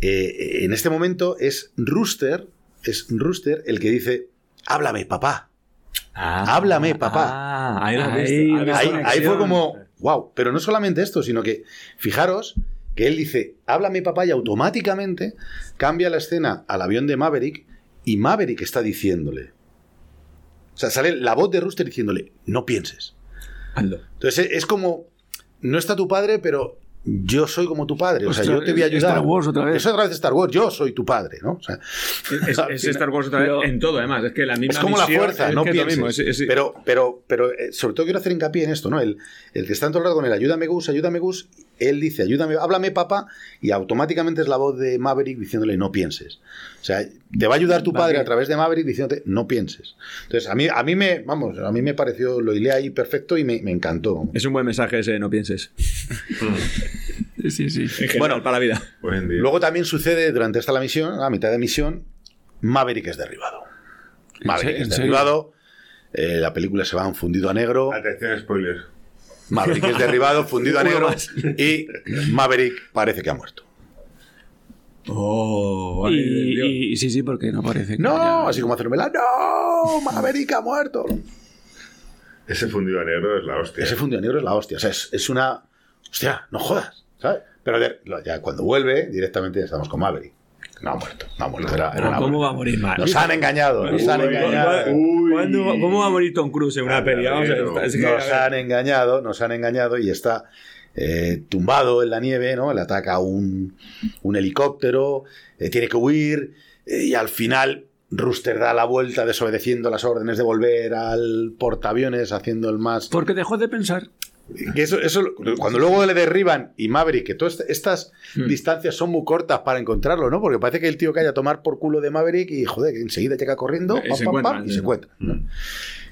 eh, en este momento es Rooster, es Rooster el que dice, háblame, papá. Háblame, papá. Ah, ahí Ahí, ahí fue como, wow. Pero no solamente esto, sino que, fijaros, que él dice, háblame papá, y automáticamente cambia la escena al avión de Maverick, y Maverick está diciéndole. O sea, sale la voz de Rooster diciéndole, no pienses. Hazlo. Entonces es como, no está tu padre, pero yo soy como tu padre. O sea, Ostras, yo te voy a ayudar. Star Wars otra vez. Es otra vez Star Wars, yo soy tu padre, ¿no? O sea, Es, Star Wars otra vez Pero- en todo, además. Es que la misma es como la fuerza, es no pienses. mismo, es- es- Pero, pero, pero eh, sobre todo quiero hacer hincapié en esto, ¿no? El, el que está en todo el rato con el ayúdame Gus, ayúdame Gus, él dice ayúdame, háblame papá, y automáticamente es la voz de Maverick diciéndole no pienses. O sea, te va a ayudar tu padre a través de Maverick diciéndote no pienses. Entonces, a mí, a mí me, vamos, a mí me pareció, lo hilé ahí perfecto y me, me encantó. es un buen mensaje ese, no pienses. *laughs* Sí, sí, general, Bueno, para la vida. Buen día. Luego también sucede durante esta la misión, a mitad de misión, Maverick es derribado. Maverick ¿En es derribado, eh, la película se va a un fundido a negro. Atención, spoiler. Maverick es derribado, fundido a negro y Maverick parece que ha muerto. Oh, Y, y- sí, sí, porque no parece que No, haya- así como hacer novela. ¡No! Maverick ha muerto. Ese fundido a negro es la hostia. Ese fundido negro es la hostia. O sea, es, es una. Hostia, no jodas. ¿Sabes? Pero ya cuando vuelve, directamente ya estamos con Maverick. No ha muerto, no ha muerto. Era, era una ¿Cómo va a morir mal? Nos han engañado, nos han engañado. ¿Cuándo- ¿Cómo va a morir Tom Cruise en una peli? Vamos a ver, Nos han engañado, nos han engañado y está eh, tumbado en la nieve, ¿no? Le ataca un, un helicóptero, eh, tiene que huir eh, y al final Rooster da la vuelta desobedeciendo las órdenes de volver al portaaviones, haciendo el más... Porque dejó de pensar. Eso, eso, cuando luego le derriban y Maverick, que todas estas Hmm. distancias son muy cortas para encontrarlo, ¿no? Porque parece que el tío que haya a tomar por culo de Maverick y joder, que enseguida llega corriendo Y pam, se pam, y se encuentra. ¿no?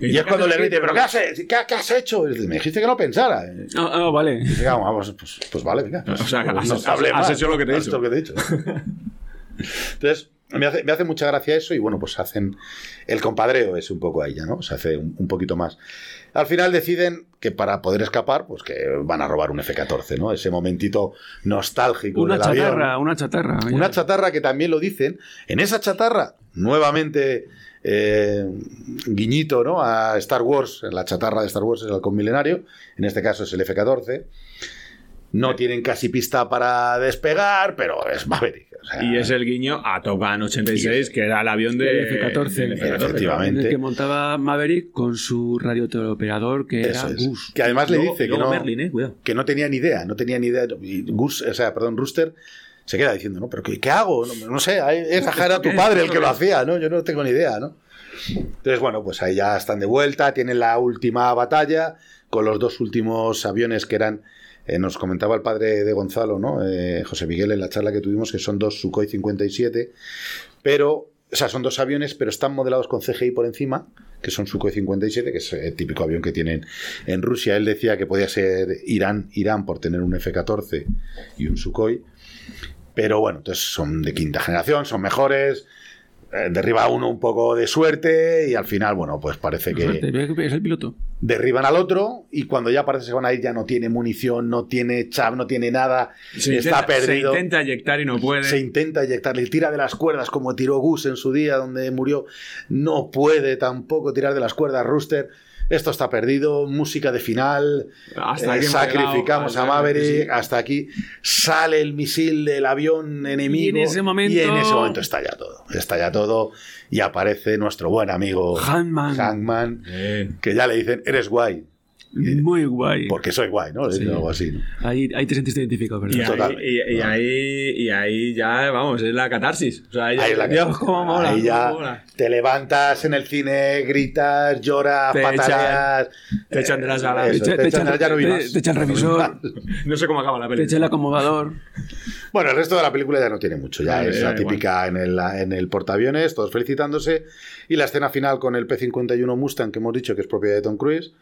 ¿Y Y, es cuando le grite, ¿pero qué has, ¿qué, qué has hecho? Y dice, Me dijiste que no pensara. Y Ah, ah, vale. dice, "Vamos, vamos, pues, pues vale, venga. O sea, Pues has- no has más, hecho lo que te he has dicho. que te he dicho. Entonces, me hace, me hace mucha gracia eso y bueno, pues hacen el compadreo es un poco ahí ya, ¿no? Se hace un, un poquito más. Al final deciden que para poder escapar, pues que van a robar un F-14, ¿no? Ese momentito nostálgico Una del avión. chatarra, una chatarra. Una chatarra que también lo dicen. En esa chatarra, nuevamente, eh, guiñito ¿no? a Star Wars. La chatarra de Star Wars es el halcón milenario. En este caso es el F-14. No tienen casi pista para despegar, pero es Maverick. o sea, Y es el guiño a Top Gun 86, que era el avión de El F-14. del F-14, Efectivamente. En el que montaba Maverick con su radioteleoperador que era Eso es. Gus. Que además le dice que no, Merlin, eh, que no tenía ni idea, no tenía ni idea. Y Gus, o sea, perdón, Rooster se queda diciendo, ¿no? ¿Pero qué, qué hago? No, no sé, es era tu *laughs* padre el que lo hacía, ¿no? Yo no tengo ni idea, ¿no? Entonces, bueno, pues ahí ya están de vuelta, tienen la última batalla con los dos últimos aviones que eran, eh, nos comentaba el padre de Gonzalo, ¿no? Eh, José Miguel en la charla que tuvimos, que son dos Sukhoi 57, pero, o sea, son dos aviones, pero están modelados con CGI por encima, que son Sukhoi 57, que es el típico avión que tienen en Rusia. Él decía que podía ser Irán, Irán por tener un F-14 y un Sukhoi. Pero bueno, entonces son de quinta generación, son mejores. Eh, derriba uno un poco de suerte y al final, bueno, pues parece que Es el piloto. derriban al otro y cuando ya parece que se van a ir ya no tiene munición, no tiene chav, no tiene nada, Se está intenta, perdido. Se intenta eyectar y no puede. Se intenta eyectar, le tira de las cuerdas como tiró Gus en su día donde murió. No puede tampoco tirar de las cuerdas Rooster. Esto está perdido, música de final, Hasta eh, sacrificamos llegado, a Maverick, sí. hasta aquí sale el misil del avión enemigo Y en ese momento- y en ese momento estalla todo, estalla todo y aparece nuestro buen amigo Hangman. Hangman, que ya le dicen, eres guay, Muy guay. porque soy guay, ¿no? Sí. algo así, ¿no? Ahí, ahí te sentiste identificado, Y ¿verdad? Total. ahí, y, y ahí, y ahí ya, vamos, es la catarsis. O sea, ahí, Ahí es la Dios, cómo mola. Ahí ya cómo mola. te levantas en el cine, gritas, lloras, Te pataleas. te echan de la sala. Eso, Te te te echan de la- echa- ya no te- te echa el revisor. No sé cómo acaba la Te peli. echa el acomodador. Bueno, el resto de la película ya no tiene mucho. Ya Vale, es la típica en el, en el portaaviones, todos felicitándose. Y la escena final con el P-51 Mustang, que hemos dicho que es propiedad de Tom Cruise.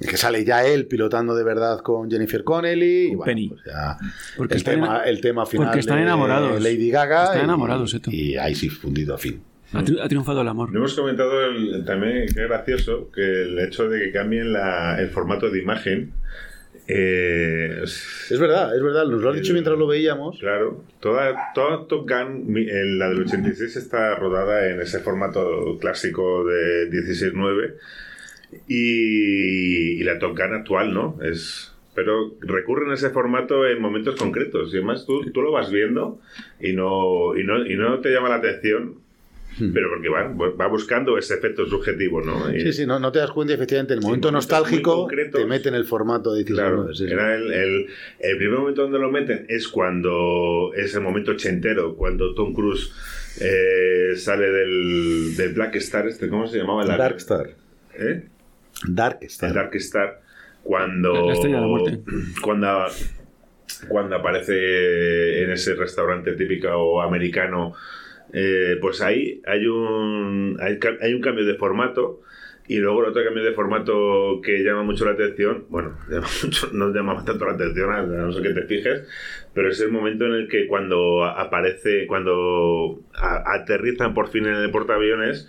Que sale ya él pilotando de verdad con Jennifer Connelly. Y bueno, Penny. pues ya Porque el, están tema, ena- el tema final. porque están de enamorados. Lady Gaga. Están y- enamorados, Eto. Y ahí sí, fundido a fin. Ha, tri- ha triunfado el amor. No hemos comentado el- también que es gracioso que el hecho de que cambien la- el formato de imagen. eh, es- verdad, es verdad. Nos lo has dicho El- mientras lo veíamos. Claro, toda, toda Top Gun, en la del 86 está rodada en ese formato clásico de 16.9 y, y la Top actual, ¿no? Es, pero recurren a ese formato en momentos concretos y además tú, tú lo vas viendo y no, y, no, y no te llama la atención, pero porque va, va buscando ese efecto subjetivo, ¿no? Sí, sí, no, no te das cuenta y efectivamente en el momento nostálgico te mete en el formato de 16 Claro, sí. era el, el- el primer momento donde lo meten es cuando es el momento ochentero, cuando Tom Cruise eh, sale del, del Black Star, este, ¿cómo se llamaba? El Dark Star. ¿Eh? Dark Star. El Dark Star, cuando, La estrella de la muerte. cuando, cuando aparece en ese restaurante típico americano, eh, pues ahí hay un, hay, hay un cambio de formato. Y luego el otro cambio de formato que llama mucho la atención, bueno, *laughs* llama mucho- no llama tanto la atención, a no ser que te fijes, pero es el momento en el que cuando aparece, cuando a- aterrizan por fin en el portaaviones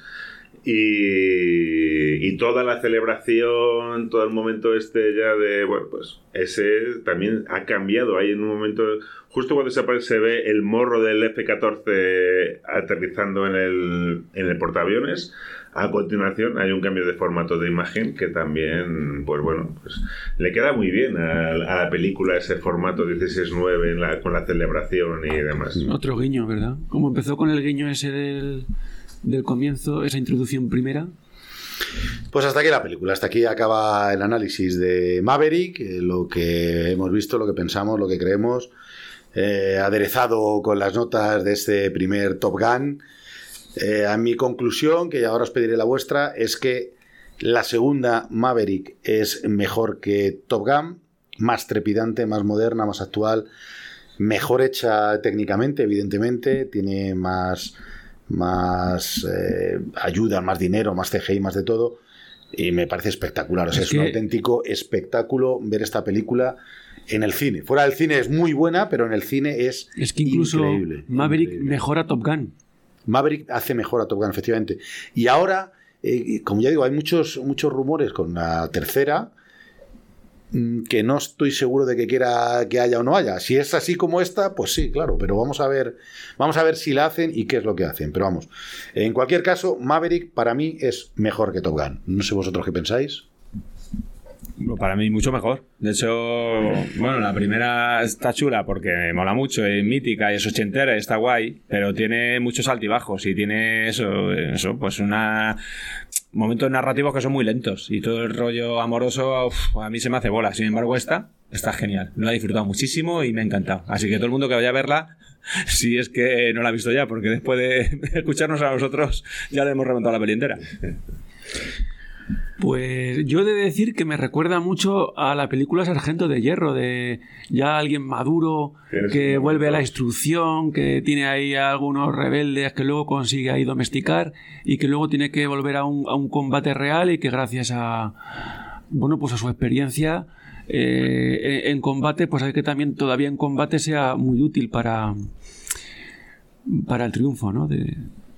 y, y toda la celebración, todo el momento este ya de, bueno, pues ese también ha cambiado. Hay en un momento, justo cuando se, aparece, se ve el morro del F-14 aterrizando en el, en el portaaviones, a continuación hay un cambio de formato de imagen que también, pues bueno, pues le queda muy bien a, a la película ese formato 16.9 en la- con la celebración y demás. Otro guiño, ¿verdad? Como empezó con el guiño ese del, del comienzo, esa introducción primera. Pues hasta aquí la película, hasta aquí acaba el análisis de Maverick, eh, lo que hemos visto, lo que pensamos, lo que creemos, eh, aderezado con las notas de este primer Top Gun. Eh, a mi conclusión, que ahora os pediré la vuestra, es que la segunda Maverick es mejor que Top Gun, más trepidante, más moderna, más actual, mejor hecha técnicamente, evidentemente, tiene más, más eh, ayuda, más dinero, más CGI, más de todo. Y me parece espectacular. O sea, Es es, un auténtico espectáculo ver esta película en el cine. Fuera del cine es muy buena, pero en el cine es, Es que incluso increíble. Maverick increíble. mejora Top Gun. Maverick hace mejor a Top Gun, efectivamente. Y ahora, eh, como ya digo, hay muchos, muchos rumores con la tercera que no estoy seguro de que quiera que haya o no haya. Si es así como esta, pues sí, claro, pero vamos a ver, vamos a ver si la hacen y qué es lo que hacen. Pero vamos, en cualquier caso, Maverick para mí es mejor que Top Gun. No sé vosotros qué pensáis. Para mí mucho mejor. De hecho, bueno, la primera está chula porque mola mucho, es mítica y es ochentera, está guay, pero tiene muchos altibajos y tiene eso, eso pues una momentos narrativos que son muy lentos y todo el rollo amoroso a mí se me hace bola. Sin embargo, esta está genial. Lo he disfrutado muchísimo y me ha encantado. Así que todo el mundo que vaya a verla, *laughs* si es que no la ha visto ya, porque después de *laughs* escucharnos a nosotros ya le hemos reventado la peli entera. Pues yo he de decir que me recuerda mucho a la película Sargento de Hierro, de ya alguien maduro que vuelve a la instrucción, que tiene ahí a algunos rebeldes que luego consigue ahí domesticar y que luego tiene que volver a un, a un combate real y que gracias a bueno pues a su experiencia eh, en, en combate, pues hay que también todavía en combate sea muy útil para para el triunfo, ¿no? De,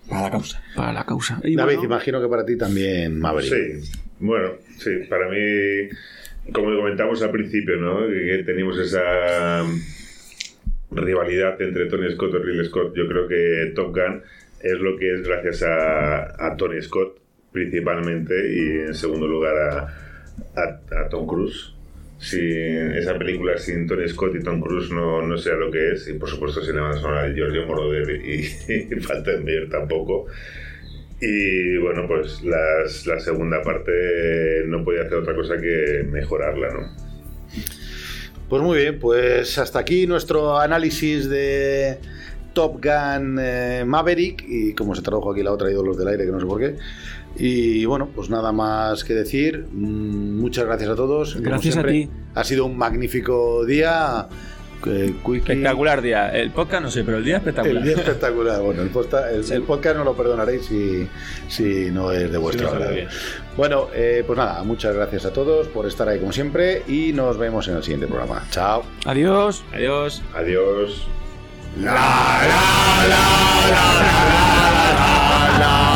Para la causa. para la causa. Y David, bueno, imagino que para ti también Maverick. Sí, bueno, sí, para mí, como comentamos al principio, ¿no? Que teníamos esa rivalidad entre Tony Scott y Ridley Scott. Yo creo que Top Gun es lo que es gracias a, Tony Scott principalmente y en segundo lugar a, a- Tom Cruise. Si esa película sin Tony Scott y Tom Cruise no, no sea lo que es, y por supuesto sin la banda sonora Giorgio Moroder y, *laughs* y Falkenberg tampoco, y bueno, pues las- la segunda parte no podía hacer otra cosa que mejorarla, ¿no? Pues muy bien, pues hasta aquí nuestro análisis de Top Gun eh, Maverick y como se tradujo aquí la otra ídolos del aire que no sé por qué. Y bueno, pues nada más que decir. Mm, Muchas gracias a todos. Como Gracias a siempre, ti. Ha sido un magnífico día. Eh, Quickie- Espectacular día. El podcast no sé, pero el día espectacular. El día espectacular. Bueno, el, posta- el- el podcast no lo perdonaréis si, si no es de vuestro agrado. Bueno, eh, pues nada, muchas gracias a todos por estar ahí como siempre y nos vemos en el siguiente programa. Chao. Adiós. Adiós. Adiós. La, la, la, la, la.